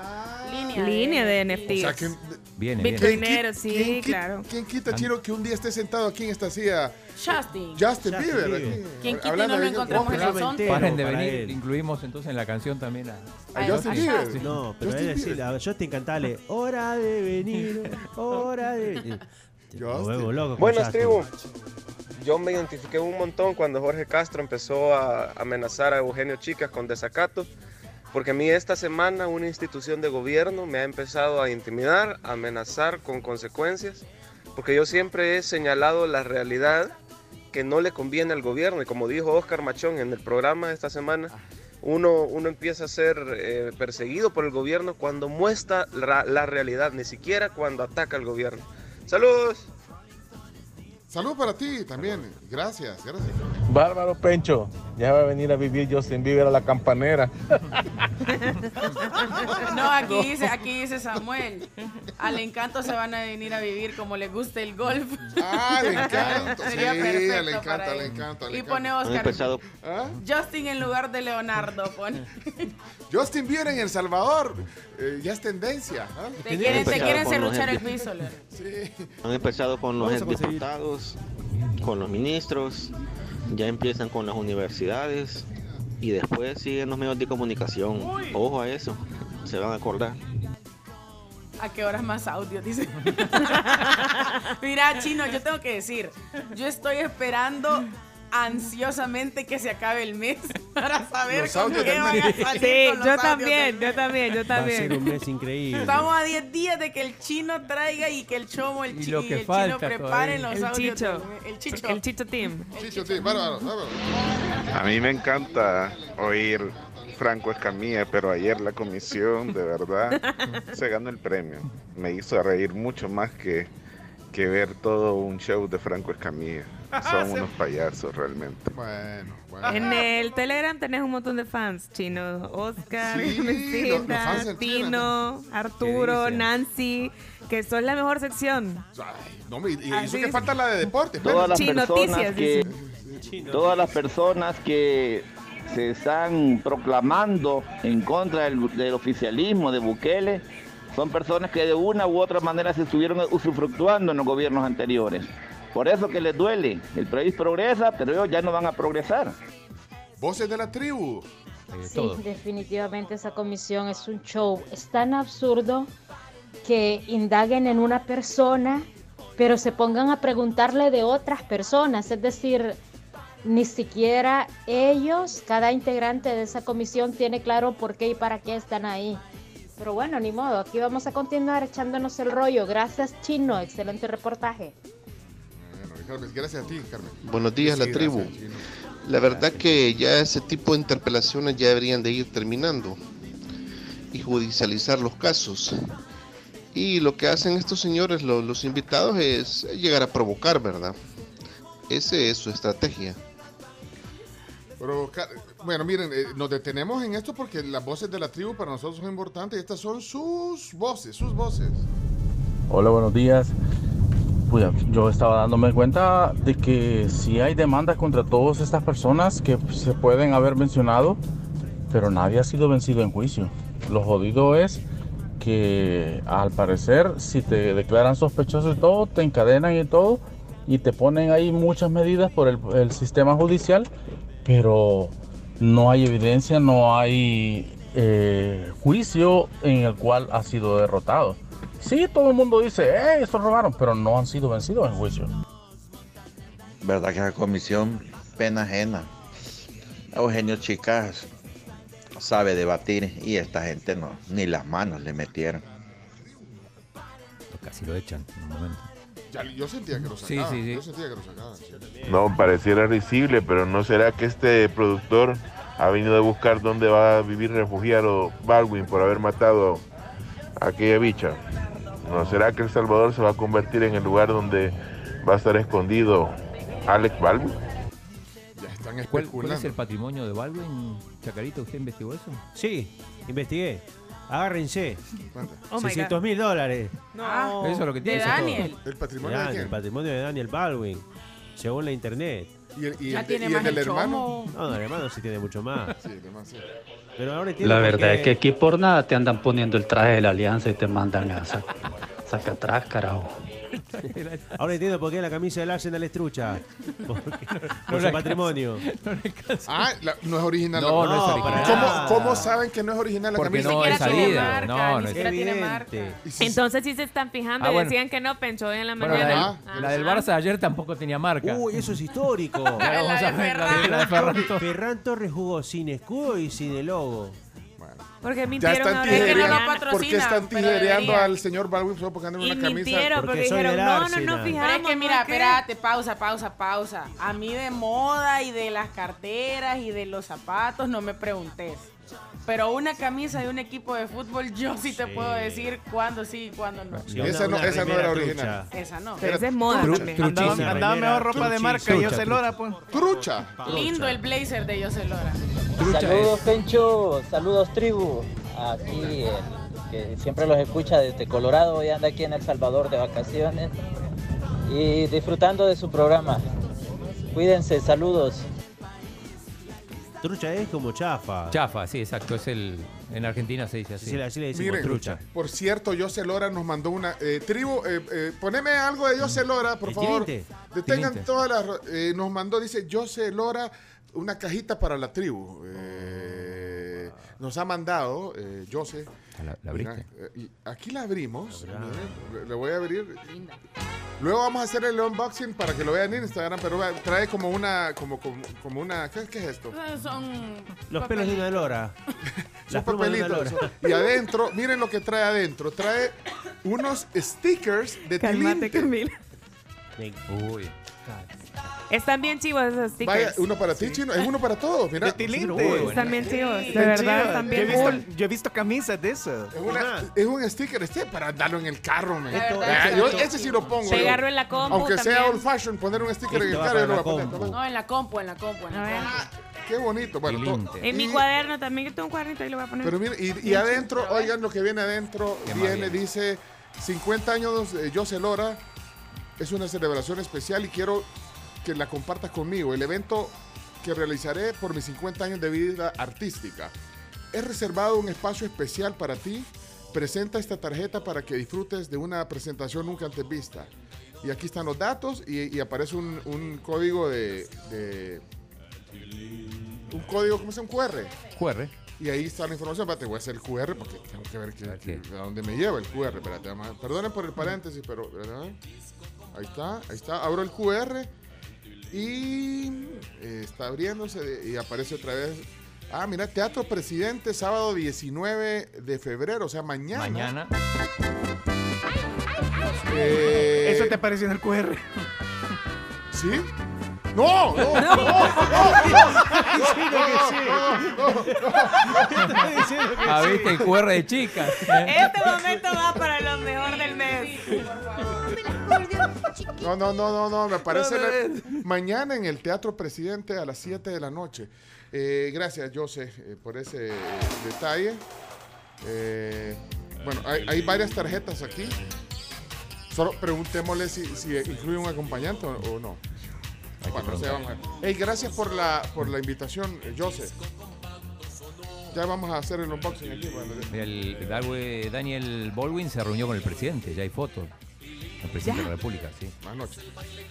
Línea. línea de O sea NFTs. que Viene. Dinero, sí, ¿Quién qui- claro. ¿Quién quita, Chino, que un día esté sentado aquí en esta silla? Justin. Justin Justin Bieber. Bieber. ¿Quién quita no lo de- encontramos en el entero Paren de venir, él. incluimos entonces en la canción también a, A Justin a Bieber. Justin. No, pero Justin decir, Bieber. a Justin cantale, hora de venir, hora de venir. Loco Buenas, tribu. Yo me identifiqué un montón cuando Jorge Castro empezó a amenazar a Eugenio Chicas con desacato, porque a mí esta semana una institución de gobierno me ha empezado a intimidar, a amenazar con consecuencias, porque yo siempre he señalado la realidad que no le conviene al gobierno, y como dijo Oscar Machón en el programa esta semana, uno, uno empieza a ser eh, perseguido por el gobierno cuando muestra la, la realidad, ni siquiera cuando ataca al gobierno. Saludos. Salud para ti también. Gracias, gracias. Bárbaro Pencho, ya va a venir a vivir Justin Bieber a la campanera. No, aquí dice, aquí dice Samuel. Al encanto se van a venir a vivir como le gusta el golf. Ah, le encanta. Sería sí, perfecto le encanta, para le encanta. le Y pone Oscar. ¿Ah? Justin en lugar de Leonardo, pone. Justin Bieber en El Salvador. eh, ya es tendencia. ¿ah? Te quieren, te quieren el piso, Leo. Sí. Han empezado con los diputados, con los ministros, ya empiezan con las universidades y después siguen los medios de comunicación. Ojo a eso, se van a acordar. ¿A qué horas más audio? Dice. Mira, chino, yo tengo que decir, yo estoy esperando ansiosamente que se acabe el mes para saber Los audios qué van a salir Sí, con los yo también, yo también, yo Va a ser un también. mes increíble. Estamos a 10 días de que el chino traiga y que el chomo, el, chi- lo y que el falta chino preparen los El audios. chicho. El chicho. El Chicho Team. Chicho, sí, bárbaro, bárbaro. A mí me encanta oír Franco Escamilla, pero ayer la comisión de verdad se ganó el premio. Me hizo reír mucho más que, que ver todo un show de Franco Escamilla. Son unos payasos realmente. Bueno, bueno. En el Telegram tenés un montón de fans, Chino. Oscar, Sí, los- los Tino, Arturo? Nancy, que son la mejor sección. Ay, no, y Así eso que falta la de deporte. Todas las personas noticias, que todas las personas que se están proclamando en contra del, del oficialismo de Bukele son personas que de una u otra manera se estuvieron usufructuando en los gobiernos anteriores. Por eso que les duele. El país progresa, pero ellos ya no van a progresar. Voces de la tribu. Eh, Sí, todo. definitivamente esa comisión es un show. Es tan absurdo que indaguen en una persona, pero se pongan a preguntarle de otras personas. Es decir, ni siquiera ellos, cada integrante de esa comisión, tiene claro por qué y para qué están ahí. Pero bueno, ni modo, aquí vamos a continuar echándonos el rollo. Gracias, Chino, excelente reportaje. Carmen, gracias a ti, Carmen. Buenos días, Sí, la tribu. gracias. La verdad que ya ese tipo de interpelaciones ya deberían de ir terminando y judicializar los casos. Y lo que hacen estos señores, lo- los, invitados, es llegar a provocar, ¿verdad? Esa es su estrategia. Pero, Car- bueno, miren, eh, nos detenemos en esto porque las voces de la tribu para nosotros son importantes y estas son sus voces, sus voces. Hola, buenos días. Pues, yo estaba dándome cuenta de que sí hay demandas contra todas estas personas que se pueden haber mencionado, pero nadie ha sido vencido en juicio. Lo jodido es que al parecer si te declaran sospechoso y todo, te encadenan y todo, y te ponen ahí muchas medidas por el, sistema judicial, pero no hay evidencia, no hay eh, juicio en el cual ha sido derrotado. Sí, todo el mundo dice, ¡eh, estos robaron! Pero no han sido vencidos en juicio. Verdad que la comisión pena ajena. Eugenio Chicas sabe debatir y esta gente no, ni las manos le metieron. Casi lo echan en un momento. Yo sentía que lo Sí, sacaban. sí, sí. Yo sentía que lo sacaban. sí. No, pareciera risible, pero ¿no será que este productor ha venido a buscar dónde va a vivir refugiado Baldwin por haber matado a aquella bicha? ¿No será que El Salvador se va a convertir en el lugar donde va a estar escondido Alex Baldwin? Ya están ¿Cuál, cuál es el patrimonio de Baldwin? Chacarito, ¿usted investigó eso? Sí, investigué. Agárrense. Oh my 600 mil dólares. No. Eso es lo que tiene. De todo. Daniel. ¿El patrimonio de Daniel, quién? el patrimonio de Daniel Baldwin, según la internet. ¿Y el, y Ya el- tiene y el más del el hermano? chomo. No, no, el hermano sí tiene mucho más. Sí, demasiado. Pero ahora entiendo La verdad es que aquí por nada te andan poniendo el traje de la alianza y te mandan a sa- Saca atrás, carajo. Ahora entiendo por qué la camisa del Arsenal es trucha. Porque por su patrimonio. Ah, la- no es original. No, la no es original. ¿Cómo, Ah. ¿Cómo saben que no es original la Porque camisa? no es salida. No, no es Evidente. Entonces sí se están fijando Ah, bueno. decían que no, Pencho, hoy en la Bueno, la mañana. del, la del Barça ayer tampoco tenía marca. Uy, eso es histórico. Ya vamos a ver la de, la. Ferran Torres jugó sin escudo y sin el logo. Porque Ya mintieron están ahora que no tijereando. lo ¿Por qué patrocinan, están tijereando al señor Baldwin solo porque anda en Y una camisa? mintieron porque, Porque soy dijeron, no, no, no fijamos. Pero es que mira, ¿no? Espérate, pausa, pausa, pausa. A mí de moda y de las carteras y de los zapatos no me preguntes. Pero una camisa de un equipo de fútbol, yo sí te puedo decir cuándo sí y cuándo no. Sí, esa no- esa no era original. Esa no. Pero esa es moda. Andaba, andaba mejor ropa de marca, se trucha. Lora, pues. Trucha. Lindo el blazer de José Lora. Saludos Pencho, saludos tribu. Aquí el que siempre los escucha desde Colorado y anda aquí en El Salvador de vacaciones y disfrutando de su programa. Cuídense, saludos. Trucha es como chafa. Chafa, sí, exacto. Es el, en Argentina se dice así. Sí, así le decimos Miren, trucha. por cierto, José Lora nos mandó una. eh, tribu, eh, eh, poneme algo de José Lora, por ¿El favor. Detengan todas las. eh, nos mandó, dice José Lora, una cajita para la tribu. Eh, nos ha mandado, eh, José. ¿La, la Mira, abriste? eh, aquí la abrimos. miren, le- le voy a abrir. Luego vamos a hacer el unboxing para que lo vean en Instagram, pero trae como una, como, como, como una, ¿qué, qué es esto? Eh, Son Los pelos de una lora. Son papelitos. lora. Y adentro, miren lo que trae adentro. Trae unos stickers de Cálmate, tilinte. Camila. Uy. Están bien chivos esos stickers. Vaya, uno para ti, chino. Es uno para todos. Mira. De tilinte. Están bien chivos. De Están verdad, chivas. están Yo bien he visto- cool. Yo he visto camisas de esas. Es, una- es un sticker este para darlo en el carro, man. Ah, yo ese sí lo pongo. Pegarlo yo. en la compu Aunque sea también. old fashion, poner un sticker en Esto el va carro, yo para lo voy a la poner. compu. No, en la compu, en la compu, en A la ver. compu. Qué bonito. Bueno. En mi y- cuaderno también, yo tengo un cuadernito y lo voy a poner. Pero miren, y, y adentro, oigan lo que viene adentro, Qué viene, bien. dice 50 años de José Lora, es una celebración especial y quiero que la compartas conmigo. El evento que realizaré por mis 50 años de vida artística. He reservado un espacio especial para ti. Presenta esta tarjeta para que disfrutes de una presentación nunca antes vista. Y aquí están los datos y, y aparece un, un código de, de- Un código, ¿cómo se llama? Un QR. QR. Y ahí está la información. Espérate, voy a hacer el QR porque tengo que ver que- Ok. que- a dónde me lleva el QR. Espérate, perdonen por el paréntesis, pero. ¿verdad? Ahí está, ahí está. Abro el QR y eh, está abriéndose de- y aparece otra vez. Ah, mira, Teatro Presidente, sábado 19 de febrero, o sea, mañana. Mañana. Eh, Eso te apareció en el QR. ¿Sí? ¡No! ¡No! ¡No! ¡No! Ah, viste el QR de chicas. Este momento va para lo mejor del mes. No, no, no, no, no, me parece la- mañana en el Teatro Presidente a las 7 de la noche. Eh, gracias, José, eh, por ese eh, detalle. Eh, bueno, hay, hay varias tarjetas aquí. Solo preguntémosle si, si incluye un acompañante o, o no. Bueno, no sé, vamos a ver. Hey, gracias por la, por la invitación, José. Ya vamos a hacer el unboxing aquí. bueno, El Daniel Baldwin se reunió con el presidente, ya hay fotos. El presidente de la República, sí. Anoche.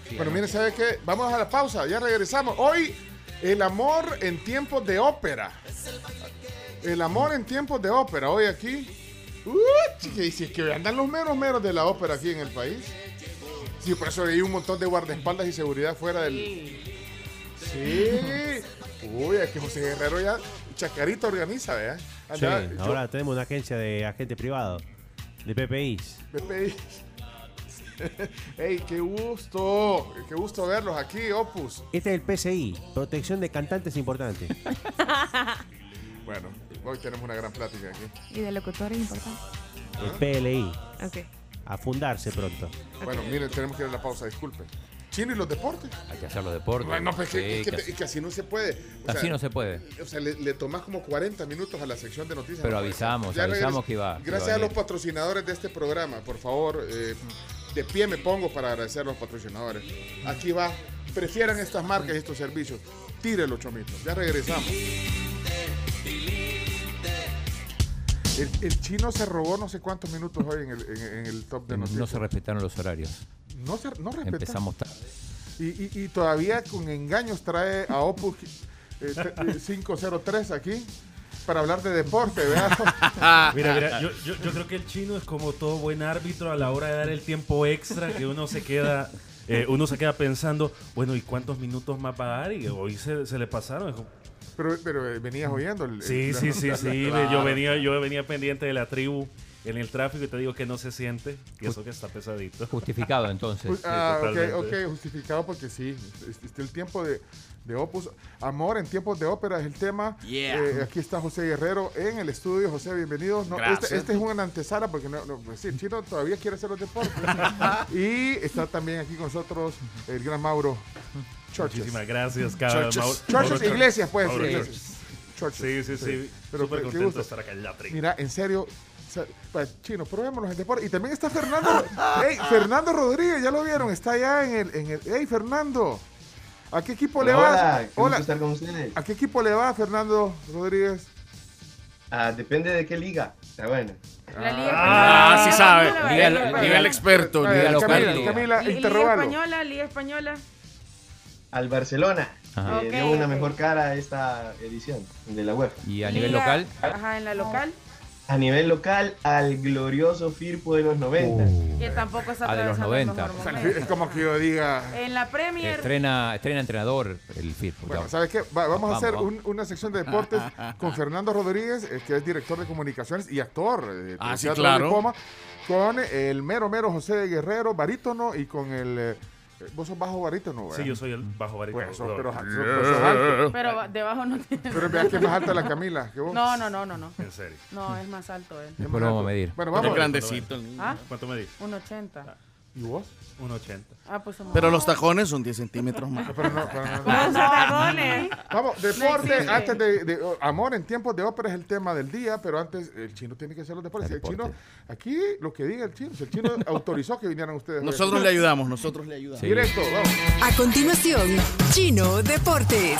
Sí, bueno, miren, ¿sabe qué? Vamos a la pausa, ya regresamos. Hoy, el amor en tiempos de ópera. El amor en tiempos de ópera, hoy aquí. Uh, chique, si es que andan los meros meros de la ópera aquí en el país. Sí, por eso hay un montón de guardaespaldas y seguridad fuera del. Sí. Uy, es que José Guerrero ya. Chacarita organiza, ¿verdad? Sí, yo- ahora tenemos una agencia de agente privado. De PPIs. PPI. ¡Ey, qué gusto! ¡Qué gusto verlos aquí, Opus! Este es el PCI, protección de cantantes importantes. Bueno, hoy tenemos una gran plática aquí. Y de locutores importante. El PLI. Ok. A fundarse pronto. Bueno, miren, tenemos que ir a la pausa, disculpen. Chino, ¿y los deportes? Hay que hacer los deportes. Bueno, pues Sí, es que, así- que así no se puede. O así sea, no se puede. O sea, le, le tomás como 40 minutos a la sección de noticias. Pero no avisamos. Ya avisamos que iba- Gracias iba a a los patrocinadores de este programa. Por favor, eh, de pie me pongo para agradecer a los patrocinadores. Aquí va. Prefieran estas marcas y estos servicios. Tírelo, chomitos. Ya regresamos. El, el chino se robó no sé cuántos minutos hoy en el, en- en el top de noticias. No se respetaron los horarios. No se no respetaron. Empezamos tarde. Y, y- y todavía con engaños trae a Opus eh, te- eh, 503 aquí para hablar de deporte, ¿verdad? Mira, mira, yo, yo- yo creo que el chino es como todo buen árbitro a la hora de dar el tiempo extra que uno se queda, eh, uno se queda pensando, bueno, ¿y cuántos minutos más va a dar? Y hoy se, se le pasaron. Pero, pero eh, venías oyendo. el- Sí, el- sí, la- sí, la- sí. la- Yo venía, yo venía pendiente de la tribu en el tráfico y te digo que no se siente y eso que está pesadito. Justificado entonces. Ah, Sí, ok, ok, justificado porque sí. el tiempo de, de Opus. Amor en tiempos de ópera es el tema. Yeah. Eh, aquí está José Guerrero en el estudio. José, bienvenido. No, este, este es una antesala porque no, no, pues sí, el chino todavía quiere hacer los deportes. y está también aquí con nosotros el gran Mauro Churches. Muchísimas gracias, cada Churches, Mauro- Churches, Mauro iglesias, pues. Mauro. Churches. Churches, Sí, sí, sí. Pero Súper qué contento gusto. de estar acá en la tribu. Mira, en serio. pa- Chino, probémonos el deporte. Y también está Fernando. ¡Ey, Fernando Rodríguez! Ya lo vieron. Está allá en el. En el ¡Ey, Fernando! ¿A qué equipo le Hola, vas? hola, gusto estar con ustedes. ¿A qué equipo le va Fernando Rodríguez? Ah, depende de qué liga. Está bueno. La Liga Ah, Española. sí sabe. ¿Cómo le? Liga- Liga liga Española. el experto, liga Camila. Camila, Liga. Española, Liga Española. Al Barcelona. Ajá. Ok, dio una mejor cara a esta edición de la UEFA. Y a nivel Liga- local, Ajá, en la local. A nivel local, al glorioso Firpo de los 90. Que tampoco está Ah, de los atravesando el 90. mejor O sea, momento. es como que yo diga. En la Premier. estrena, estrena entrenador el FIRPO. Bueno. ¿sabes qué? Va- vamos, a hacer vamos. un- una sección de deportes con Fernando Rodríguez, eh, que es director de comunicaciones y actor eh, de Ah, sí, claro. de Poma, con el mero mero José Guerrero, barítono, y con el... eh, ¿Vos sos bajo barítono, ¿verdad? Sí, yo soy el mm. bajo barítono. Pues, sos, pero, sos, sos, alto. Pues pero debajo no tiene. Pero veas que es más alta la Camila que vos. No, no, no, no. no. En serio. No, es más alto él. ¿Cómo lo vamos a medir? Bueno, vamos. Es grandecito el niño. ¿Ah? ¿Cuánto medís? Un 1,80. ¿Y vos? Un 80. Ah, pues somos. Pero los tajones son 10 centímetros más. Pero no, pero no, no. Los tacones. Vamos, deporte, existe. antes de, de- oh, amor en tiempos de ópera es el tema del día, pero antes el chino tiene que hacer los deportes. El el chino, deporte. aquí lo que diga el chino, si el chino autorizó que vinieran ustedes. hoy Nosotros aquí. le ayudamos, nosotros le ayudamos. Sí. Directo, vamos. A continuación, Chino Deportes.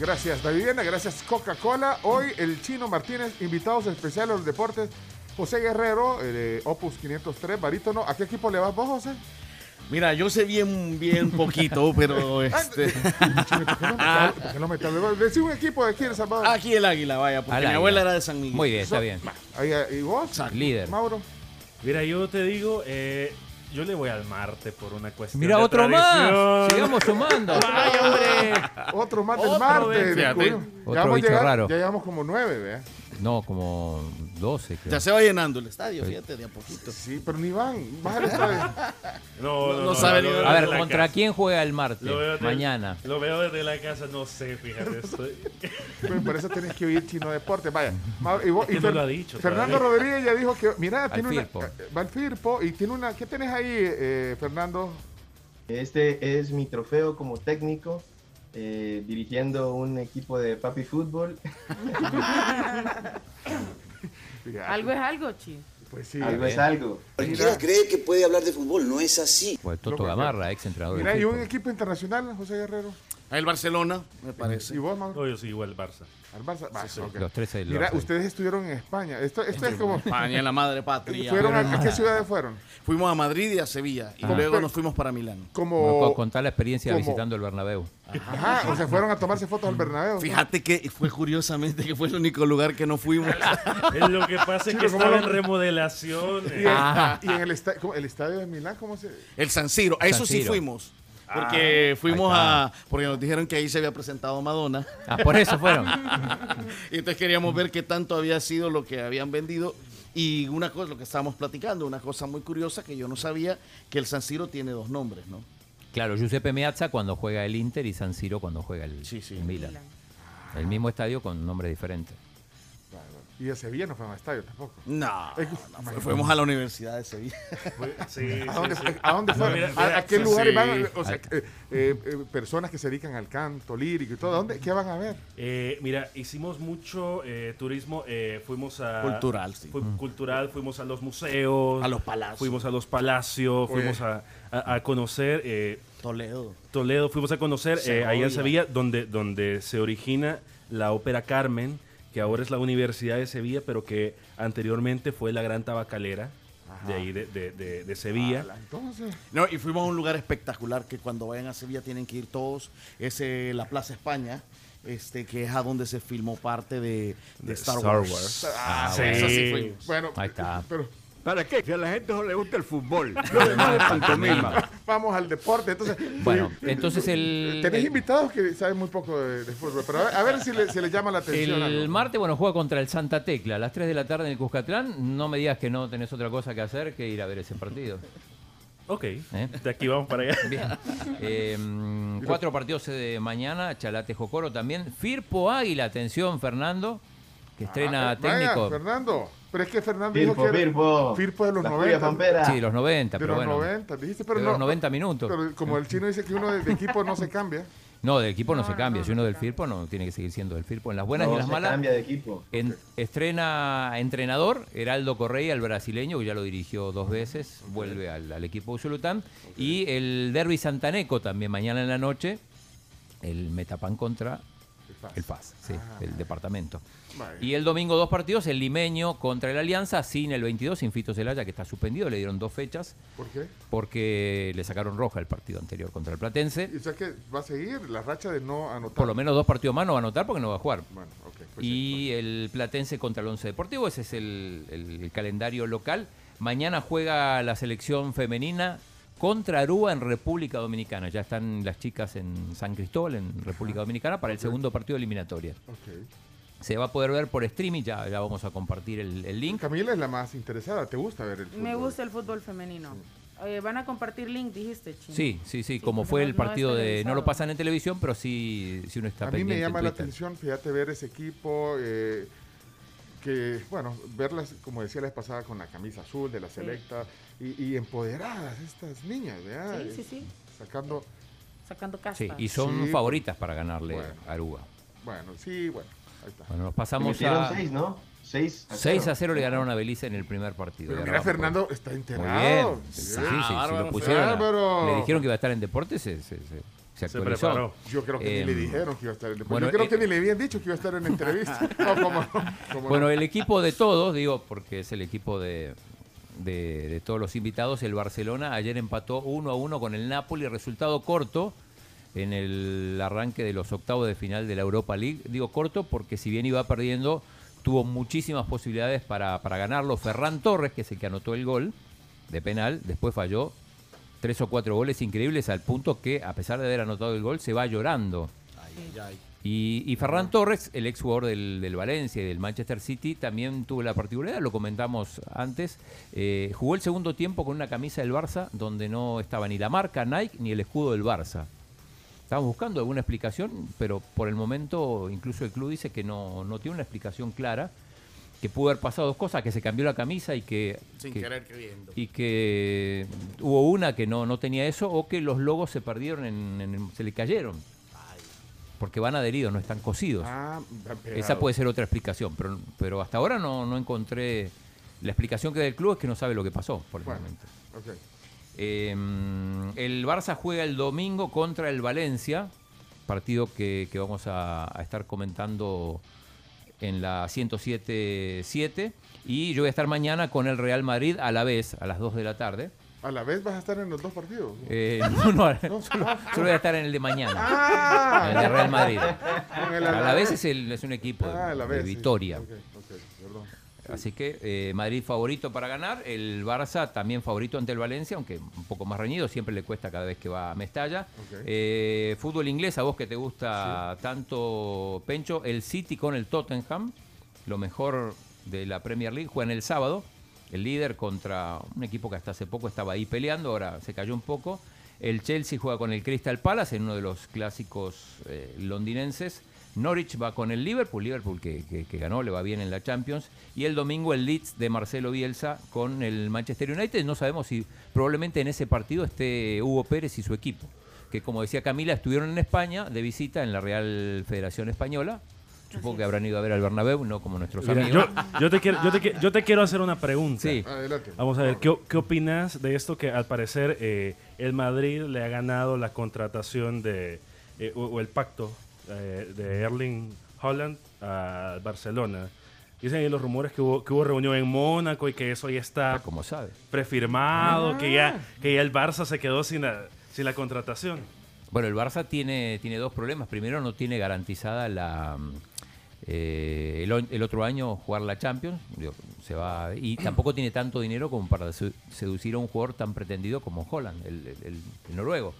gracias Da Vivienda, gracias Coca-Cola. Hoy el chino Martínez, invitados especiales a los deportes. José Guerrero, eh, Opus 503, barítono. ¿A qué equipo le vas vos, José? Mira, yo sé bien, bien poquito, pero este. Chino, ¿por qué no metas- por qué no metas luego? Decí un equipo de aquí en El Salvador. Aquí el águila, vaya, porque Al mi águila. abuela era de San Miguel. Muy bien, está bien. Ahí, ¿Y vos? Líder. Mauro. Mira, yo te digo, eh, yo le voy al Marte por una cuestión Mira, de otro más. Sigamos sumando. ¡Vaya, hombre! Otro más del Otro, Marte. Otro Ya vamos a bicho llegar- raro. Ya llevamos como nueve, ¿vea? No, como 12, creo. Ya se va llenando el estadio, Sí. fíjate, de a poquito. Sí, pero ni van. Baja el estadio. No, no, No sabe lo ni- A ver, ¿contra casa. quién juega el martes? Lo veo desde- Mañana. Lo veo desde la casa, no sé, fíjate. Estoy... Pues por eso tenés que oír Chino Deportes. Vaya. Y vos- y no Fer- lo ha dicho Fernando todavía. Rodríguez ya dijo que, mira, Al tiene una. Firpo. eh, Va al Firpo y tiene una. ¿Qué tenés ahí, eh, Fernando? Este es mi trofeo como técnico, eh, dirigiendo un equipo de papi fútbol. Algo es algo, chi. Pues sí. algo es algo. Cualquiera cree que puede hablar de fútbol, no es así. Pues Toto Gamarra, ex entrenador Mira, y un equipo internacional, José Guerrero. El Barcelona, me parece. ¿Y vos, Mauro? No, yo soy igual Barça. Al Barça. Los tres Mira, Barça. ustedes estuvieron en España. Esto, esto es como. España, la madre patria. ¿Fueron a, a qué ciudades fueron? Fuimos a Madrid y a Sevilla. Y Ah. luego nos fuimos para Milán. Como. contar la experiencia como- visitando el Bernabéu. Ajá, o sea, fueron a tomarse fotos al Bernabéu. Fíjate que fue curiosamente que fue el único lugar que no fuimos. Es lo que pasa es que ¿cómo estaba lo- en remodelación. Y, en, y en el, esta- ¿cómo? el estadio de Milán, ¿cómo se.? El San Siro, a eso sí fuimos. Porque fuimos ahí está. a. Porque nos dijeron que ahí se había presentado Madonna. Ah, por eso fueron. y entonces queríamos ver qué tanto había sido lo que habían vendido. Y una cosa, lo que estábamos platicando, una cosa muy curiosa que yo no sabía, que el San Siro tiene dos nombres, ¿no? Claro, Giuseppe Meazza cuando juega el Inter y San Siro cuando juega el, Sí, sí. el Milan. El mismo estadio con nombre diferente. Y a Sevilla no fue a estadio tampoco. No, Es- no, fu- fuimos a la Universidad de Sevilla. Sí, ¿A dónde, sí, a dónde No, fueron? mira, ¿A, mira, a qué sí, lugares sí. van? O sea, eh, eh, personas que se dedican al canto, lírico y todo. ¿A ¿Dónde? ¿Qué van a ver? Eh, mira, hicimos mucho eh, turismo. eh, fuimos a. Cultural, sí. fu- cultural, fuimos a los museos. A los palacios. Fuimos a los palacios. Fuimos a, a- a conocer. eh, Toledo. Toledo, fuimos a conocer eh, ahí en. Sevilla, donde, donde se origina la ópera Carmen, que ahora es la Universidad de Sevilla, pero que anteriormente fue la Gran Tabacalera de ahí de, de- de- de Sevilla. Entonces, No, y fuimos a un lugar espectacular que cuando vayan a Sevilla tienen que ir todos. Es eh, la Plaza España. Este, que es a donde se filmó parte de, Star, Star Wars. Wars. Ah, Ah, bueno, sí. eso sí fue- bueno, Ahí está. pero ¿Para qué? Si a la gente no le gusta el fútbol. Lo demás es pantomima. vamos al deporte. Entonces, Bueno, sí, entonces el- Tenés el- invitados que saben muy poco de, de fútbol, pero a ver, a ver si, le, si les llama la atención. El algo. martes, bueno, juega contra el Santa Tecla a las 3 de la tarde en el Cuscatlán. No me digas que no tenés otra cosa que hacer que ir a ver ese partido. Ok, ¿Eh? de aquí vamos para allá. Bien. Eh, mm, cuatro partidos de mañana, Chalate Jocoro también. Firpo Águila, atención, Fernando, que estrena Ah, vaya, técnico. Fernando. Pero es que Fernando Firpo, dijo que era- Firpo. Firpo de los La 90. furia pampera. Sí, los 90, De pero los bueno. 90, dijiste, pero de no. los 90 minutos. Pero como el chino dice que uno de, de equipo no se cambia. No, del equipo no, se cambia. Si uno del Firpo, no tiene que seguir siendo del Firpo. En las buenas y en las se malas. cambia de equipo. En- estrena entrenador, Heraldo Correa, el brasileño, que ya lo dirigió dos veces, vuelve al, al equipo Usulután. Y el Derby Santaneco también mañana en la noche, el Metapan contra el FAS, sí, el departamento. Vaya. Y el domingo dos partidos, el limeño contra el Alianza, sin el 22, sin Fito Celaya, que está suspendido, le dieron dos fechas, ¿Por qué? porque le sacaron roja el partido anterior contra el Platense. Y o sea que va a seguir la racha de no anotar. Por lo menos dos partidos más no va a anotar porque no va a jugar. Bueno, ok. pues y el Platense contra el Once Deportivo, ese es el, el- el calendario local. Mañana juega la selección femenina contra Aruba en República Dominicana. Ya están las chicas en San Cristóbal, en República Dominicana, para el segundo partido de eliminatoria. Ok. Se va a poder ver por streaming, ya, ya vamos a compartir el, el link. Camila es la más interesada. ¿Te gusta ver el fútbol? Me gusta el fútbol femenino. Eh, Van a compartir link, dijiste, Chino. Sí, sí, sí, como porque fue no- el partido de... No lo pasan en televisión, pero sí, sí uno está A mí pendiente me llama la atención, fíjate, ver ese equipo, eh, que, bueno, verlas, como decía la vez pasada, con la camisa azul de la selecta y, y empoderadas estas niñas, ¿verdad? Sí, sí, sí. Sacando, Sacando casta. Sí, y son Sí, favoritas para ganarle Bueno. a Aruba. bueno, sí, bueno, ahí está. Bueno, nos pasamos a... seis, ¿no? Seis a 6 cero. a 0 le ganaron a Belice en el primer partido. Pero mira, Fernando pues, está Muy enterado. bien. Sí, sí, Sí, sí, lo pusieron a- le dijeron que iba a estar en deportes, se, se, se- se Se actualizó. preparó. Yo creo que ni le Em, dijeron que iba a estar en el bueno, Yo creo eh, que ni le habían dicho que iba a estar en entrevista. No, cómo no, cómo Bueno, no. el equipo de todos, digo, porque es el equipo de, de, todos los invitados, el Barcelona ayer empató 1 a 1 con el Napoli, resultado corto en el arranque de los octavos de final de la Europa League. Digo corto porque si bien iba perdiendo, tuvo muchísimas posibilidades para, para ganarlo. Ferran Torres, que es el que anotó el gol de penal, después falló tres o cuatro goles increíbles al punto que, a pesar de haber anotado el gol, se va llorando. Ay, ay. Y, y Ferran Torres, el ex jugador del, del Valencia y del Manchester City, también tuvo la particularidad, lo comentamos antes, eh, jugó el segundo tiempo con una camisa del Barça donde no estaba ni la marca Nike ni el escudo del Barça. Estábamos buscando alguna explicación, pero por el momento incluso el club dice que no, no tiene una explicación clara, que pudo haber pasado dos cosas, que se cambió la camisa y que... Sin que- querer y que hubo una que no, no tenía eso o que los logos se perdieron, en, en- se le cayeron. Porque van adheridos, no están cosidos. Ah. Esa puede ser otra explicación, pero, pero hasta ahora no, no encontré... La explicación que da el club es que no sabe lo que pasó por el Bueno, momento. Eh, el Barça juega el domingo contra el Valencia, partido que, que vamos a, a estar comentando en la 107.7. Y yo voy a estar mañana con el Real Madrid a la vez, a las 2 de la tarde. ¿A la vez vas a estar en los dos partidos? Eh, no, no, solo, solo voy a estar en el de mañana. Ah. En el de Real Madrid. El A la vez es, el- es un equipo de, Ah, sí. Vitoria. Así que eh, Madrid favorito para ganar, el Barça también favorito ante el Valencia, aunque un poco más reñido, siempre le cuesta cada vez que va a Mestalla. Eh, fútbol inglés, a vos que te gusta tanto, Pencho, el City con el Tottenham, lo mejor de la Premier League, juegan el sábado, el líder contra un equipo que hasta hace poco estaba ahí peleando, ahora se cayó un poco. El Chelsea juega con el Crystal Palace en uno de los clásicos eh, londinenses. Norwich va con el Liverpool, Liverpool que, que- que ganó, le va bien en la Champions. Y el domingo el Leeds de Marcelo Bielsa con el Manchester United. No sabemos si probablemente en ese partido esté Hugo Pérez y su equipo. Que como decía Camila, estuvieron en España de visita en la Real Federación Española. Supongo que habrán ido a ver al Bernabéu, no como nuestros Mira, amigos. yo, yo te quiero, yo, te, yo te quiero hacer una pregunta. Sí. Adelante. Vamos a ver, ¿qué, qué opinas de esto que al parecer eh, el Madrid le ha ganado la contratación de, eh, o, o el pacto eh, de Erling Holland a Barcelona? Dicen ahí los rumores que hubo, que hubo reunión en Mónaco y que eso ya está como sabe. prefirmado, Ah. que, ya, que ya el Barça se quedó sin la, sin la contratación. Bueno, el Barça tiene, tiene dos problemas. Primero, no tiene garantizada la eh, el, el otro año jugar la Champions. Digo, se va y tampoco tiene tanto dinero como para se- seducir a un jugador tan pretendido como Holland, el, el- el noruego.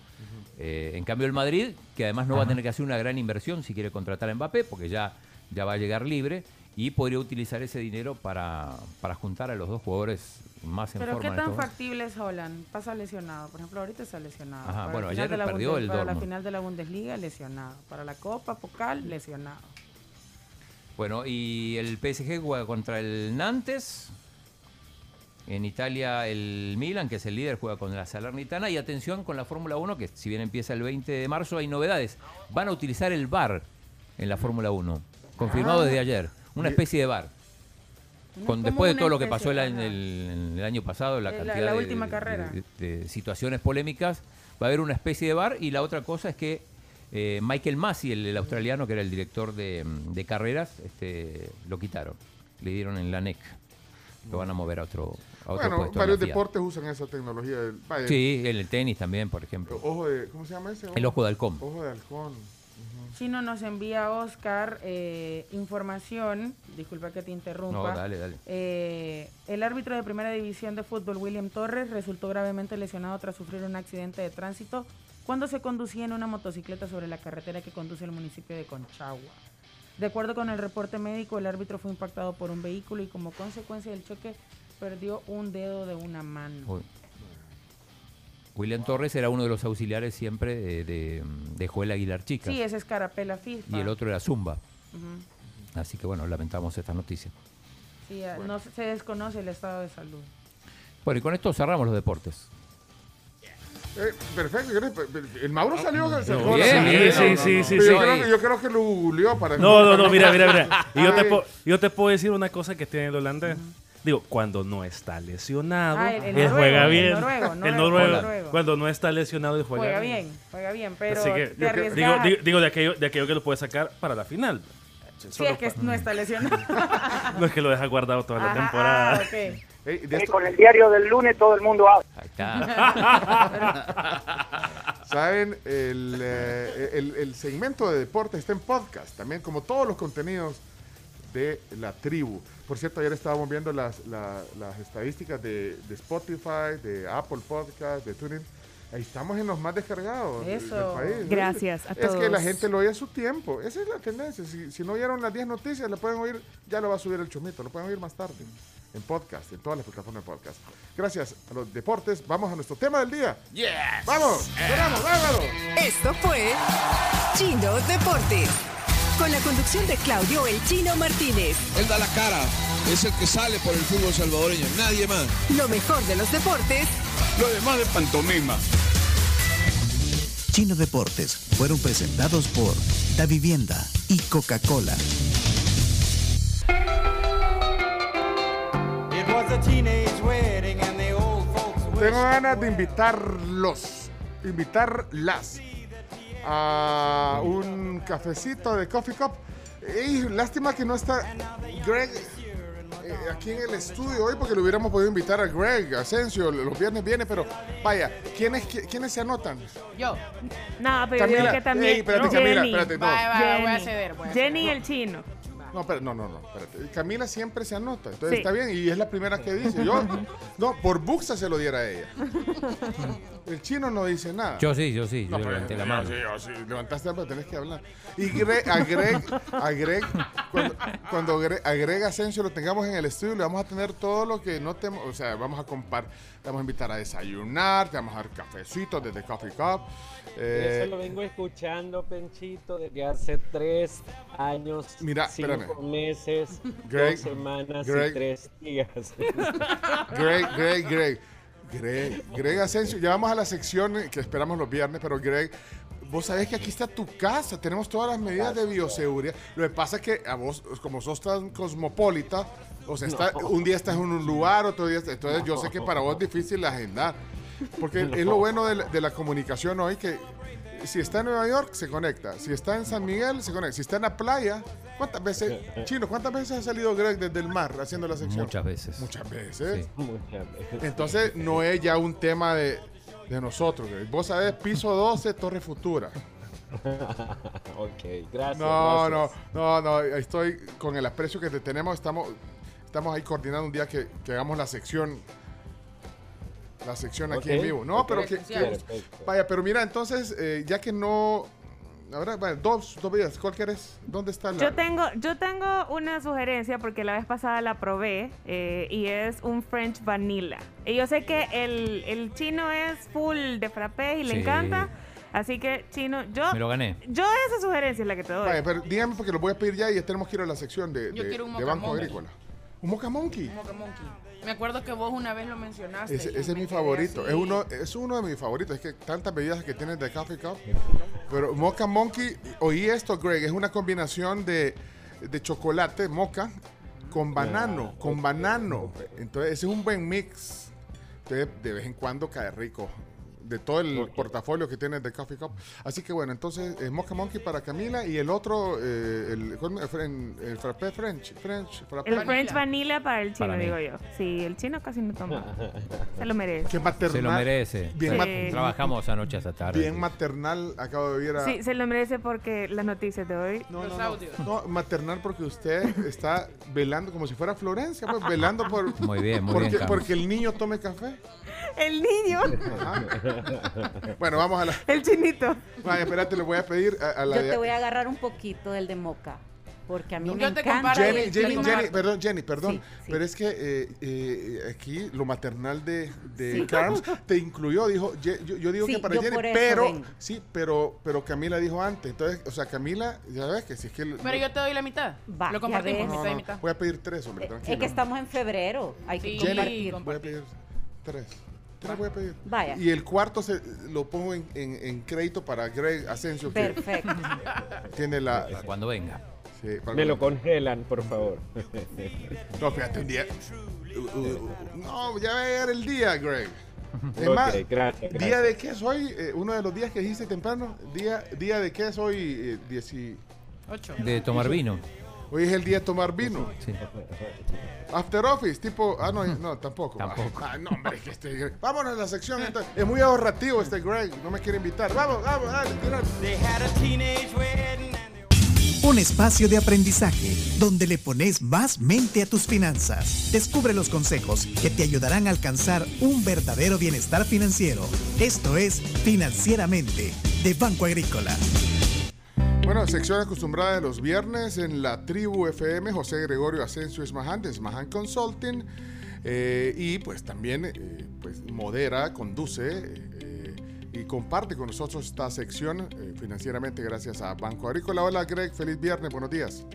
Eh, en cambio, el Madrid, que además no va a tener que hacer una gran inversión si quiere contratar a Mbappé, porque ya, ya va a llegar libre y podría utilizar ese dinero para, para juntar a los dos jugadores más en Pero forma. qué tan momentos. factible es Holland? Pasa lesionado. Por ejemplo, ahorita está lesionado. Ajá, Para bueno, ayer perdió Bundes- el Para la final de la Bundesliga, lesionado. Para la Copa, Pocal, lesionado. Bueno, y el PSG juega contra el Nantes. En Italia el Milan, que es el líder, juega con la Salernitana. Y atención con la Fórmula 1, que si bien empieza el 20 de marzo, hay novedades. Van a utilizar el VAR en la Fórmula 1. Confirmado Ah. desde ayer. Una especie de VAR. Con, después de todo lo que pasó el, el- en el año pasado, la Eh, la- cantidad la última de- carrera. de, de situaciones polémicas, va a haber una especie de VAR. Y la otra cosa es que eh, Michael Massey, el, el australiano, que era el director de, de carreras, este, lo quitaron. Le dieron en la NEC. Lo van a mover a otro, a otro Bueno, varios deportes usan esa tecnología. del- vaya, Sí, en el tenis también, por ejemplo. Ojo de, ¿cómo se llama ese? El ojo de halcón. Ojo de halcón. Chino nos envía Oscar eh, información. Disculpa que te interrumpa. No, dale, dale. Eh, el árbitro de primera división de fútbol, William Torres, resultó gravemente lesionado tras sufrir un accidente de tránsito cuando se conducía en una motocicleta sobre la carretera que conduce al municipio de Conchagua. De acuerdo con el reporte médico, el árbitro fue impactado por un vehículo y como consecuencia del choque perdió un dedo de una mano. Uy. William Torres era uno de los auxiliares siempre de, de, de Joel Aguilar Chica. Sí, ese es Carapela FIFA. y el otro era Zumba. Así que bueno, lamentamos esta noticia. Sí, ah, no se desconoce el estado de salud. Bueno, y con esto cerramos los deportes. Eh, perfecto. El Mauro salió. se no, sí, No, no, sí, no. sí, Pero sí. Yo, creo, que- yo creo que lo googleó para. No, no, no, mira, mira, mira. Y yo te, Ay, po- yo te puedo decir una cosa que tiene el holandés. Digo, cuando no está lesionado, Ah, el- el él noruego, juega bien. El noruego, noruego, noruego. Cuando no está lesionado, él juega, Juega bien, juega bien, pero Así que te yo creo- arriesgas. digo, digo, digo de, aquello, de aquello que lo puede sacar para la final. si Solo es que no está lesionado. No es que lo deja guardado toda la Ajá, temporada. ah, ok. Eh, con el diario del lunes todo el mundo habla. Saben, el, eh, el, el segmento de deportes está en podcast, también como todos los contenidos de la tribu. Por cierto, ayer estábamos viendo las, la- las estadísticas de, de Spotify, de Apple Podcast, de TuneIn. Ahí estamos en los más descargados del- Eso. del país. ¿no? Gracias a Es que todos. la gente lo oye a su tiempo. Esa es la tendencia. Si, si no oyeron las 10 noticias, la pueden oír, ya lo va a subir el chomito, lo pueden oír más tarde. En podcast, en todas las plataformas de podcast. Gracias a los deportes. Vamos a nuestro tema del día. Yes. ¡Vamos! ¡Vamos, vámonos! Esto fue Chino Deportes. Con la conducción de Claudio El Chino Martínez. Él da la cara, es el que sale por el fútbol salvadoreño, nadie más. Lo mejor de los deportes Lo demás de pantomima. Chino Deportes fueron presentados por Da Vivienda y Coca-Cola. Tengo ganas de invitarlos, invitarlas a un cafecito de Coffee Cup. Ey, lástima que no está Greg eh, aquí en el estudio hoy porque le hubiéramos podido invitar a Greg Asensio. Los viernes viene, pero vaya, ¿quiénes, qui- ¿quiénes se anotan? Yo. No, pero yo Camila, creo que también. ey, espérate, no, Camila, Jenny. espérate, no. Vaya, voy a Jenny. ceder, voy a Jenny y ceder. el chino. No, pero no, no, no, espérate. Camila siempre se anota, entonces Sí. está bien y es la primera que dice. Yo, no, por Buxa se lo diera a ella. El chino no dice nada. Yo sí, yo sí, yo pero- levanté la yo mano. sí, yo sí. Levantaste la mano, tenés que hablar. Y Greg, a Greg, a Greg, cuando, cuando Greg, a Greg Asensio lo tengamos en el estudio, le vamos a tener todo lo que no tenemos. O sea, vamos a compar, te vamos a invitar a desayunar, te vamos a dar cafecitos desde Coffee Cup. Eh, Eso lo vengo escuchando, Penchito, desde hace tres años, Mira, cinco espérame. meses, Greg, dos semanas Greg. y tres días. Greg, Greg, Greg. Greg, Greg Asensio, ya vamos a la sección que esperamos los viernes, pero Greg, vos sabés que aquí está tu casa, tenemos todas las medidas de bioseguridad. Lo que pasa es que a vos, como sos tan cosmopolita, o sea, está- No. un día estás en un lugar, otro día, entonces yo sé que para vos es difícil agendar, porque es lo bueno de la, de la comunicación hoy que si está en Nueva York, se conecta. Si está en San Miguel, se conecta. Si está en la playa, ¿cuántas veces, Chino, cuántas veces ha salido Greg desde el mar haciendo la sección? Muchas veces. Muchas veces. Muchas veces. Entonces no es ya un tema de, de nosotros. Greg. Vos sabés, piso 12, Torre Futura. ok, gracias. No, no, no, no, estoy con el aprecio que te tenemos, estamos, estamos ahí coordinando un día que, que hagamos la sección. La sección aquí Ok, en vivo. No, pero que, que- vaya, pero mira, entonces, eh, ya que no. Ahora, bueno, dos, dos vidas, ¿cuál quieres? ¿Dónde está la.? Yo tengo, yo tengo una sugerencia porque la vez pasada la probé eh, y es un French Vanilla. Y yo sé que el, el chino es full de frappé y le Sí. encanta. Así que, chino, yo. Me lo gané. Yo esa sugerencia es la que te doy. Vaya, pero dígame porque lo voy a pedir ya y ya tenemos que ir a la sección de, Yo de- quiero un de Banco. Agrícola. ¿Un Moca Monkey? Un Mocha Monkey. Me acuerdo que vos una vez lo mencionaste. Ese, es mi favorito. así. Es uno, es uno de mis favoritos. Es que tantas bebidas que tienen de Coffee Cup. Pero Mocha Monkey, oí esto, Greg, es una combinación de, de chocolate, mocha, con banano, con banano. Entonces, ese es un buen mix. Entonces, de vez en cuando cae rico. De todo el portafolio que tiene de Coffee Cup. Así que bueno, entonces, eh, Mocha Monkey para Camila y el otro, eh, el, ¿cuál me- fren- el frappé French. French frappé. el French Vanilla para el chino, Para digo yo. Sí, el chino casi no toma. Se lo merece. Qué maternal. Se lo merece. Bien Sí. mat- Trabajamos anoche hasta tarde. Bien maternal, acabo de ver a... Sí, se lo merece porque las noticias de hoy. No, no, no. No, maternal porque usted está velando como si fuera Florencia, pues velando por... Muy bien, muy porque, bien, Carlos. Porque el niño tome café. El niño. Bueno, vamos a la... El chinito. Vaya, espérate, le voy a pedir a, a la... Yo de- te voy a agarrar un poquito del de moca. Porque a mí Yo me te encanta. comparo Jenny, el Jenny. Jenny, perdón, Jenny, perdón. Sí, sí. Pero es que eh, eh, aquí lo maternal de, de Sí. Carms te incluyó, dijo, yo, yo digo Sí, que para Jenny, pero, vengo. sí, pero, pero Camila dijo antes. Entonces, o sea, Camila, ya ves que si es que... Pero yo te doy la mitad. Va, lo compartimos. No, mitad y no, mitad. voy a pedir tres, hombre, tranquilo. Es que estamos en febrero. Hay que compartir. Voy a pedir tres. Tres voy a pedir. Vaya. Y el cuarto se, lo pongo en, en- en crédito para Greg Asensio. que Perfecto. Tiene la... Cuando venga. sí, Me lo congelan, por favor. No, fíjate, un día... uh, uh, no, ya va a llegar el día, Greg. Es más, gracias, ¿día de qué es hoy? Eh, uno de los días que dijiste temprano. ¿Día, día de qué es hoy? Eh, dieci- Ocho. De tomar vino. Hoy es el día de tomar vino. Sí. After Office, tipo. Ah, no, no, tampoco. Tampoco. Ah, no, hombre, que este Vámonos a la sección. entonces. Es muy ahorrativo este Greg. No me quiere invitar. Vamos, vamos, dale, tira. Un espacio de aprendizaje donde le pones más mente a tus finanzas. Descubre los consejos que te ayudarán a alcanzar un verdadero bienestar financiero. Esto es Financieramente de Banco Agrícola. Bueno, sección acostumbrada de los viernes en la tribu FM. José Gregorio Asensio Esmahan de Esmahan Consulting. eh, y pues también eh, pues, modera, conduce eh, y comparte con nosotros esta sección financieramente gracias a Banco Agrícola. Hola Greg, feliz viernes, buenos días.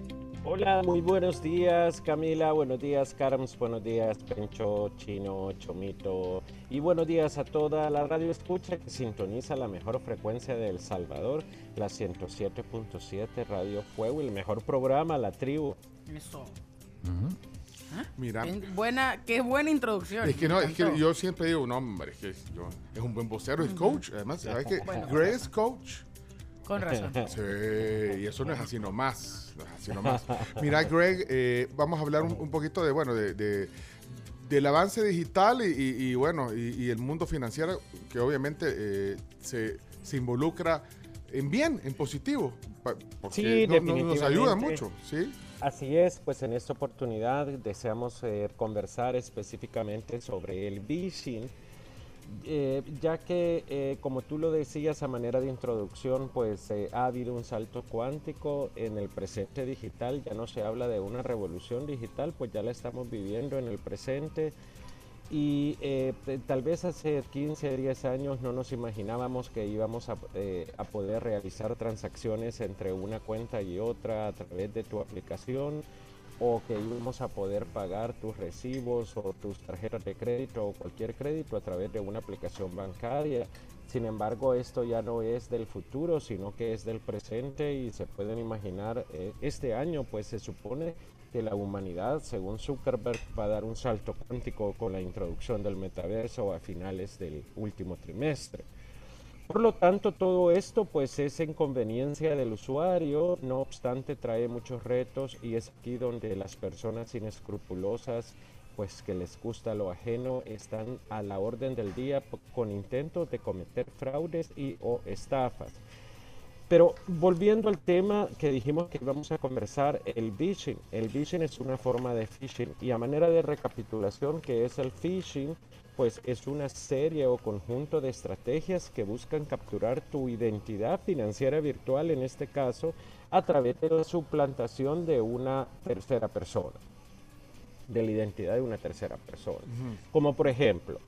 Hola, muy buenos días Camila, buenos días Carms, buenos días Pencho, Chino, Chomito y buenos días a toda la radio escucha que sintoniza la mejor frecuencia de El Salvador, la 107.7 Radio Fuego, el mejor programa, La Tribu. Eso. Mira. Bien, Buena, qué buena introducción. Es que no, es que yo siempre digo, no, hombre, es que yo- es un buen vocero, es coach. Además, ¿sabes que Greg es coach? Con razón. Sí, y eso no es así nomás. No es así nomás. Mira, Greg, eh, vamos a hablar un, un poquito de, bueno, de, de- del avance digital y, y- y, bueno, y, y el mundo financiero que obviamente eh, se, se involucra en bien, en positivo, porque Sí, no- no- nos ayuda mucho, ¿sí? Así es, pues en esta oportunidad deseamos eh, conversar específicamente sobre el phishing eh, ya que, eh, como tú lo decías a manera de introducción, pues eh, ha habido un salto cuántico en el presente digital, ya no se habla de una revolución digital, pues ya la estamos viviendo en el presente. Y eh, te- tal vez hace 15, 10 años no nos imaginábamos que íbamos a, eh, a poder realizar transacciones entre una cuenta y otra a través de tu aplicación o que íbamos a poder pagar tus recibos o tus tarjetas de crédito o cualquier crédito a través de una aplicación bancaria. Sin embargo, esto ya no es del futuro, sino que es del presente y se pueden imaginar, eh, este año pues se supone que la humanidad, según Zuckerberg, va a dar un salto cuántico con la introducción del metaverso a finales del último trimestre. Por lo tanto, todo esto pues es en conveniencia del usuario, no obstante trae muchos retos y es aquí donde las personas inescrupulosas pues que les gusta lo ajeno están a la orden del día con intentos de cometer fraudes y o estafas. Pero volviendo al tema que dijimos que íbamos a conversar, el phishing. El phishing es una forma de phishing y a manera de recapitulación que es el phishing, pues es una serie o conjunto de estrategias que buscan capturar tu identidad financiera virtual, en este caso, a través de la suplantación de una tercera persona, de la identidad de una tercera persona. Como por ejemplo,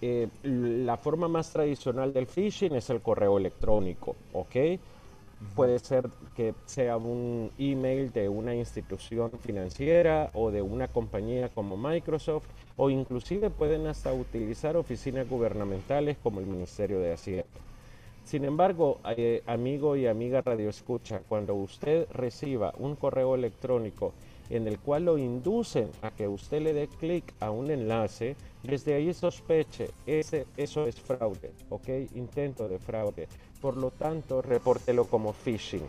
eh, la forma más tradicional del phishing es el correo electrónico, ¿ok? Puede ser que sea un email de una institución financiera o de una compañía como Microsoft o inclusive pueden hasta utilizar oficinas gubernamentales como el Ministerio de Hacienda. Sin embargo, eh, amigo y amiga Radio Escucha, cuando usted reciba un correo electrónico en el cual lo inducen a que usted le dé clic a un enlace, desde ahí sospeche, ese, eso es fraude, ¿ok? Intento de fraude. Por lo tanto, repórtelo como phishing.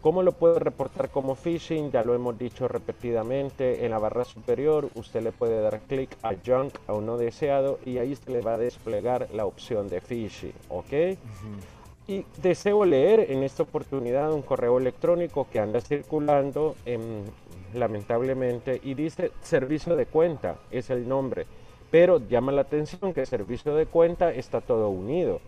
¿Cómo lo puede reportar como phishing? Ya lo hemos dicho repetidamente. En la barra superior usted le puede dar clic a junk, a un no deseado, y ahí se le va a desplegar la opción de phishing, ¿ok? Y deseo leer en esta oportunidad un correo electrónico que anda circulando, em, lamentablemente, y dice servicio de cuenta, es el nombre. Pero llama la atención que servicio de cuenta está todo unido.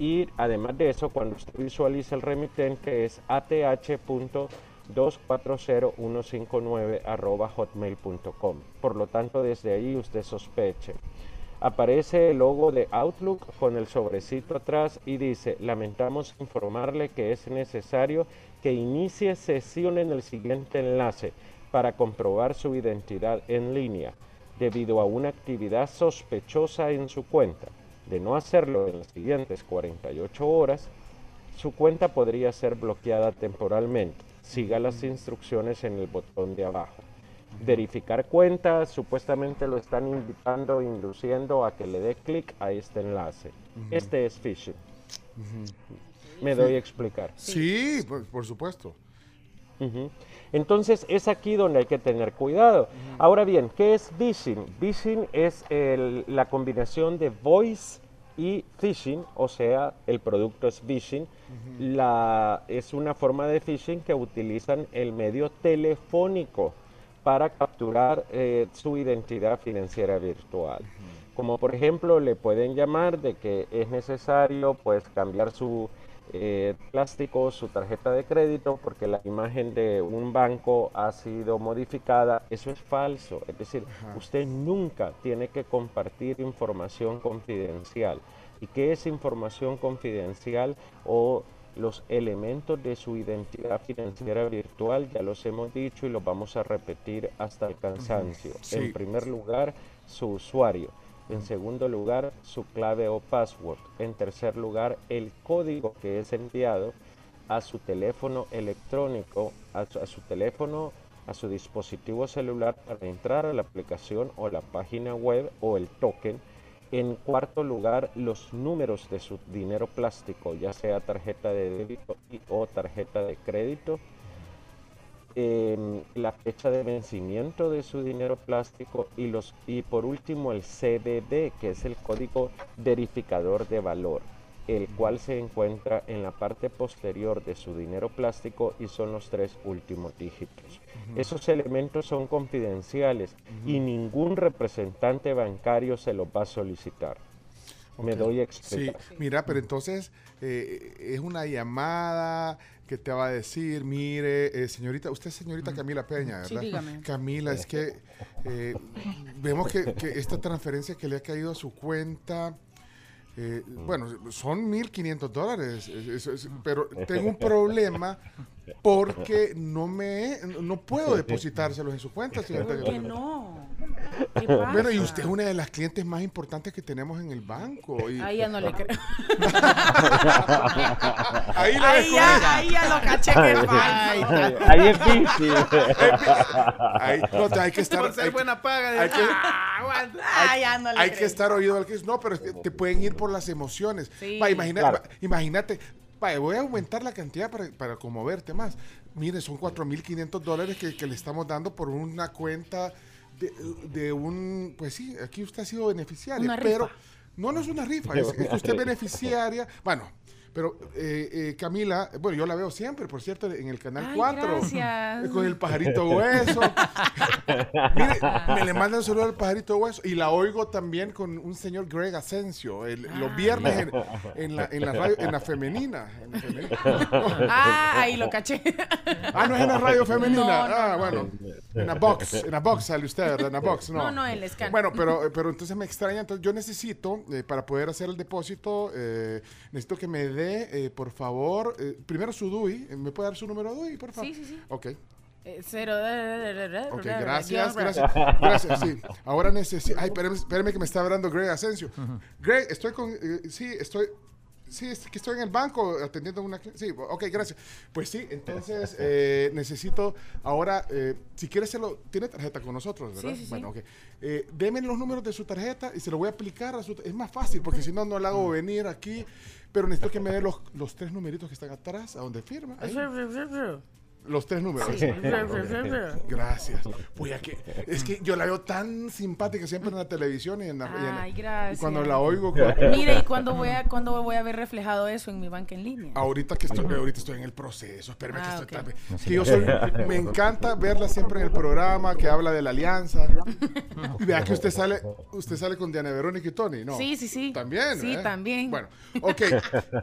Y además de eso, cuando usted visualiza el remitente es ath.240159 arroba hotmail.com. Por lo tanto, desde ahí usted sospeche. Aparece el logo de Outlook con el sobrecito atrás y dice, lamentamos informarle que es necesario que inicie sesión en el siguiente enlace para comprobar su identidad en línea debido a una actividad sospechosa en su cuenta. De no hacerlo en las siguientes 48 horas, su cuenta podría ser bloqueada temporalmente. Siga las instrucciones en el botón de abajo. Verificar cuentas, supuestamente lo están invitando, induciendo a que le dé clic a este enlace. Este es phishing. Me doy a explicar. Sí, por, por supuesto. Entonces es aquí donde hay que tener cuidado. Ahora bien, ¿qué es phishing? Phishing es el- la combinación de voice y phishing, o sea, el producto es phishing. La, es una forma de phishing que utilizan el medio telefónico para capturar eh, su identidad financiera virtual. Como por ejemplo le pueden llamar de que es necesario pues cambiar su eh, plástico, su tarjeta de crédito porque la imagen de un banco ha sido modificada. Eso es falso. Es decir, usted nunca tiene que compartir información confidencial. ¿Y qué es información confidencial o los elementos de su identidad financiera virtual? Ya los hemos dicho y los vamos a repetir hasta el cansancio. Sí. En primer lugar, su usuario. En segundo lugar, su clave o password. En tercer lugar, el código que es enviado a su teléfono electrónico, a su, teléfono, a su dispositivo celular para entrar a la aplicación o la página web o el token. En cuarto lugar, los números de su dinero plástico, ya sea tarjeta de débito y o tarjeta de crédito em, la fecha de vencimiento de su dinero plástico y, los, y por último el CBV, que es el código verificador de valor, el cual se encuentra en la parte posterior de su dinero plástico y son los tres últimos dígitos. Esos elementos son confidenciales y ningún representante bancario se los va a solicitar. me doy a Sí, mira, pero entonces eh, es una llamada que te va a decir, mire, eh, señorita, usted es señorita Camila Peña, ¿verdad? Sí, dígame. Camila, es que eh, vemos que, que esta transferencia que le ha caído a su cuenta, eh, bueno, son 1.500 dólares, es- es- es- pero tengo un problema porque no me no puedo depositárselos en su cuenta, señorita. ¿Por qué no? ¿Qué Bueno, y usted es una de las clientes más importantes que tenemos en el banco. Y, Ahí ya no le creo. Ahí la ahí, ya, ahí ya lo caché que es falso. Ahí es difícil. Ahí, no, hay que estar. Por ser hay- buena paga. hay que- Ah. Ah, ya no le hay que estar oído al que no, pero te pueden ir por las emociones. Sí. Va, imagina- Claro. va, imagínate, voy a aumentar la cantidad para, para conmoverte más. Mire, son 4.500 dólares que, que le estamos dando por una cuenta de, de un, pues sí, aquí usted ha sido rifa. pero no, no es una rifa, es, es que usted es beneficiaria, bueno. Pero eh, eh, Camila, bueno, yo la veo siempre, por cierto, en el canal Ay, 4. gracias. Con el pajarito hueso. Mire, me le mandan un saludo al pajarito hueso. Y la oigo también con un señor Greg Asensio, el- los viernes en, en la, en, la radio, en la femenina. en la femenina. Ah, ahí lo caché. Ah, no es en la radio femenina. No, ah, no. bueno. En la box. En la box sale usted, ¿verdad? En la box, no. No, no, en el scan. Bueno, pero, pero entonces me extraña. Entonces yo necesito, eh, para poder hacer el depósito, eh, necesito que me dé, eh, por favor, eh, primero su DUI. ¿Me puede dar su número DUI, por favor? Sí, sí, sí. Ok. Eh, Cero. Ok, gracias, gracias. Gracias, sí. Ahora necesito. Ay, espérame, espérame que me está hablando Greg Asensio. Greg, estoy con. eh, sí, estoy. Sí, es que estoy en el banco atendiendo una. Sí, ok, gracias. Pues sí, entonces eh, necesito. Ahora, eh, si quieres, se lo. Tiene tarjeta con nosotros, ¿verdad? Sí, sí, sí. Bueno, ok. Eh, deme los números de su tarjeta y se lo voy a aplicar a su. Es más fácil, porque si no, no la hago venir aquí. Pero necesito que me dé los, los tres numeritos que están atrás, a donde firma. ahí. Los tres números. Sí. Gracias. Pues ya que, es que yo la veo tan simpática siempre en la televisión y en la, y en- Ay, y gracias. cuando la oigo. con- Mire, ¿y cuándo voy, a, cuándo voy a ver reflejado eso en mi banca en línea? Ahorita que estoy, ahorita estoy en el proceso, espérame que Ah, estoy ok. tarde. Que yo soy, me encanta verla siempre en el programa que habla de la alianza. Y vea que usted sale, usted sale con Diana Verónica y Tony, ¿no? Sí, sí, sí. También. Sí, ¿eh? también. Bueno, ok.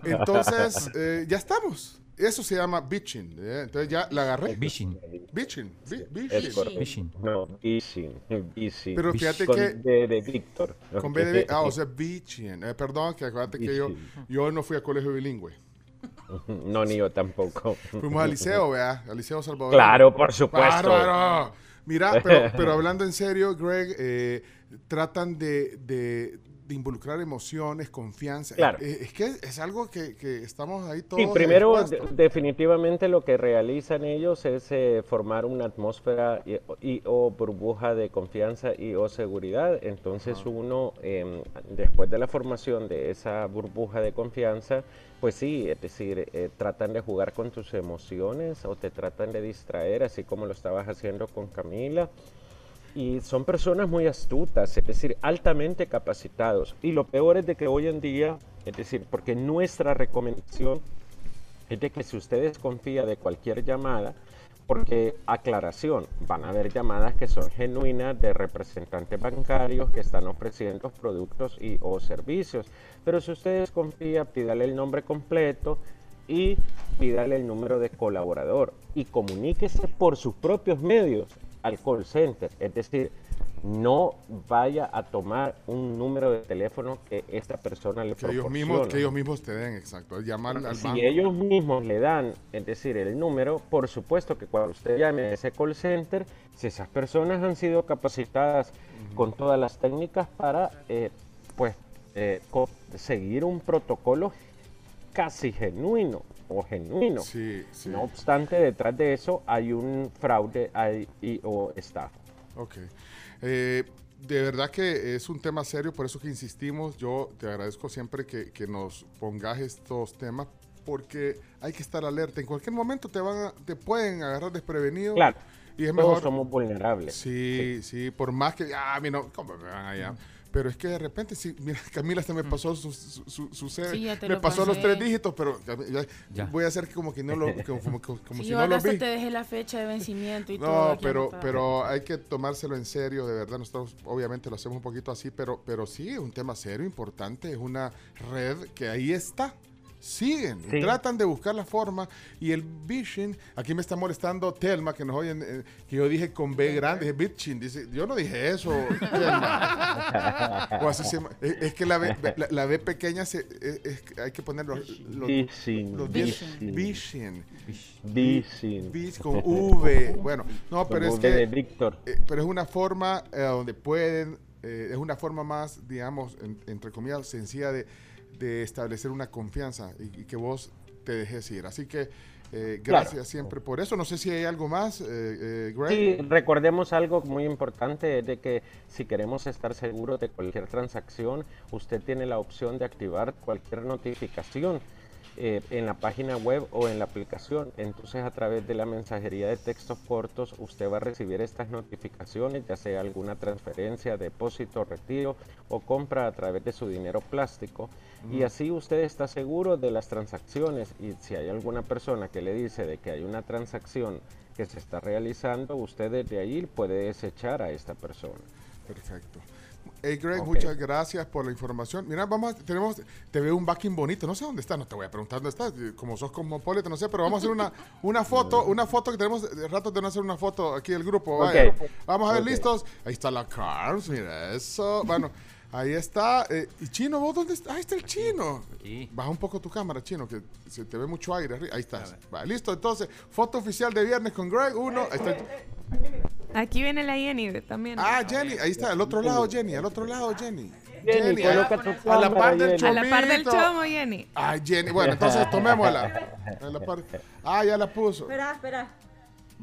Entonces, eh, ya estamos. Eso se llama bitching. ¿eh? Entonces ya la agarré. Bitching. Bitching. bitching. No, Ishing. Ishing. Pero fíjate Con que- D de Víctor. Con B de B- ah, o sea, bitching. Eh, perdón, que acuérdate que yo, Bitching. yo no fui a colegio bilingüe. No, ni yo tampoco. Fuimos al liceo, ¿verdad? Al liceo Salvador. Claro, por supuesto. ¡Bárbaro! Mira, pero, pero hablando en serio, Greg, eh, tratan de, de- de involucrar emociones, confianza. Claro. Eh, es que es algo que, que estamos ahí todos. Sí, primero, definitivamente lo que realizan ellos es eh, formar una atmósfera y, y- o burbuja de confianza y o seguridad. Entonces uno, em, después de la formación de esa burbuja de confianza, pues sí, es decir, eh, tratan de jugar con tus emociones o te tratan de distraer, así como lo estabas haciendo con Camila. Y son personas muy astutas, es decir, altamente capacitados. Y lo peor es de que hoy en día, es decir, porque nuestra recomendación es de que si usted desconfía de cualquier llamada, porque aclaración, van a haber llamadas que son genuinas de representantes bancarios que están ofreciendo productos y o servicios. Pero si usted desconfía, pídale el nombre completo y pídale el número de colaborador y comuníquese por sus propios medios al call center. Es decir, no vaya a tomar un número de teléfono que esta persona le Que ellos, mismos, que ellos mismos te den, exacto. Llamar al Si banco. ellos mismos le dan, es decir, el número, por supuesto que cuando usted llame a ese call center, si esas personas han sido capacitadas con todas las técnicas para, eh, pues, eh, seguir un protocolo casi genuino o genuino. Sí, sí. No obstante, detrás de eso hay un fraude hay- y, o estafa. Ok. Eh, de verdad que es un tema serio, por eso que insistimos. Yo te agradezco siempre que, que nos pongas estos temas, porque hay que estar alerta. En cualquier momento te van a- te pueden agarrar desprevenido. Claro, Y es todos mejor. somos vulnerables. Sí, sí, por más que. Ah, a mí no. ¿Cómo me van allá? Pero es que de repente, sí, mira, Camila se me pasó su, su, su- su Sí, ya te me lo pasó los tres dígitos, pero Cami- ya- Ya. voy a hacer como que no lo, como, como- Sí, si yo no lo vi. te dejé la fecha de vencimiento y todo. No, pero, pero hay que tomárselo en serio, de verdad. Nosotros obviamente lo hacemos un poquito así, pero, pero sí, es un tema serio, importante. Es una red que ahí está. Siguen, Sí. tratan de buscar la forma. Y el Vision, aquí me está molestando Telma, que nos oyen, eh, que yo dije con B grande, dije Bitchin. Dice, yo no dije eso, Telma. O así se llama. Es, es que la B, la, la B pequeña se, es- es- hay que poner los, los, Vision, los Vision. Vision. Vision. Bis con V. Bueno, no, pero es que. Víctor. eh, pero es una forma eh, donde pueden. es una forma más, digamos, en- entre comillas, sencilla de, de establecer una confianza y, y que vos te dejes ir. Así que. eh, Claro. gracias siempre por eso. No sé si hay algo más, eh, eh, Greg. Sí, recordemos algo muy importante, es de que si queremos estar seguros de cualquier transacción, usted tiene la opción de activar cualquier notificación eh, en la página web o en la aplicación. Entonces a través de la mensajería de textos cortos, usted va a recibir estas notificaciones, ya sea alguna transferencia, depósito, retiro o compra a través de su dinero plástico. Y así usted está seguro de las transacciones y si hay alguna persona que le dice de que hay una transacción que se está realizando, usted desde ahí puede desechar a esta persona. Perfecto. Hey Greg, muchas gracias por la información. Mira, vamos, a- tenemos, te veo un backing bonito. No sé dónde está, no te voy a preguntar dónde está. eh, Como sos cosmopolita, no sé, pero vamos a hacer una, una foto, una foto que tenemos rato de no hacer una foto aquí del grupo. Vamos a ver, listos. Ahí está la Cars, mira eso. Bueno, ahí está. eh, ¿Y Chino, vos dónde estás? Ahí está el Chino. Baja un poco tu cámara, Chino, que se te ve mucho aire. arriba. Ahí estás. Va, listo, entonces, foto oficial de viernes con Greg. Uno, ahí está. Aquí viene la Jenny también. Ah, Jenny, ahí está, al otro lado, Jenny, al otro lado, Jenny. Jenny, a- la par del. A la par del chomo, Jenny. Ay, Jenny, bueno, entonces tomémosla. A la par- Ah, ya la puso. Espera, espera.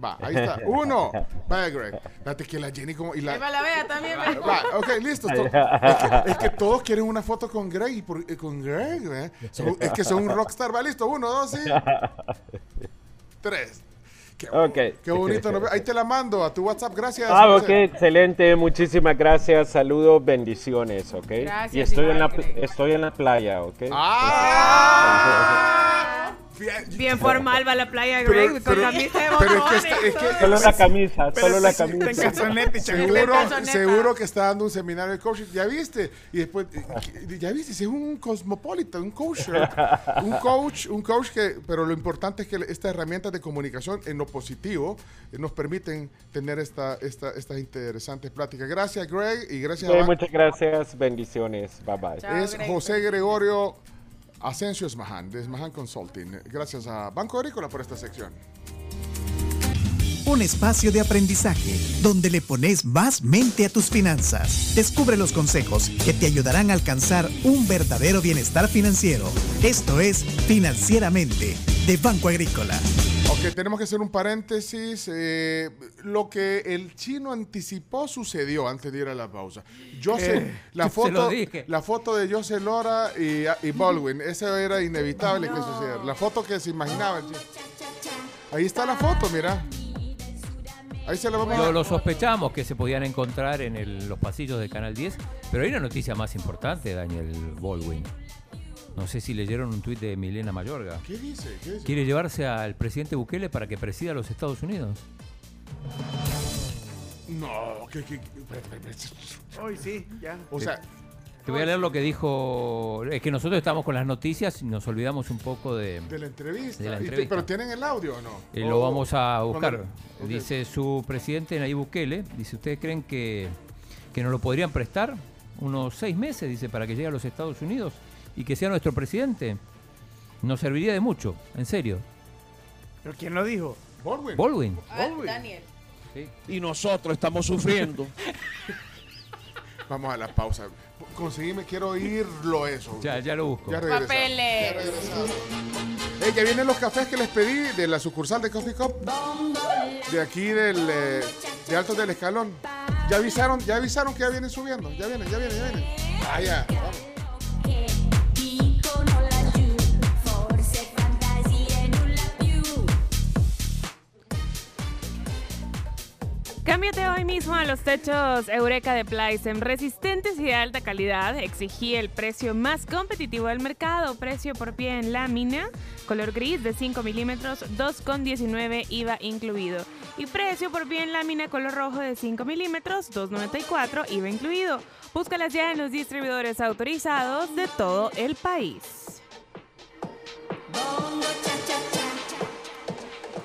Va, ahí está. Uno. Vaya, Greg. Date que la Jenny como. Y la, la vea también. Va, ok, listo. To- Es que, es que todos quieren una foto con Greg. y por- con Greg, ¿eh? Son- es que son un rockstar. Va, listo. Uno, dos, sí. Tres. Qué, Ok. qué bonito. Ahí te la mando a tu WhatsApp. Gracias. Ah, ok, excelente, muchísimas gracias, saludos, bendiciones, ok. Gracias, y estoy en, la, Greg. estoy en la playa, ok. Ah. Bien formal va la playa, Pero- Greg, con pero- camisa de pero es que botones. está- es que- Solo la camisa, Pero solo la camisa. está en calzonete, Seguro, seguro que está dando un seminario de coaching. Ya viste. Y después, ya viste, si es un cosmopolita, un coach. un coach, un coach que, pero lo importante es que estas herramientas de comunicación en lo positivo eh, nos permiten tener esta, esta, estas interesantes pláticas. Gracias, Greg, y gracias Ok, a muchas gracias, bendiciones, bye bye. es José Gregorio Asensio Esmahan, de Esmahan Consulting. Gracias a Banco Agrícola por esta sección. Un espacio de aprendizaje donde le pones más mente a tus finanzas. Descubre los consejos que te ayudarán a alcanzar un verdadero bienestar financiero. Esto es Financieramente de Banco Agrícola. Ok, tenemos que hacer un paréntesis. eh, lo que el chino anticipó sucedió antes de ir a la pausa. Yo sé, Eh, la foto, la foto de José Lora y, y Baldwin, eso era inevitable que sucediera. La foto que se imaginaba el chino. Ahí está la foto, mira. Ahí se la vamos a Lo, sospechamos que se podían encontrar en el- los pasillos de Canal 10, pero hay una noticia más importante, Daniel Baldwin. No sé si leyeron un tuit de Milena Mayorga. ¿Qué dice? ¿Qué dice? Quiere llevarse al presidente Bukele para que presida los Estados Unidos. No, que, que- Hoy sí, ya. o sea, Te voy a leer lo que dijo. Es que nosotros estamos con las noticias y nos olvidamos un poco de. de la entrevista. De la Y te- entrevista. pero tienen el audio o no? Eh, O- lo vamos a buscar. Dice su presidente Nayib Bukele. Dice: ¿Ustedes creen que, que nos lo podrían prestar? Unos seis meses, dice, para que llegue a los Estados Unidos y que sea nuestro presidente. Nos serviría de mucho, en serio. ¿Pero quién lo dijo? Baldwin. Baldwin. Ah, Daniel. Y nosotros estamos sufriendo. Vamos a la pausa. Conseguime, quiero oírlo eso. Ya, ya lo busco. Ya regresamos. Papeles. Ya regresamos. Ey, ya vienen los cafés que les pedí de la sucursal de Coffee Cup. De aquí del eh, de Altos del Escalón. Ya avisaron, ya avisaron que ya vienen subiendo. Ya vienen, ya vienen, ya vienen. Ah, ya. Vamos. Cámbiate hoy mismo a los techos Eureka de Plaisem, resistentes y de alta calidad. Exigí el precio más competitivo del mercado. Precio por pie en lámina, color gris de 5 milímetros, 2,19 IVA incluido. Y precio por pie en lámina color rojo de 5 milímetros, 2,94 IVA incluido. Búscalas ya en los distribuidores autorizados de todo el país.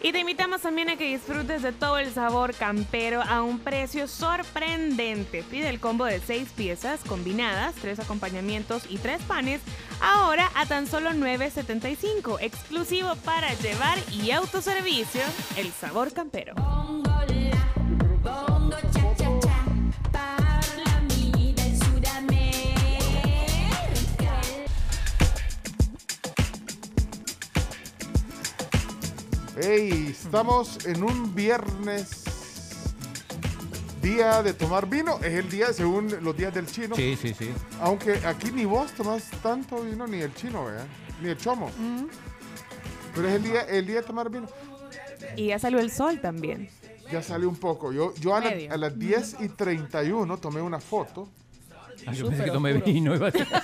Y te invitamos también a que disfrutes de todo el sabor campero a un precio sorprendente. Pide el combo de 6 piezas combinadas, 3 acompañamientos y 3 panes, ahora a tan solo 9.75, exclusivo para llevar y autoservicio, el sabor campero. Hey, estamos en un viernes, día de tomar vino. Es el día según los días del chino. Sí, sí, sí. Aunque aquí ni vos tomás tanto vino, ni el chino, ¿verdad? Ni el chomo. Pero es el día, el día de tomar vino. Y ya salió el sol también. Ya salió un poco. Yo, yo a, la- a las 10 y 31 tomé una foto. Yo pensé que tomé vino. iba a decir.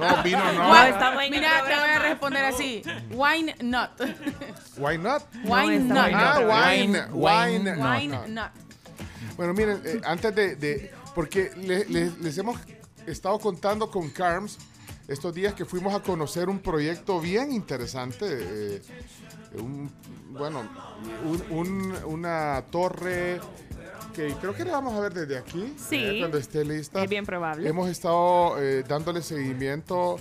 No, vino no. Está bueno Mira, te voy a responder así. Wine not. Why not? Wine not. Ah, wine, Wine, wine, wine Wine not. not. Bueno, miren, eh, antes de, de- porque le- le- les hemos estado contando con Carms estos días que fuimos a conocer un proyecto bien interesante, eh, un- bueno, un- un- una torre que creo que la vamos a ver desde aquí, Sí. eh, cuando esté lista. Es bien probable. Hemos estado eh, dándole seguimiento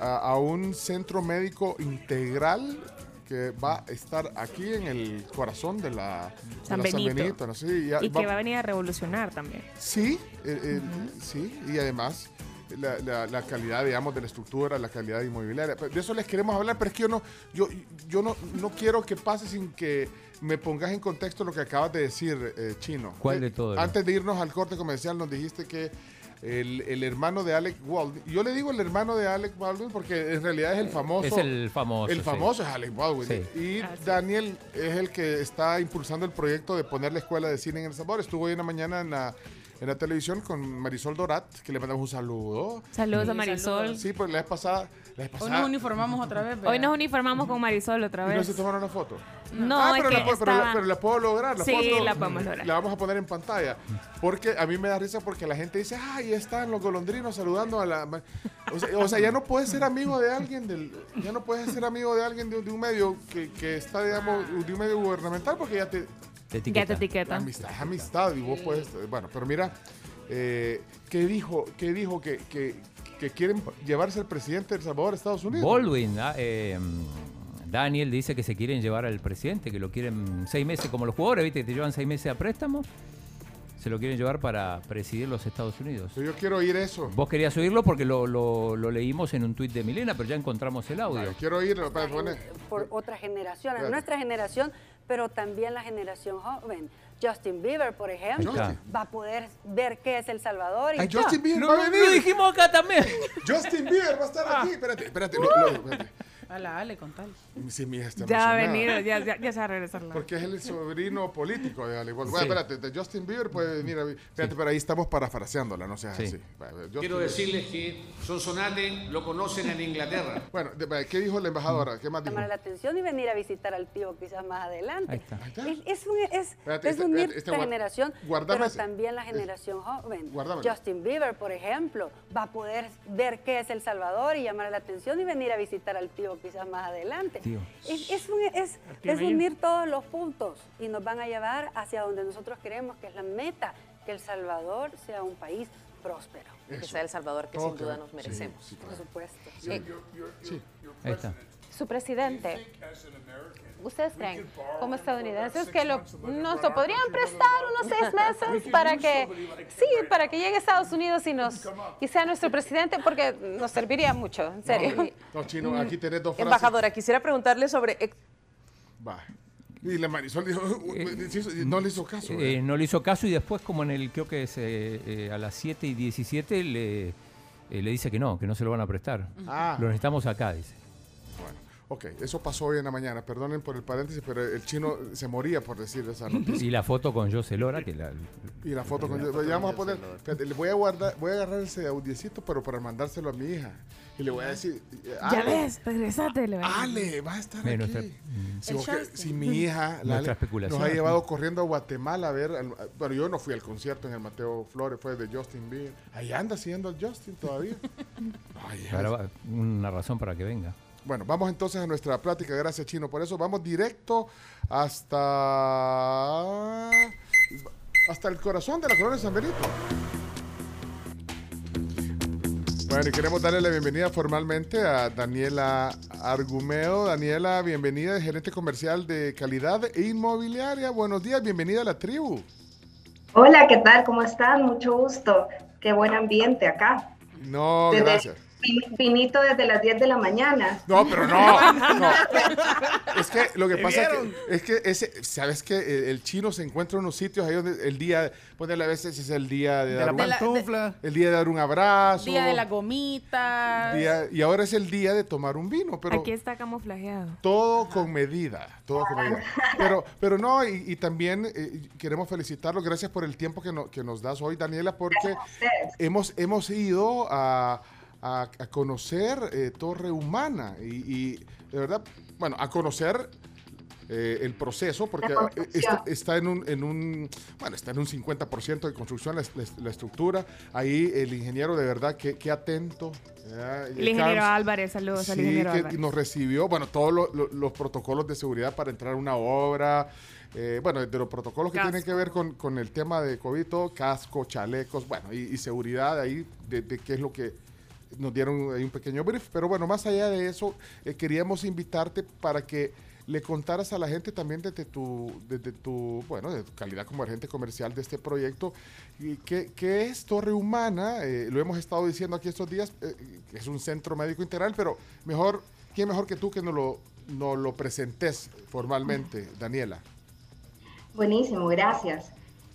a, a un centro médico integral que va a estar aquí en el corazón de la de San la Benito. ¿no? Sí, ya Y va- que va a venir a revolucionar también. Sí, eh, eh, sí, y además la, la- la calidad, digamos, de la estructura, la calidad inmobiliaria. Pero De eso les queremos hablar, pero es que yo no, yo, yo no, no quiero que pase sin que me pongas en contexto lo que acabas de decir, eh, Chino. ¿Cuál Eh, de todo? Antes de irnos al corte comercial nos dijiste que el, el hermano de Alec Baldwin, yo le digo el hermano de Alec Baldwin porque en realidad es el famoso. Es el famoso. El sí. famoso es Alec Baldwin. Sí. Y. Daniel es el que está impulsando el proyecto de poner la escuela de cine en El Salvador. Estuvo hoy en la mañana en la, en la televisión con Marisol Dorat, que le mandamos un saludo. Saludos Sí, a Marisol. Sí, pues la vez pasada. La vez Hoy pasada nos uniformamos otra vez. ¿verdad? Hoy nos uniformamos con Marisol otra ¿y no vez. se tomaron una foto? No, Ah, es pero, que la, puedo- pero, la, estaba- pero la puedo lograr. La Sí, foto la podemos lograr. La vamos a poner en pantalla. Porque a mí me da risa porque la gente dice, ah, ahí están los golondrinos saludando a la... O sea, o sea, ya no puedes ser amigo de alguien del... Ya no puedes ser amigo de alguien de, un- de un medio que, que está, digamos, de un medio gubernamental porque ya te... Te Ya te etiqueta. Amistad, es amistad y vos puedes... Bueno, pero mira, eh, ¿qué dijo? ¿Qué dijo? Que, que, que quieren llevarse al presidente de El Salvador a Estados Unidos. Baldwin, ah, eh, Daniel dice que se quieren llevar al presidente, que lo quieren seis meses, como los jugadores, ¿viste? Que te llevan seis meses a préstamo. Se lo quieren llevar para presidir los Estados Unidos. Yo quiero oír eso. Vos querías oírlo porque lo, lo- lo leímos en un tuit de Milena, pero ya encontramos el audio. Quiero oírlo para poner... por otra generación, Claro. nuestra generación, pero también la generación joven. Justin Bieber, por ejemplo, va a poder ver qué es El Salvador. Y Ay. Justin Bieber Lo, va a lo- venir. lo dijimos acá también. Justin Bieber va a estar aquí. Espérate, espérate. no, no, espérate. A la Ale, con tal. Sí, mi hija está Ya va a emocionada. venir, ya, ya, ya se va a regresar la. Porque es el sobrino político de Ale. Bueno, Sí. espérate, de Justin Bieber puede venir a... Espérate, pero ahí estamos parafraseándola, no seas Sí. así. Vale, Quiero Bieber. decirles que Sonsonate lo conocen en Inglaterra. Bueno, ¿qué dijo la embajadora? ¿Qué más dijo? llamar la atención y venir a visitar al tío quizás más adelante. Ahí está. Ahí está. Es, es, un- es, Espérate, es este- unir este esta guar- generación, guardame pero ese. también la generación joven. Guárdamelo. Justin Bieber, por ejemplo, va a poder ver qué es El Salvador y llamar la atención y venir a visitar al tío quizás más adelante. Es, es, un- es- es unir todos los puntos y nos van a llevar hacia donde nosotros queremos, que es la meta, que El Salvador sea un país próspero. que sea El Salvador que Todos sin duda nos Sí, merecemos. sí, Por claro. supuesto. Eh, Sí. Ahí está. Su presidente, ¿ustedes creen como estadounidenses que lo, nos lo podrían prestar unos seis meses para que, sí, para que llegue a Estados Unidos y, nos, y sea nuestro presidente? Porque nos serviría mucho, en serio. No, Chino, aquí tenés dos frases. Embajadora, quisiera preguntarle sobre... Va. Y la Marisol dijo, no le hizo caso. Eh, ¿eh? no le hizo caso y después, como en el, creo que es eh, eh, a las 7 y 17, le, eh, le dice que no, que no se lo van a prestar. Ah. Lo necesitamos acá, dice. Ok, eso pasó hoy en la mañana. Perdonen por el paréntesis, pero el chino se moría por decir esa noticia. Y la foto con José Lora, que la... Y la foto con ya vamos a poner, espérate, le voy a guardar, voy a agarrar ese audiecito, pero para mandárselo a mi hija. Y le voy a decir, eh, Ya ves, regresate. le va a decir. Ale, va a estar aquí. nuestra- si, vos mi hija la Ale, nos ha llevado corriendo a Guatemala a ver, al- bueno, yo no fui al concierto en el Mateo Flores, fue de Justin Bieber. Ahí anda siendo el Justin todavía. Ay, una razón para que venga. Bueno, vamos entonces a nuestra plática. Gracias, Chino. Por eso vamos directo hasta hasta el corazón de la colonia de San Benito. Bueno, y queremos darle la bienvenida formalmente a Daniela Argumeo. Daniela, bienvenida, gerente comercial de calidad e inmobiliaria. Buenos días, bienvenida a la tribu. Hola, ¿qué tal? ¿Cómo están? Mucho gusto. Qué buen ambiente acá. No, Desde- gracias. Fin- Finito desde las 10 de la mañana. No, pero no, no. Es que lo que ¿Te pasa que, es que ese, sabes que el, chino se encuentra en unos sitios ahí donde el día, ponerle a veces es el día de, De dar la un, pantufla. el día de dar un abrazo, Día de las gomitas. día- y ahora es el día de tomar un vino, pero Aquí está camuflajeado. todo con medida, todo con medida. Pero, pero no, y, y también eh, queremos felicitarlo, gracias por el tiempo que, no- que nos das hoy, Daniela, porque hemos, hemos ido a, a- a conocer eh, Torre Humana y, y, de verdad, bueno, a conocer eh, el proceso, porque eh, está, está en un, en un, bueno, está en un 50% de construcción la, la- la estructura. Ahí el ingeniero de verdad, que, que atento. El ingeniero Carlos, Álvarez, saludos al Sí, ingeniero que Álvarez. nos recibió, bueno, todos lo- lo- los protocolos de seguridad para entrar a una obra, eh, bueno, de los protocolos que tienen que ver con, con el tema de COVID, todo, casco, chalecos, bueno, y, y seguridad ahí, de, de qué es lo que nos dieron ahí un pequeño brief. Pero bueno, más allá de eso, eh, queríamos invitarte para que le contaras a la gente también desde tu, desde tu, bueno, de tu calidad como agente comercial de este proyecto, y qué, qué es Torre Humana, Eh, lo hemos estado diciendo aquí estos días, eh, que es un centro médico integral, pero mejor, ¿quién mejor que tú que nos lo, nos lo presentes formalmente, Daniela? Buenísimo, gracias.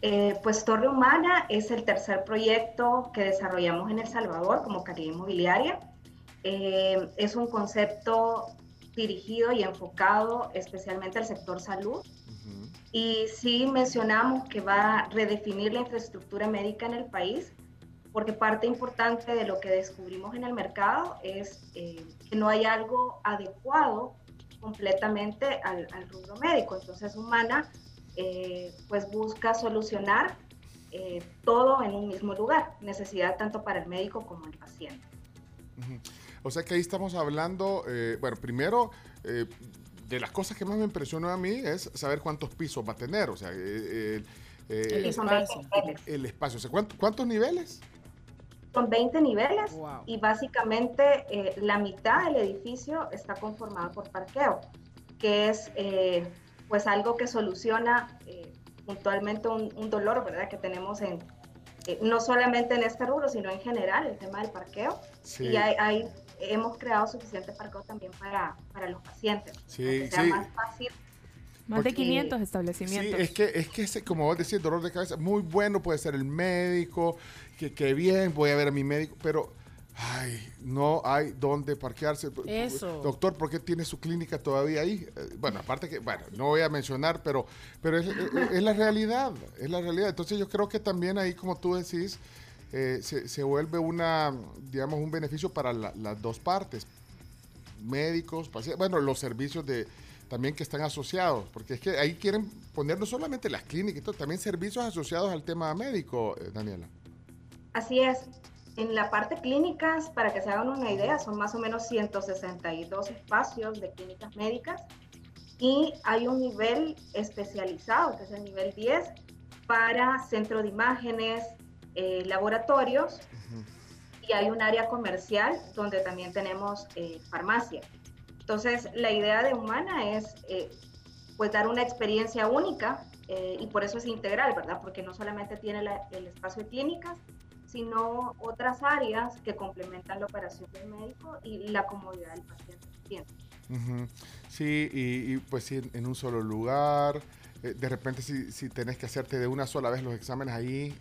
Eh, pues Torre Humana es el tercer proyecto que desarrollamos en El Salvador como calidad inmobiliaria. Eh, es un concepto dirigido y enfocado especialmente al sector salud. Y sí mencionamos que va a redefinir la infraestructura médica en el país, porque parte importante de lo que descubrimos en el mercado es eh, que no hay algo adecuado completamente al, al rubro médico. Entonces, Humana eh, pues busca solucionar eh, todo en un mismo lugar, necesidad tanto para el médico como el paciente. O sea que ahí estamos hablando, eh, bueno, primero, eh, de las cosas que más me impresionó a mí es saber cuántos pisos va a tener, o sea, eh, eh, eh, El espacio. El espacio, o sea, ¿cuánto- ¿cuántos niveles? Son 20 niveles y básicamente eh, la mitad del edificio está conformado por parqueo, que es eh, pues algo que soluciona eh, puntualmente un, un dolor, ¿verdad? Que tenemos en, eh, no solamente en este rubro, sino en general, el tema del parqueo. Sí. Y hay, hay- hemos creado suficiente parqueo también para, para los pacientes. Sí, para que sea sí. más fácil. Más de porque- 500 Sí, establecimientos. es que, es que ese, como vos decís, dolor de cabeza, muy bueno puede ser el médico, que, que bien, voy a ver a mi médico, pero, ay, no hay dónde parquearse. Eso. Doctor, ¿por qué tiene su clínica todavía ahí? Eh, Bueno, aparte que, bueno, no voy a mencionar, pero, pero es, es- es la realidad, es la realidad. Entonces yo creo que también ahí, como tú decís, eh, se, se vuelve una, digamos, un beneficio para la- las dos partes médicos, pacientes, bueno, los servicios de también que están asociados, porque es que ahí quieren poner no solamente las clínicas, y todo, también servicios asociados al tema médico, eh, Daniela. Así es. En la parte clínicas, para que se hagan una idea, son más o menos 162 espacios de clínicas médicas y hay un nivel especializado, que es el nivel 10, para centro de imágenes, eh, laboratorios y hay un área comercial donde también tenemos eh, farmacia. Entonces, la idea de Humana es eh, pues dar una experiencia única eh, y por eso es integral, ¿verdad? Porque no solamente tiene la- el espacio de clínicas, sino otras áreas que complementan la operación del médico y la comodidad del paciente. Sí, y, y, pues sí, en, un solo lugar. eh, de repente si, si tenés que hacerte de una sola vez los exámenes ahí,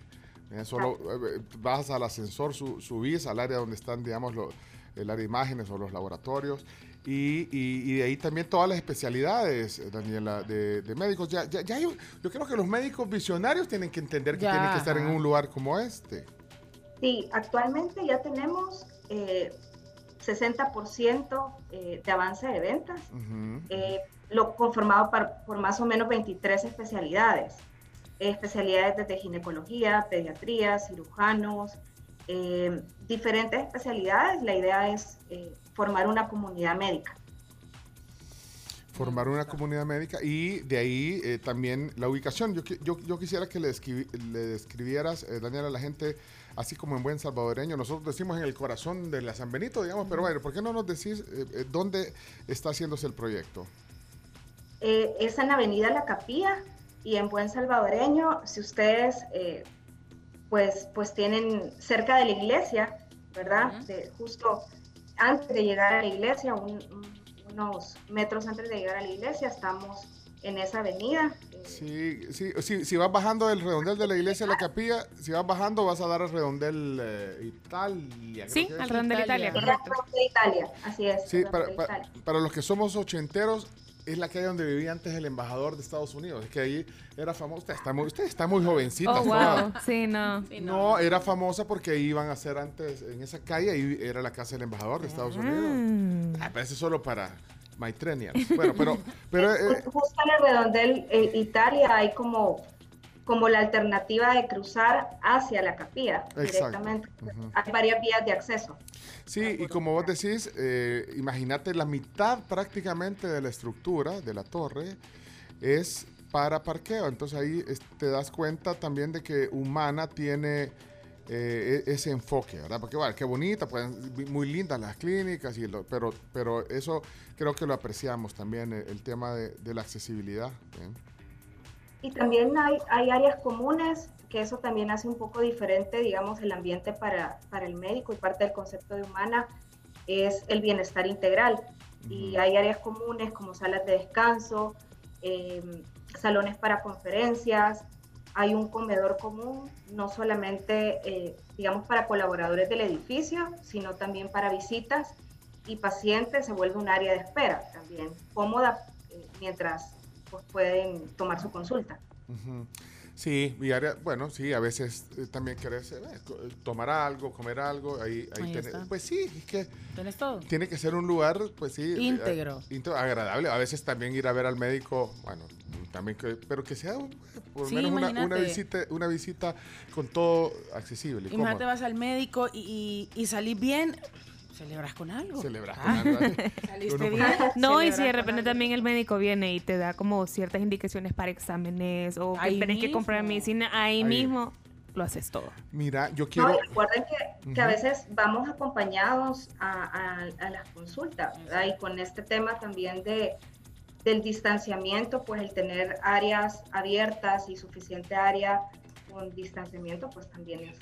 eh, solo eh, vas al ascensor, su- subís al área donde están, digamos, lo- el área de imágenes o los laboratorios. Y, y- y de ahí también todas las especialidades, Daniela, de, de médicos. Ya, ya, ya yo, yo creo que los médicos visionarios tienen que entender que Ya, tienen que estar en un lugar como este. Sí, actualmente ya tenemos eh, 60% eh, de avance de ventas, eh, lo conformado par- por más o menos 23 especialidades. Eh, especialidades desde ginecología, pediatría, cirujanos, diferentes especialidades. La idea es formar una comunidad médica. formar una comunidad médica y de ahí eh, también la ubicación. Yo, yo, yo quisiera que le, le describieras, eh, Daniel, a la gente, así como en buen salvadoreño, nosotros decimos en el corazón de la San Benito, digamos, pero bueno, ¿por qué no nos decís eh, eh, dónde está haciéndose el proyecto? Eh, es en Avenida La Capilla y en Buen Salvadoreño, si ustedes eh, pues, pues tienen cerca de la iglesia, ¿verdad? De- justo antes de llegar a la iglesia, un- un- unos metros antes de llegar a la iglesia, estamos en esa avenida. Sí, sí, sí, si vas bajando del redondel de la iglesia a la capilla, si vas bajando vas a dar al redondel eh, Italia. creo Sí, al redondel Italia, la correcto. de Italia, así es. Sí, para, de para- Italia. para los que somos ochenteros, es la calle donde vivía antes el embajador de Estados Unidos. Es que ahí era famoso. Usted está muy, usted está muy jovencita. Oh, wow. Sí, no. No, era famosa porque ahí iban a hacer antes, en esa calle, ahí era la casa del embajador de Estados Unidos. Ah, pero eso es solo para Maitrenials. Bueno, pero, pero eh, Justo en el redondel eh, Italia hay como, como la alternativa de cruzar hacia la capilla directamente. Hay varias vías de acceso. sí, y como vos decís, eh, imagínate la mitad prácticamente de la estructura de la torre es para parqueo. Entonces ahí te das cuenta también de que Humana tiene eh, e- ese enfoque, ¿verdad? Porque, bueno, qué bonita, pues, muy lindas las clínicas, y lo- pero, pero eso creo que lo apreciamos también, el, el tema de, de la accesibilidad. ¿bien? Y también hay, hay áreas comunes, que eso también hace un poco diferente, digamos, el ambiente para, para el médico y parte del concepto de humana es el bienestar integral. Y hay áreas comunes como salas de descanso, eh, salones para conferencias, hay un comedor común, no solamente, eh, digamos, para colaboradores del edificio, sino también para visitas y pacientes, se vuelve un área de espera también, cómoda eh, mientras pues, pueden tomar su consulta. Sí, y área- bueno, sí, a veces eh, también querés eh, tomar algo, comer algo, ahí, ahí Ahí tenés- pues sí, es que ¿Tienes todo? tiene que ser un lugar, pues sí, eh, Íntegro. íntegro, agradable. A veces también ir a ver al médico, bueno, también que, pero que sea un- por lo Sí, menos una, visita, una visita con todo accesible. Imagínate, cómodo. vas al médico y, y, y salís bien, celebras con algo. Celebras con Ah. algo. Saliste bien. No, y si de repente también el médico viene y te da como ciertas indicaciones para exámenes o que Ahí tenés que comprar medicina, ahí, Ahí. mismo lo haces todo. Mira, yo No, quiero... y recuerden que, que a veces vamos acompañados a, a- a las consultas, ¿verdad? Y con este tema también de, del distanciamiento, pues el tener áreas abiertas y suficiente área con distanciamiento, pues también es,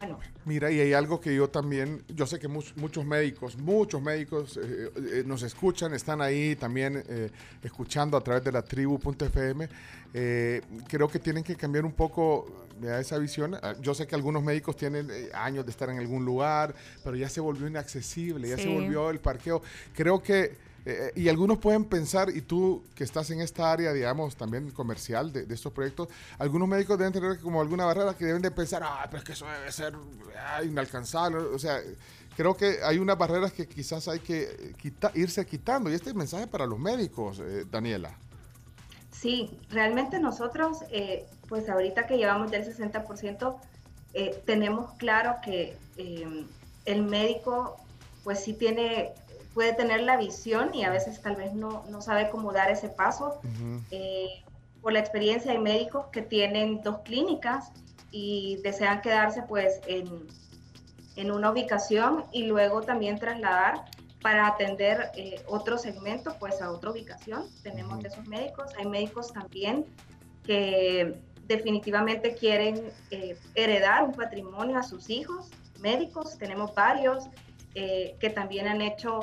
bueno, Mira, y hay algo que yo también, yo sé que much- muchos médicos, muchos médicos eh, eh, nos escuchan, están ahí también eh, escuchando a través de la tribu.fm. Creo que tienen que cambiar un poco ¿verdad? esa visión. Ah, Yo sé que algunos médicos tienen años de estar en algún lugar, pero ya se volvió inaccesible, ya se volvió el parqueo. Creo que, eh, y algunos pueden pensar, y tú que estás en esta área, digamos, también comercial de, estos proyectos, algunos médicos deben tener como alguna barrera que deben de pensar, ah, pero es que eso debe ser ah, inalcanzable. O sea, creo que hay unas barreras que quizás hay que eh, quita- irse quitando. Y este es mensaje para los médicos, eh, Daniela. Sí, realmente nosotros, eh, pues ahorita que llevamos ya el 60%, eh, tenemos claro que eh, el médico, pues sí tiene, puede tener la visión y a veces tal vez no, no sabe cómo dar ese paso. Eh, por la experiencia hay médicos que tienen dos clínicas y desean quedarse pues en, en una ubicación y luego también trasladar para atender eh, otro segmento pues a otra ubicación. Tenemos de esos médicos. Hay médicos también que definitivamente quieren eh, heredar un patrimonio a sus hijos médicos. Tenemos varios eh, que también han hecho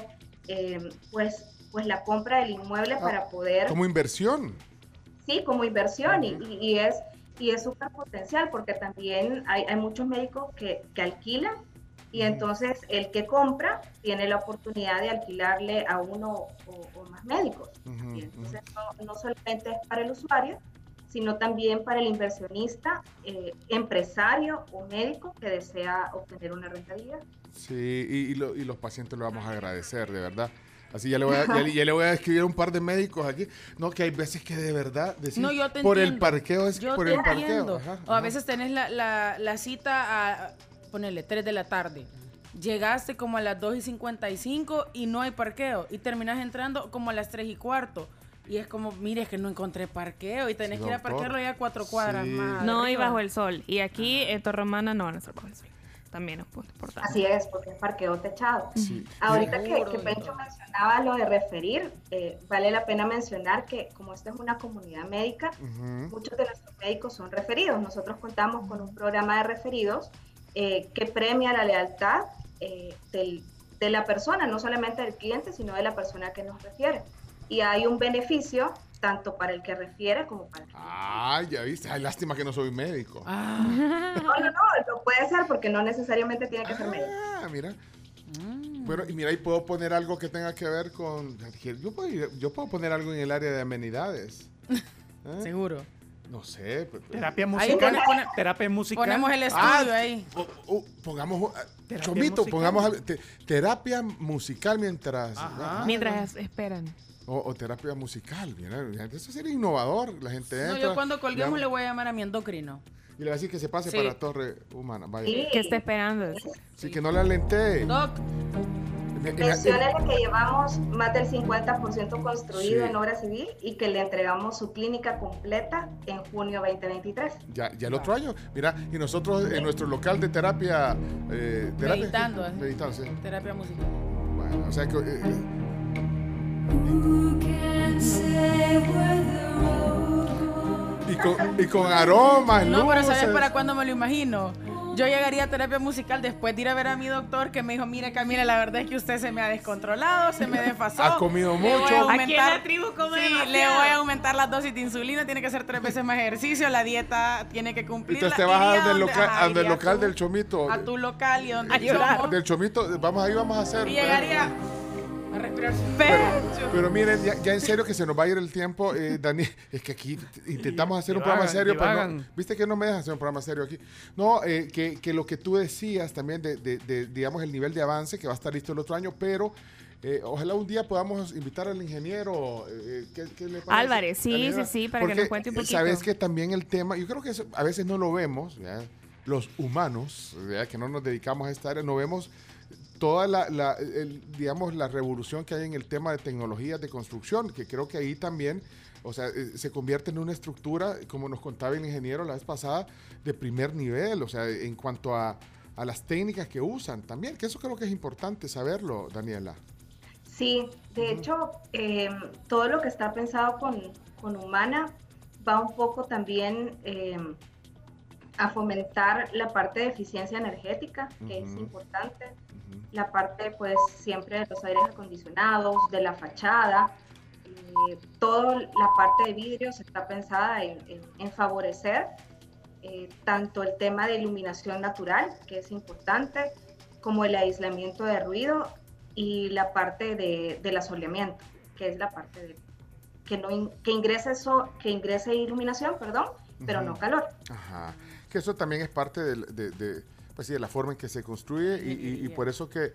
eh, pues, pues la compra del inmueble para poder Como inversión. sí, como inversión y, y- y es y es súper potencial porque también hay, hay muchos médicos que, que alquilan Y entonces el que compra tiene la oportunidad de alquilarle a uno o, o más médicos. Y entonces no, no solamente es para el usuario, sino también para el inversionista, eh, empresario o médico que desea obtener una rentabilidad. Sí, y, y lo- y los pacientes lo vamos a agradecer, de verdad. Así ya le, voy a, ya, le- ya le voy a escribir a un par de médicos aquí. No, que hay veces que de verdad decir, No, yo te por el parqueo es Yo por te el parqueo. Ajá, o a veces tenés la, la, la cita a, ponerle, 3 de la tarde. Llegaste como a las 2 y 55 y no hay parqueo. Y terminas entrando como a las 3 y cuarto. Y es como, mire, es que no encontré parqueo y tenés Sí, que ir a parquearlo ya a cuatro cuadras más. No y bajo el sol. Y aquí en Torromana no van a estar bajo el sol. También es punto importante. Así es, porque es parqueo techado. Ahorita que, que Pencho mencionaba lo de referir, eh, vale la pena mencionar que como esta es una comunidad médica, muchos de nuestros médicos son referidos. Nosotros contamos con un programa de referidos eh, que premia la lealtad eh, del- de la persona, no solamente del cliente, sino de la persona que nos refiere. Y hay un beneficio tanto para el que refiere como para el Ay, ya viste. Ay, lástima que no soy médico. Ah. No, no, no, lo puede ser porque no necesariamente tiene que ser médico. Ah, mira. Bueno, y mira, ahí puedo poner algo que tenga que ver con... Yo puedo, yo puedo poner algo en el área de amenidades. ¿Eh? Seguro. No sé. pues, pues. Terapia Ahí musical. pone- pone- terapia musical. Ponemos el estudio Ah, ahí. o- o pongamos, ah, Terapia Chomito, musical. pongamos te- terapia musical mientras... ah, Mientras esperan. O, o terapia musical, mira, eso sería innovador. La gente No, entra, yo cuando colguemos le voy a llamar a mi endocrino. Y le va a decir que se pase Sí. para Torre Humana. Vaya. Sí. ¿Qué está esperando? Sí, que no le alentee. Doc. Me- me- Menciónele que llevamos más del 50% construido Sí. en obra civil y que le entregamos su clínica completa en junio 2023. Ya, ya el otro año, mira, y nosotros en nuestro local de terapia... eh, terapia Meditando. ¿eh? Meditando, sí. Terapia musical. Bueno, o sea que... eh, eh, y, con, y con aromas, No, pero ¿sabes luces. para cuándo me lo imagino? Yo llegaría a terapia musical después de ir a ver a mi doctor que me dijo, mire Camila, la verdad es que usted se me ha descontrolado, se me desfasó. Ha comido Le voy a mucho. aumentar- Aquí en la tribu come Sí, le voy a aumentar las dosis de insulina, tiene que hacer tres veces más ejercicio, la dieta tiene que cumplir. Entonces te vas a del local, al del local del chomito. A tu local y donde A llorar. Del chomito, vamos ahí, vamos a hacer. Y llegaría a respirar Pero, pero miren, ya, ya en serio que se nos va a ir el tiempo, eh, Dani, es que aquí intentamos hacer un programa Divagan, serio, pero no- divagan. viste que no me dejan hacer un programa serio aquí. No, eh, que, que lo que tú decías también de, de- de, digamos, el nivel de avance que va a estar listo el otro año, pero eh, ojalá un día podamos invitar al ingeniero. eh, ¿qué, qué le? Álvarez, sí, Ingeniero, sí, sí, para que nos cuente un poquito. Sabes que también el tema, yo creo que eso a veces no lo vemos, ¿ya? los humanos, ¿ya? que no nos dedicamos a esta área, no vemos toda la, la, el- digamos, la revolución que hay en el tema de tecnologías de construcción, que creo que ahí también, o sea, eh, se convierte en una estructura, como nos contaba el ingeniero la vez pasada, de primer nivel, o sea, en cuanto a, a las técnicas que usan también, que eso creo que es importante saberlo, Daniela. Sí, de hecho, eh, todo lo que está pensado con, con Humana va un poco también eh, a fomentar la parte de eficiencia energética, que es importante, la parte pues siempre de los aires acondicionados, de la fachada, eh, toda la parte de vidrios está pensada en, en- en favorecer eh, tanto el tema de iluminación natural, que es importante, como el aislamiento de ruido y la parte de, del asoleamiento, que es la parte de que no in- que ingrese eso, que ingrese iluminación, perdón, pero no Ujú. calor. Ajá. Que eso también es parte del- de, de, pues sí, de la forma en que se construye y, y- y por eso que,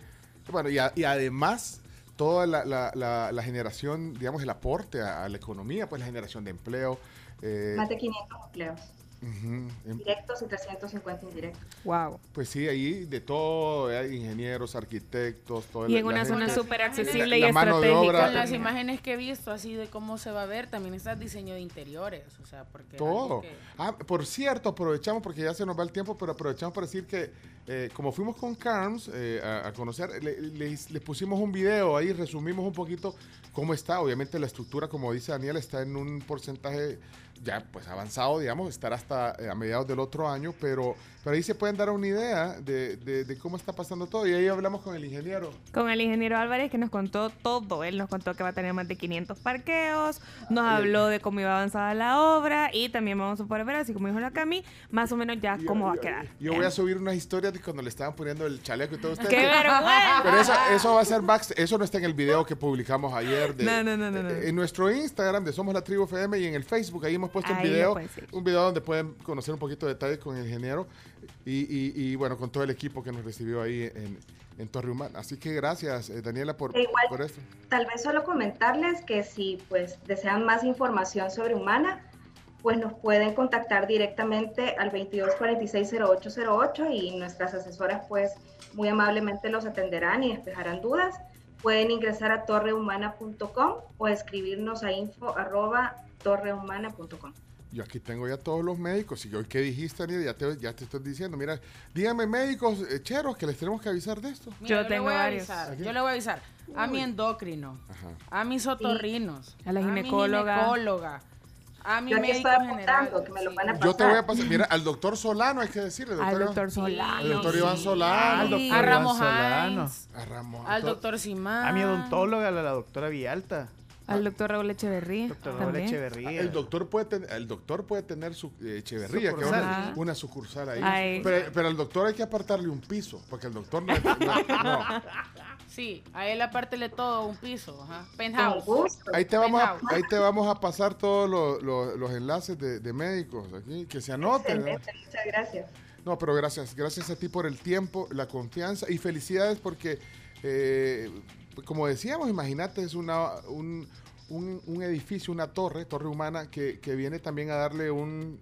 bueno, y, a- y además toda la, la- la- la generación, digamos, el aporte a, a la economía, pues la generación de empleo. eh, Más de 500 empleos em- directos y 350 indirectos. Wow. pues sí, ahí de todo, hay ingenieros, arquitectos, todo Y en la una zona súper accesible y la mano de estratégica. obra, Con las imágenes que he visto así de cómo se va a ver, también está el diseño de interiores, o sea, porque... Todo. que- Ah, por cierto, aprovechamos, porque ya se nos va el tiempo, pero aprovechamos para decir que eh, como fuimos con Carms eh, a, a conocer, le, le- le pusimos un video ahí, resumimos un poquito cómo está. Obviamente la estructura, como dice Daniel, está en un porcentaje ya pues avanzado, digamos, estar hasta eh, a mediados del otro año, pero, pero ahí se pueden dar una idea de, de- de cómo está pasando todo. Y ahí hablamos con el ingeniero. Con el ingeniero Álvarez que nos contó todo. Él nos contó que va a tener más de 500 parqueos, nos Oye. habló de cómo iba avanzada la obra y también vamos a poder ver, así como dijo la Cami, más o menos ya cómo va a quedar. Yo voy a subir unas historias cuando le estaban poniendo el chaleco y todo usted. ¡Qué vergüenza! Pero eso, eso va a ser backstage. Eso no está en el video que publicamos ayer. De, No, no, no, no, no. eh, En nuestro Instagram de Somos la Tribu FM y en el Facebook. Ahí hemos puesto un Ahí video. Un video donde pueden conocer un poquito de detalles con el ingeniero. Y, y- y, bueno, con todo el equipo que nos recibió ahí en, en Torre Humana. Así que gracias, eh, Daniela, por, E igual- por esto. Tal vez solo comentarles que si pues desean más información sobre Humana, pues nos pueden contactar directamente al 2246-0808 y nuestras asesoras pues muy amablemente los atenderán y despejarán dudas. Pueden ingresar a torrehumana.com o escribirnos a info arroba torrehumana.com. Yo aquí tengo ya todos los médicos. Y hoy, ¿qué dijiste? Ya te, ya te estoy diciendo. Mira, díganme, médicos eh, cheros, que les tenemos que avisar de esto. Mira, Yo tengo le voy a avisar. Yo le voy a avisar a mi endocrino, Ajá. a mis otorrinos, A la mi ginecóloga. A mi Yo aquí médico estoy general. apuntando, que me lo van a Yo te voy a pasar. pasar, mira, al doctor Solano hay que decirle. Al Iván- doctor Solano. Al doctor Iván Solano. Al doctor a Iván Ramos Solano. A Ramón. al doctor Simán. A mi odontóloga, la, la doctora Villalta. Al doctor Raúl Echeverría. Doctor Raúl también. Echeverría. El doctor puede tener, el doctor puede tener su eh, Echeverría, que es una, Sucursal. una sucursal ahí. Pero, pero al doctor hay que apartarle un piso, porque el doctor no, es- no- no. Sí, a él aparte le todo un piso, ajá. Penthouse. Ahí te vamos a, ahí te vamos a pasar todos los, los- los enlaces de, de médicos aquí, que se anoten. muchas gracias. No, pero gracias, gracias a ti por el tiempo, la confianza y felicidades porque, eh, como decíamos, imagínate, es una, un, un- un edificio, una torre, torre humana, que, que viene también a darle un,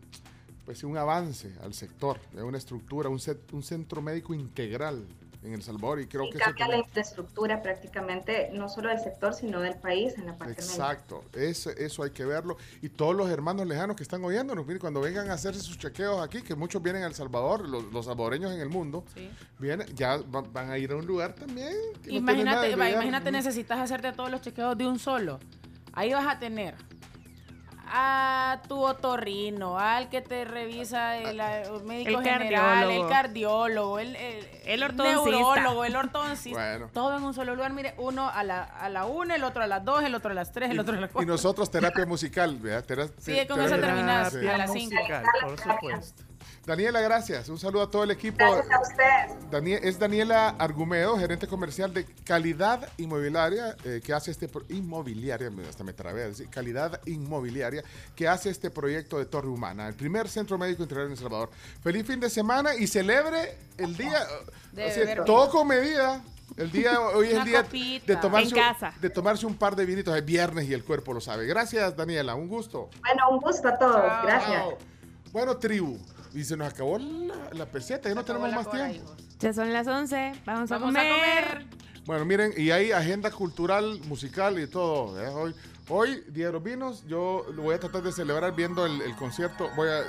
pues, un avance al sector, de una estructura, un, set- un centro médico integral en El Salvador y creo Y que eso cambia la infraestructura prácticamente, no solo del sector, sino del país en la parte. Exacto, eso, eso hay que verlo. Y todos los hermanos lejanos que están oyéndonos, miren, cuando vengan a hacerse sus chequeos aquí, que muchos vienen a El Salvador, los, los salvadoreños en el mundo, Sí. vienen, ya va- van a ir a un lugar también. que Imagínate, va, imagínate, necesitas hacerte todos los chequeos de un solo. Ahí vas a tener a tu otorrino, al que te revisa el, el médico El general, el cardiólogo. cardiólogo, el, el, El ortodoncista. neurólogo, el ortodoncista. Bueno. Todo en un solo lugar. Mire, uno a la, a la una, el otro a las dos, el otro a las tres, el otro a las Y cuatro. nosotros terapia musical, ¿verdad? Tera- Sí, con terapia- eso terminas Sí. a las cinco. musical, por supuesto. Daniela, gracias. Un saludo a todo el equipo. Gracias a ustedes. Danie- es Daniela Argumedo, gerente comercial de Calidad Inmobiliaria, eh, que hace este pro- inmobiliaria, hasta me trabé, a decir, Calidad Inmobiliaria, que hace este proyecto de Torre Humana, el primer centro médico integral en El Salvador. Feliz fin de semana y celebre el día, todo con medida. El día hoy es el día de tomarse, En un- casa. de tomarse un par de vinitos. Es viernes y el cuerpo lo sabe. Gracias, Daniela. Un gusto. Bueno, un gusto a todos. Chao. Gracias. Chao. Bueno, tribu. Y se nos acabó la, la peseta, ya no tenemos más tiempo. hijos. Ya son las 11. Vamos, a Vamos a comer. comer. Bueno, miren, y hay agenda cultural, musical y todo. ¿eh? Hoy, hoy, Día de los Vinos, yo lo voy a tratar de celebrar viendo el, el concierto. Voy a,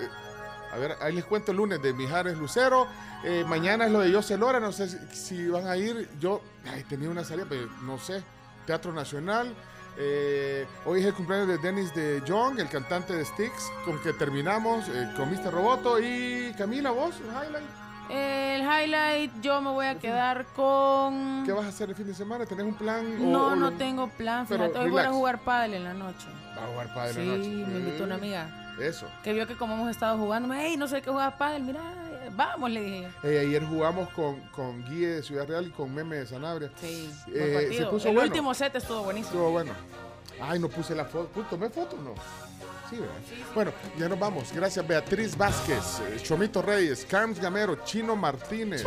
a ver, ahí les cuento el lunes de Mijares Lucero. Eh, mañana es lo de José Lora, no sé si, si van a ir. Yo ay, tenía una salida, pero no sé. Teatro Nacional. Eh, hoy es el cumpleaños de Dennis de Jong, el cantante de Styx, con que terminamos eh, con Mr. Roboto. Y Camila, vos, un highlight. El highlight, yo me voy a quedar con. ¿Qué vas a hacer el fin de semana? ¿Tenés un plan? o- No, o no lo- tengo plan. Pero Fíjate, hoy voy a jugar pádel en la noche. Va a jugar padre Sí, la noche. me invitó una amiga Eso. que vio que como hemos estado jugando, hey, no sé qué jugar pádel, mira, vamos, le dije. Eh, ayer jugamos con, con Guille de Ciudad Real y con Meme de Sanabria. Sí, Eh, buen se puso El bueno. último set estuvo buenísimo. Estuvo bueno. Ay, no puse la foto. ¿Tomé foto o no? Sí, ¿verdad? Bueno, ya nos vamos. Gracias, Beatriz Vázquez, eh, Chomito Reyes, Carms Gamero, Chino Martínez,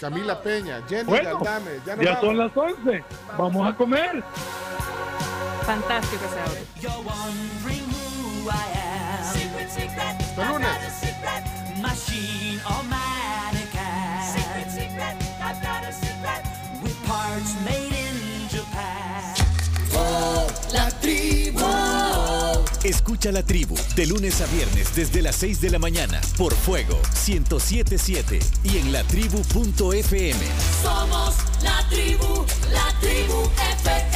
Camila Peña, Jenny Bueno, Galdame. Ya nos Ya vamos. son las 11. Vamos a comer. Fantástico ese audio. Hasta lunes. Escucha la tribu de lunes a viernes desde las 6 de la mañana por Fuego 1077 y en latribu.fm. Somos la tribu, la tribu FM.